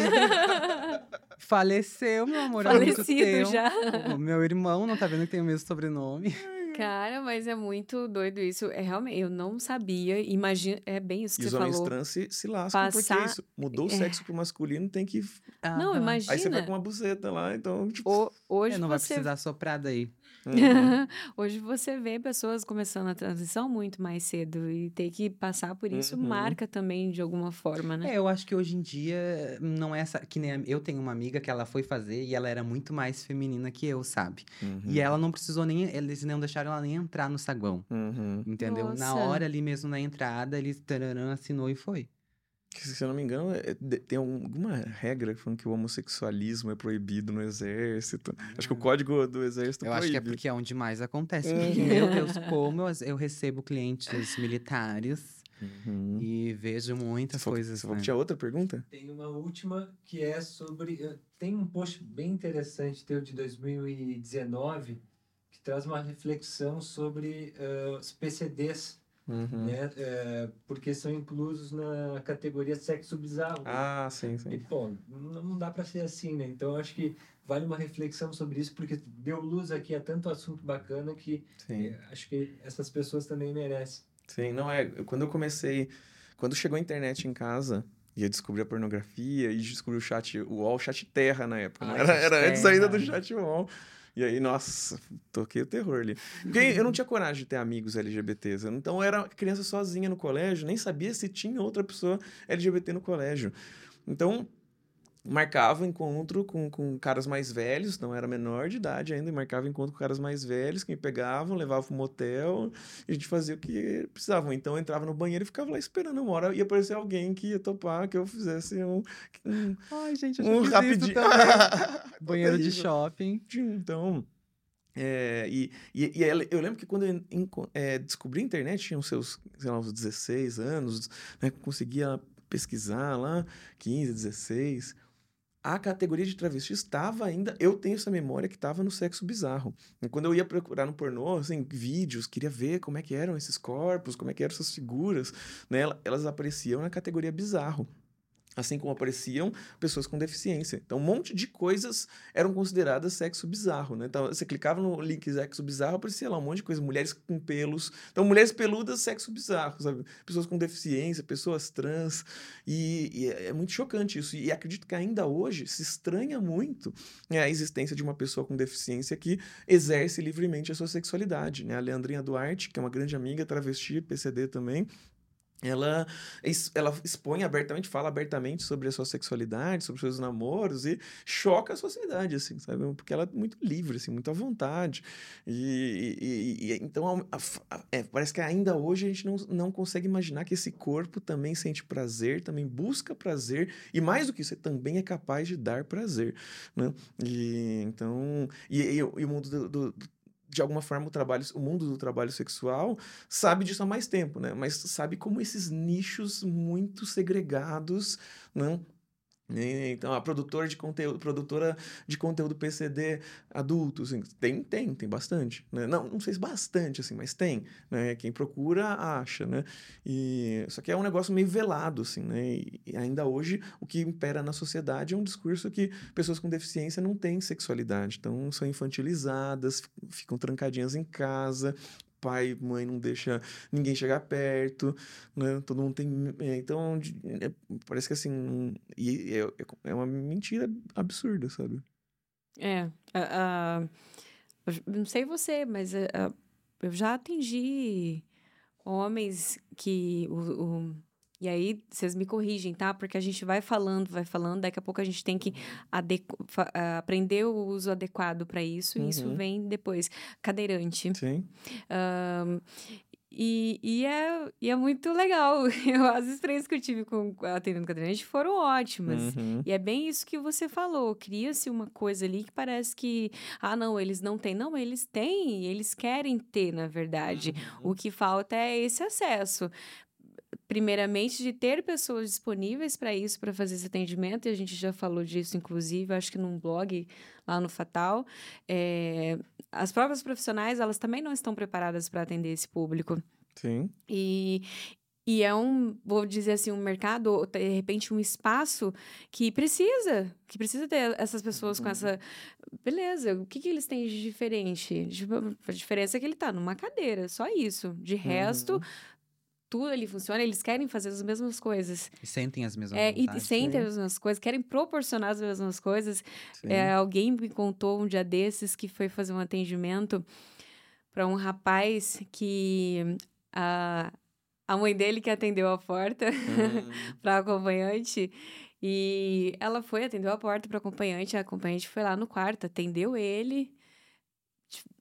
faleceu, meu amor. Falecido já. O meu irmão não tá vendo que tem o mesmo sobrenome. Cara, mas é muito doido isso. É realmente, eu não sabia. Imagina, é bem isso E que os você homens falou. trans se, se lascam, porque Passar- é isso. Mudou o é. sexo pro masculino, tem que. Não, Aham. imagina. Aí você vai com uma buceta lá, então, tipo. O- hoje É, não vai você precisar soprar daí. Uhum. Hoje você vê pessoas começando a transição muito mais cedo e ter que passar por isso Uhum. marca também de alguma forma, né? É, eu acho que hoje em dia não é essa. Que nem a- eu tenho uma amiga que ela foi fazer e ela era muito mais feminina que eu, sabe? Uhum. E ela não precisou nem. Eles não deixaram ela nem entrar no saguão. Uhum. Entendeu? Na Nossa. hora ali mesmo na entrada, eles tararã, assinou e foi. Que, se eu não me engano, é- tem alguma regra falando que o homossexualismo é proibido no exército. Acho que o código do exército Eu proíbe. acho que é porque é onde mais acontece. Uhum. Porque, meu Deus, como eu, eu recebo clientes militares Uhum. e vejo muitas Você falou- coisas. Você falou né? que tinha outra pergunta? Tem uma última que é sobre. eh, Tem um post bem interessante teu de 2019 que traz uma reflexão sobre eh, os PCDs, Uhum. né? eh, porque são inclusos na categoria sexo bizarro. Ah, sim, E, sim. pô, não dá para ser assim, né? Então, acho que vale uma reflexão sobre isso, porque deu luz aqui a tanto assunto bacana que eh, acho que essas pessoas também merecem. Sim, não é. Quando eu comecei. Quando chegou a internet em casa. E eu descobri a pornografia e descobri o chat UOL, chat Terra na época. né? Era, era antes ainda do chat UOL. E aí, nossa, toquei o terror ali. Porque eu não tinha coragem de ter amigos LGBTs. Então eu era criança sozinha no colégio, nem sabia se tinha outra pessoa LGBT no colégio. Então, marcava encontro com, com caras mais velhos, não era menor de idade ainda, e marcava encontro com caras mais velhos que me pegavam, levavam pro motel, e a gente fazia o que precisavam. Então eu entrava no banheiro e ficava lá esperando uma hora, ia aparecer alguém que ia topar que eu fizesse um, um, Ai, gente, eu um rapidinho. Banheiro de shopping. Então, é, e, e, e eu lembro que quando eu é, descobri a internet, tinha seus, sei lá, uns 16 anos, né, conseguia pesquisar lá, 15, 16. A categoria de travesti estava ainda. Eu tenho essa memória que estava no sexo bizarro. E quando eu ia procurar no pornô, assim, vídeos, queria ver como é que eram esses corpos, como é que eram essas figuras, né? ela- Elas apareciam na categoria bizarro. Assim como apareciam pessoas com deficiência. Então, um monte de coisas eram consideradas sexo bizarro, né? Então, você clicava no link sexo bizarro, aparecia lá um monte de coisa. Mulheres com pelos. Então, mulheres peludas, sexo bizarro, sabe? Pessoas com deficiência, pessoas trans. E, e é é muito chocante isso. E acredito que ainda hoje se estranha muito né, a existência de uma pessoa com deficiência que exerce livremente a sua sexualidade, né? A Leandrinha Duarte, que é uma grande amiga, travesti, PCD também, ela, ela expõe abertamente, fala abertamente sobre a sua sexualidade, sobre seus namoros e choca a sociedade, assim, sabe? Porque ela é muito livre, assim, muito à vontade. E, e, e então, a, a, é, parece que ainda hoje a gente não, não consegue imaginar que esse corpo também sente prazer, também busca prazer e mais do que isso, também é capaz de dar prazer, né? E, então, e, e, e o mundo do, do de alguma forma o trabalho, o mundo do trabalho sexual sabe disso há mais tempo, né? Mas sabe como esses nichos muito segregados, né? Então, a produtora de conteúdo, produtora de conteúdo PCD adulto, assim, tem, tem, tem bastante. Né? Não, não sei se bastante, assim, mas tem. Né? Quem procura, acha, né? E, só que é um negócio meio velado, assim, né? E ainda hoje, o que impera na sociedade é um discurso que pessoas com deficiência não têm sexualidade. Então, são infantilizadas, ficam trancadinhas em casa, pai, mãe não deixa ninguém chegar perto, né? Todo mundo tem. É, então, é, parece que assim. E é, é, é uma mentira absurda, sabe? É. Uh, uh, não sei você, mas uh, eu já atingi homens que. O, o e aí, vocês me corrigem, tá? Porque a gente vai falando, vai falando, daqui a pouco a gente tem que ah, aprender o uso adequado para isso, uhum. e isso vem depois. Cadeirante. Sim. Um, e, e, é, e é muito legal. Eu, as experiências que eu tive com atendendo cadeirante foram ótimas. Uhum. E é bem isso que você falou. Cria-se uma coisa ali que parece que, ah, não, eles não têm. Não, eles têm, eles querem ter, na verdade. Uhum. O que falta é esse acesso primeiramente, de ter pessoas disponíveis para isso, para fazer esse atendimento, e a gente já falou disso, inclusive, acho que num blog lá no Fatal. É, as próprias profissionais, elas também não estão preparadas para atender esse público. Sim. E, e é um, vou dizer assim, um mercado, de repente, um espaço que precisa, que precisa ter essas pessoas com essa. Beleza, o que, que eles têm de diferente? A diferença é que ele está numa cadeira, só isso. De resto, uhum tudo ali funciona, eles querem fazer as mesmas coisas. E sentem as mesmas é, E sentem as mesmas coisas, querem proporcionar as mesmas coisas. É, alguém me contou um dia desses que foi fazer um atendimento para um rapaz que a, a mãe dele que atendeu a porta uhum. para acompanhante. E ela foi, atendeu a porta para acompanhante, a acompanhante foi lá no quarto, atendeu ele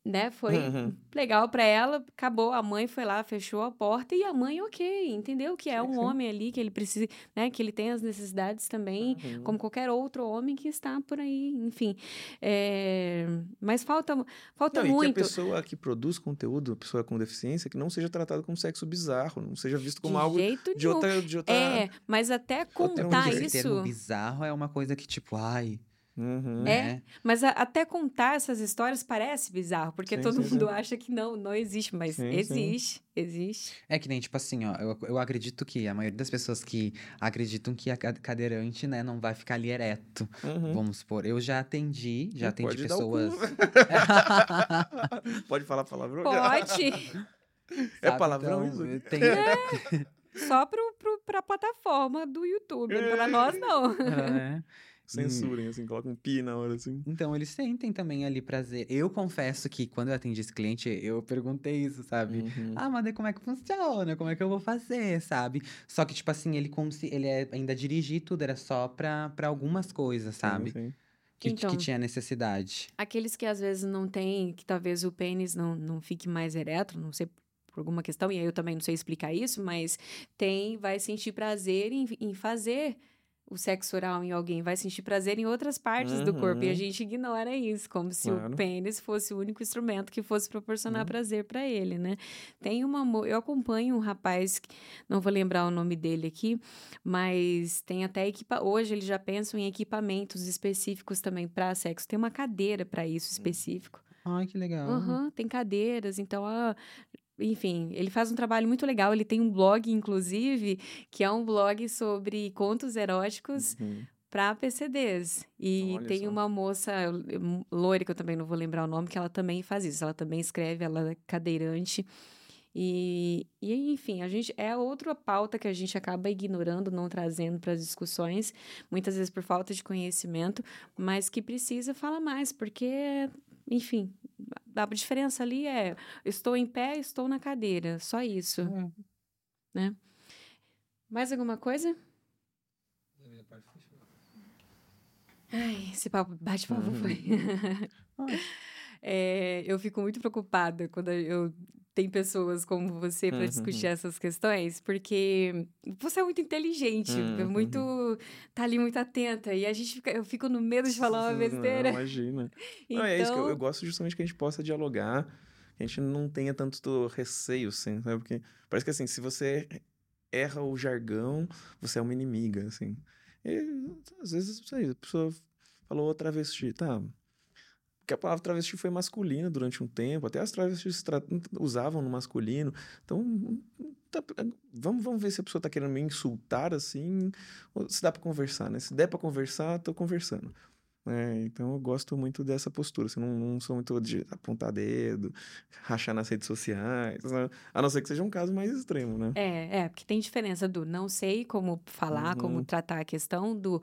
né? Foi uhum. legal para ela, acabou, a mãe foi lá, fechou a porta e a mãe, ok, entendeu que é um sim. homem ali, que ele precisa, né? Que ele tem as necessidades também, uhum. como qualquer outro homem que está por aí, enfim. É... Mas falta, falta não, muito. E que a pessoa que produz conteúdo, a pessoa com deficiência, que não seja tratada como sexo bizarro, não seja visto como de algo jeito de outra, de outra. É, mas até contar isso. Termo bizarro é uma coisa que, tipo, ai. Uhum. É, é, mas a, até contar essas histórias parece bizarro, porque sim, todo sim, mundo sim. acha que não, não existe, mas existe, existe. É que nem, tipo assim, ó, eu, eu acredito que a maioria das pessoas que acreditam que a cadeirante, né, não vai ficar ali ereto, uhum. vamos supor. Eu já atendi, já atendi pessoas... Pode falar palavrão? Pode! é palavrão então, isso? Tem... É. Só pro, pro, pra plataforma do YouTube, é. pra nós não. É. Censurem, hum. assim, colocam um pi na hora, assim. Então, eles sentem também ali prazer. Eu confesso que quando eu atendi esse cliente, eu perguntei isso, sabe? Uhum. Ah, mas como é que funciona? Como é que eu vou fazer, sabe? Só que, tipo assim, ele, ele é, ainda dirigir tudo, era só pra, pra algumas coisas, sabe? Sim, sim. Que, então, que tinha necessidade. Aqueles que às vezes não tem, que talvez o pênis não, não fique mais ereto, não sei por alguma questão, e aí eu também não sei explicar isso, mas tem, vai sentir prazer em, em fazer o sexo oral em alguém, vai sentir prazer em outras partes uhum. do corpo. E a uhum. gente ignora isso, como se claro. o pênis fosse o único instrumento que fosse proporcionar uhum. prazer para ele, né? Tem uma. Eu acompanho um rapaz, não vou lembrar o nome dele aqui, mas tem até equipa. Hoje eles já pensam em equipamentos específicos também para sexo. Tem uma cadeira para isso específico. Ai, que legal. Uhum, tem cadeiras, então ah, enfim, ele faz um trabalho muito legal. Ele tem um blog, inclusive, que é um blog sobre contos eróticos uhum. para PCDs. E Olha tem só. uma moça loira, que eu também não vou lembrar o nome, que ela também faz isso. Ela também escreve, ela é cadeirante. E, e, enfim, a gente é outra pauta que a gente acaba ignorando, não trazendo para as discussões, muitas vezes por falta de conhecimento, mas que precisa falar mais, porque, enfim, a diferença ali é estou em pé, estou na cadeira, só isso, é. né? Mais alguma coisa? Da minha parte, fechou. Ai, esse papo, bate-papo foi. É, eu fico muito preocupada quando eu tenho pessoas como você para Uhum. discutir essas questões, porque você é muito inteligente, é Uhum. muito tá ali muito atenta e a gente fica, eu fico no medo de falar uma besteira. Não, imagina. Então, Não, é isso que eu, eu gosto justamente que a gente possa dialogar, que a gente não tenha tanto receio, assim, sabe? Porque parece que, assim, se você erra o jargão, você é uma inimiga, assim. E, às vezes, aí, a pessoa falou travesti, tá... Porque a palavra travesti foi masculina durante um tempo, até as travestis usavam no masculino. Então, tá- vamos, vamos ver se a pessoa tá querendo me insultar, assim, ou se dá pra conversar, né? Se der pra conversar, tô conversando. É, então eu gosto muito dessa postura. Assim, não, não sou muito de apontar dedo, rachar nas redes sociais, né? a não ser que seja um caso mais extremo, né? É, é, porque tem diferença do não sei como falar, como Uhum. tratar a questão, do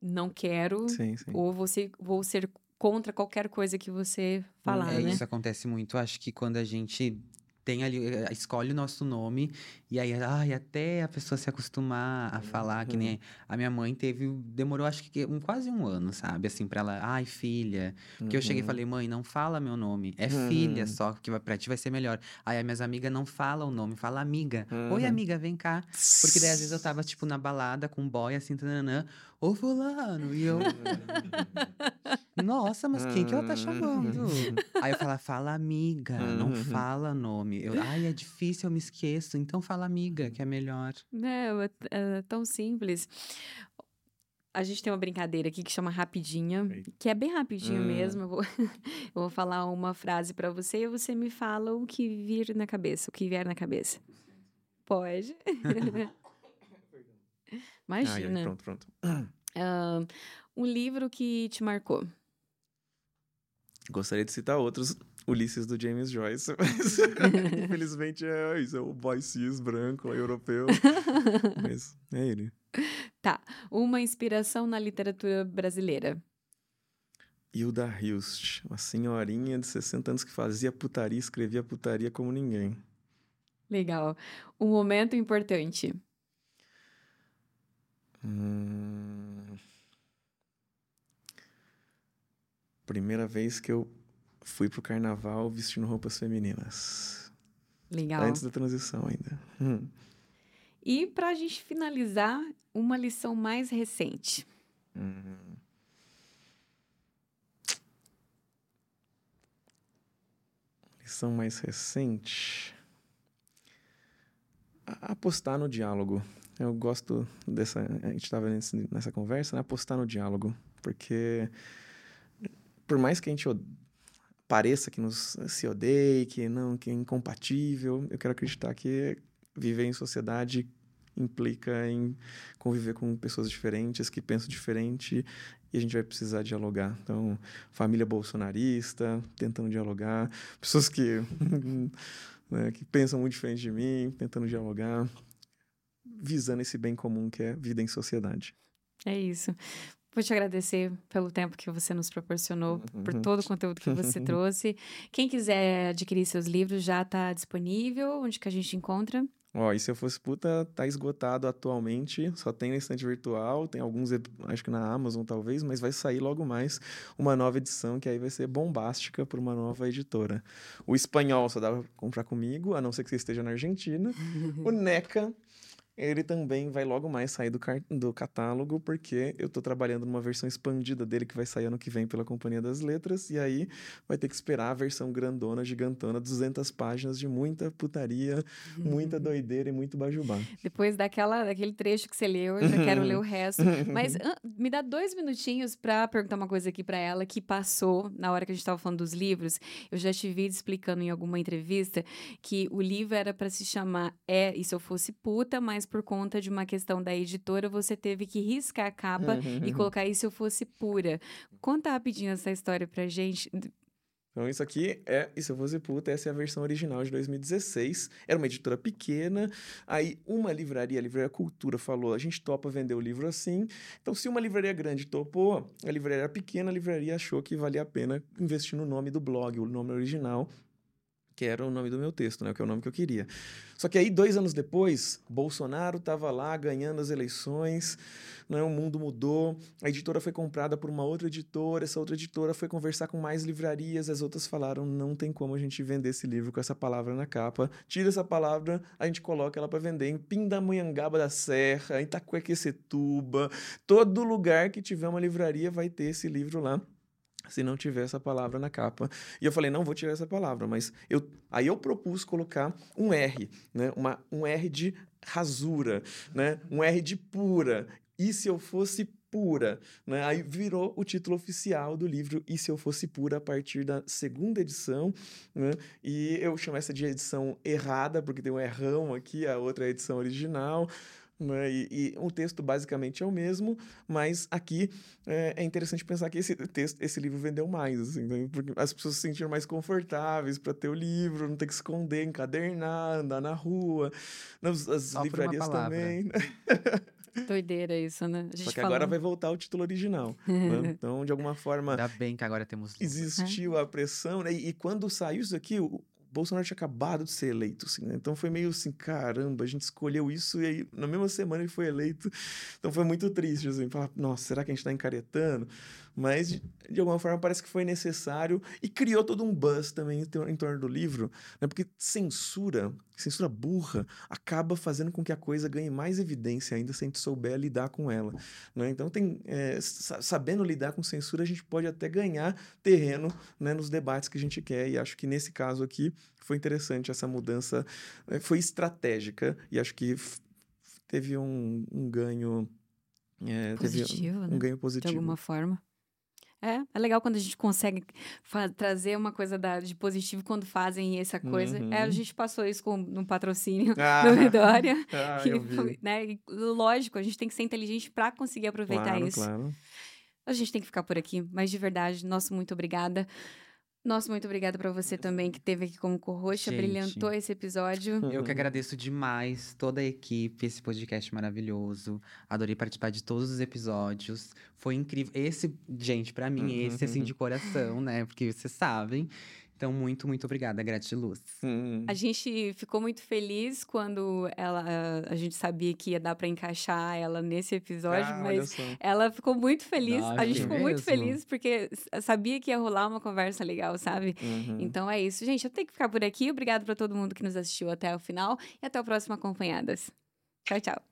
não quero, Sim, sim. ou você vou ser contra qualquer coisa que você falar, É, né? isso acontece muito. Acho que quando a gente tem ali, eh, escolhe o nosso nome, e aí, ai, até a pessoa se acostumar a falar, que nem a minha mãe teve, demorou acho que um, quase um ano, sabe? Assim, pra ela, ai, filha. Porque eu cheguei e Uhum. falei, mãe, não fala meu nome, é filha Uhum. só, que pra ti vai ser melhor. Aí as minhas amigas não falam o nome, fala amiga. Oi, Uhum. amiga, vem cá. Porque daí às vezes eu tava, tipo, na balada com um boy, assim, tananã, ô fulano, e eu, nossa, mas quem que ela tá chamando? Aí eu falava, fala amiga, não Uhum. fala nome. Eu, Ai, é difícil, eu me esqueço, então fala amiga, que é melhor. Não, é, é tão simples. A gente tem uma brincadeira aqui que chama Rapidinha, Eita. que é bem rapidinho Hum. mesmo. Eu vou, eu vou falar uma frase pra você e você me fala o que vir na cabeça, o que vier na cabeça. Pode. Ai, ai, Imagina. pronto, pronto. Ahn, um livro que te marcou. Gostaria de citar outros. Ulisses do James Joyce, mas infelizmente é isso, é o boy cis branco, europeu. Mas é ele. Uma inspiração na literatura brasileira. Hilda Hilst, uma senhorinha de 60 anos que fazia putaria, escrevia putaria como ninguém. Legal. Um momento importante. Hum... Primeira vez que eu fui pro carnaval vestindo roupas femininas. Legal. Antes da transição ainda. Hum. E pra gente finalizar, uma lição mais recente. Hum. Lição mais recente. A- Apostar no diálogo. Eu gosto dessa. A gente estava nessa conversa, né? Apostar no diálogo. Porque, por mais que a gente od- pareça que nos se odeie, que não, que é incompatível, eu quero acreditar que viver em sociedade implica em conviver com pessoas diferentes, que pensam diferente, e a gente vai precisar dialogar. Então, família bolsonarista, tentando dialogar, pessoas que, né, que pensam muito diferente de mim, tentando dialogar, visando esse bem comum que é vida em sociedade. É isso. Vou te agradecer pelo tempo que você nos proporcionou, por todo o conteúdo que você trouxe. Quem quiser adquirir seus livros já está disponível. Onde que a gente encontra? Ó, e se eu fosse puta, tá esgotado atualmente, só tem na estante virtual, tem alguns, acho que na Amazon talvez, mas vai sair logo mais uma nova edição que aí vai ser bombástica por uma nova editora. O espanhol só dá pra comprar comigo, a não ser que você esteja na Argentina. o NECA, ele também vai logo mais sair do, do catálogo, porque eu tô trabalhando numa versão expandida dele que vai sair ano que vem pela Companhia das Letras, e aí vai ter que esperar a versão grandona, gigantona, 200 páginas de muita putaria, muita doideira e muito bajubá. Depois daquela, daquele trecho que você leu, eu já quero ler o resto. Mas me dá dois minutinhos para perguntar uma coisa aqui para ela que passou na hora que a gente estava falando dos livros. Eu já vi explicando em alguma entrevista que o livro era para se chamar É e se eu fosse puta, mas por conta de uma questão da editora você teve que riscar a capa e colocar E se eu fosse pura. Conta rapidinho essa história pra gente. Então, isso aqui é, e se eu fosse puta, essa é a versão original de 2016. Era uma editora pequena. Aí, uma livraria, a Livraria Cultura, falou: a gente topa vender o livro assim. Então, se uma livraria grande topou, a livraria era pequena, a livraria achou que valia a pena investir no nome do blog, o nome original. Que era o nome do meu texto, né? Que é o nome que eu queria. Só que aí, dois anos depois, Bolsonaro estava lá ganhando as eleições, né? o mundo mudou, a editora foi comprada por uma outra editora, essa outra editora foi conversar com mais livrarias, as outras falaram, não tem como a gente vender esse livro com essa palavra na capa, tira essa palavra, a gente coloca ela para vender em Pindamonhangaba da Serra, em Itaquequecetuba, todo lugar que tiver uma livraria vai ter esse livro lá se não tiver essa palavra na capa. E eu falei, não vou tirar essa palavra, mas eu aí eu propus colocar um R, né? Uma, um R de rasura, né? Um R de pura. E se eu fosse pura, né? Aí virou o título oficial do livro E se eu fosse pura a partir da segunda edição, né? E eu chamo essa de edição errada porque tem um errão aqui, a outra é a edição original. Né? E, e, o texto basicamente é o mesmo, mas aqui é, é interessante pensar que esse texto, esse livro vendeu mais, assim, né? porque as pessoas se sentiram mais confortáveis para ter o livro, não ter que esconder, encadernar, andar na rua, as, as livrarias também. Né? Doideira isso, né? Só que falando... agora vai voltar o título original. né? Então, de alguma forma. Ainda bem que agora temos. Existiu a pressão, né? E, e quando saiu isso aqui, o, Bolsonaro tinha acabado de ser eleito, assim, né? Então foi meio assim, caramba, a gente escolheu isso e aí na mesma semana ele foi eleito. Então foi muito triste, assim, falar, nossa, será que a gente está encaretando? Mas de, de, alguma forma parece que foi necessário e criou todo um buzz também em, torno do livro, né? Porque censura, censura burra, acaba fazendo com que a coisa ganhe mais evidência ainda se a gente souber lidar com ela, né? Então tem, é, sabendo lidar com censura, a gente pode até ganhar terreno, né, nos debates que a gente quer e acho que nesse caso aqui foi interessante essa mudança, né? foi estratégica e acho que teve um, um ganho é, positivo, um, né? um ganho positivo. De alguma forma. É, é legal quando a gente consegue trazer uma coisa da, de positivo quando fazem essa coisa. Uhum. É, a uhum. gente passou isso com, no patrocínio ah, do Vitória. Ah, né, e, lógico, a gente tem que ser inteligente para conseguir aproveitar claro, isso. Claro. A gente tem que ficar por aqui, mas de verdade, nosso muito obrigada. Nossa, muito obrigada para você também que esteve aqui como co-host, brilhantou esse episódio. Eu que agradeço demais toda a equipe, esse podcast maravilhoso. Adorei participar de todos os episódios. Foi incrível. Esse, gente, para mim, uhum. esse assim de coração, né? Porque vocês sabem. Então, muito, muito obrigada, Gratiluz. Hum. A gente ficou muito feliz quando ela, a gente sabia que ia dar para encaixar ela nesse episódio, ah, mas ela ficou muito feliz. Não, a gente ficou mesmo. muito feliz porque sabia que ia rolar uma conversa legal, sabe? Uhum. Então é isso, gente. Eu tenho que ficar por aqui. Obrigado para todo mundo que nos assistiu até o final e até o próximo Acompanhadas. Tchau, tchau.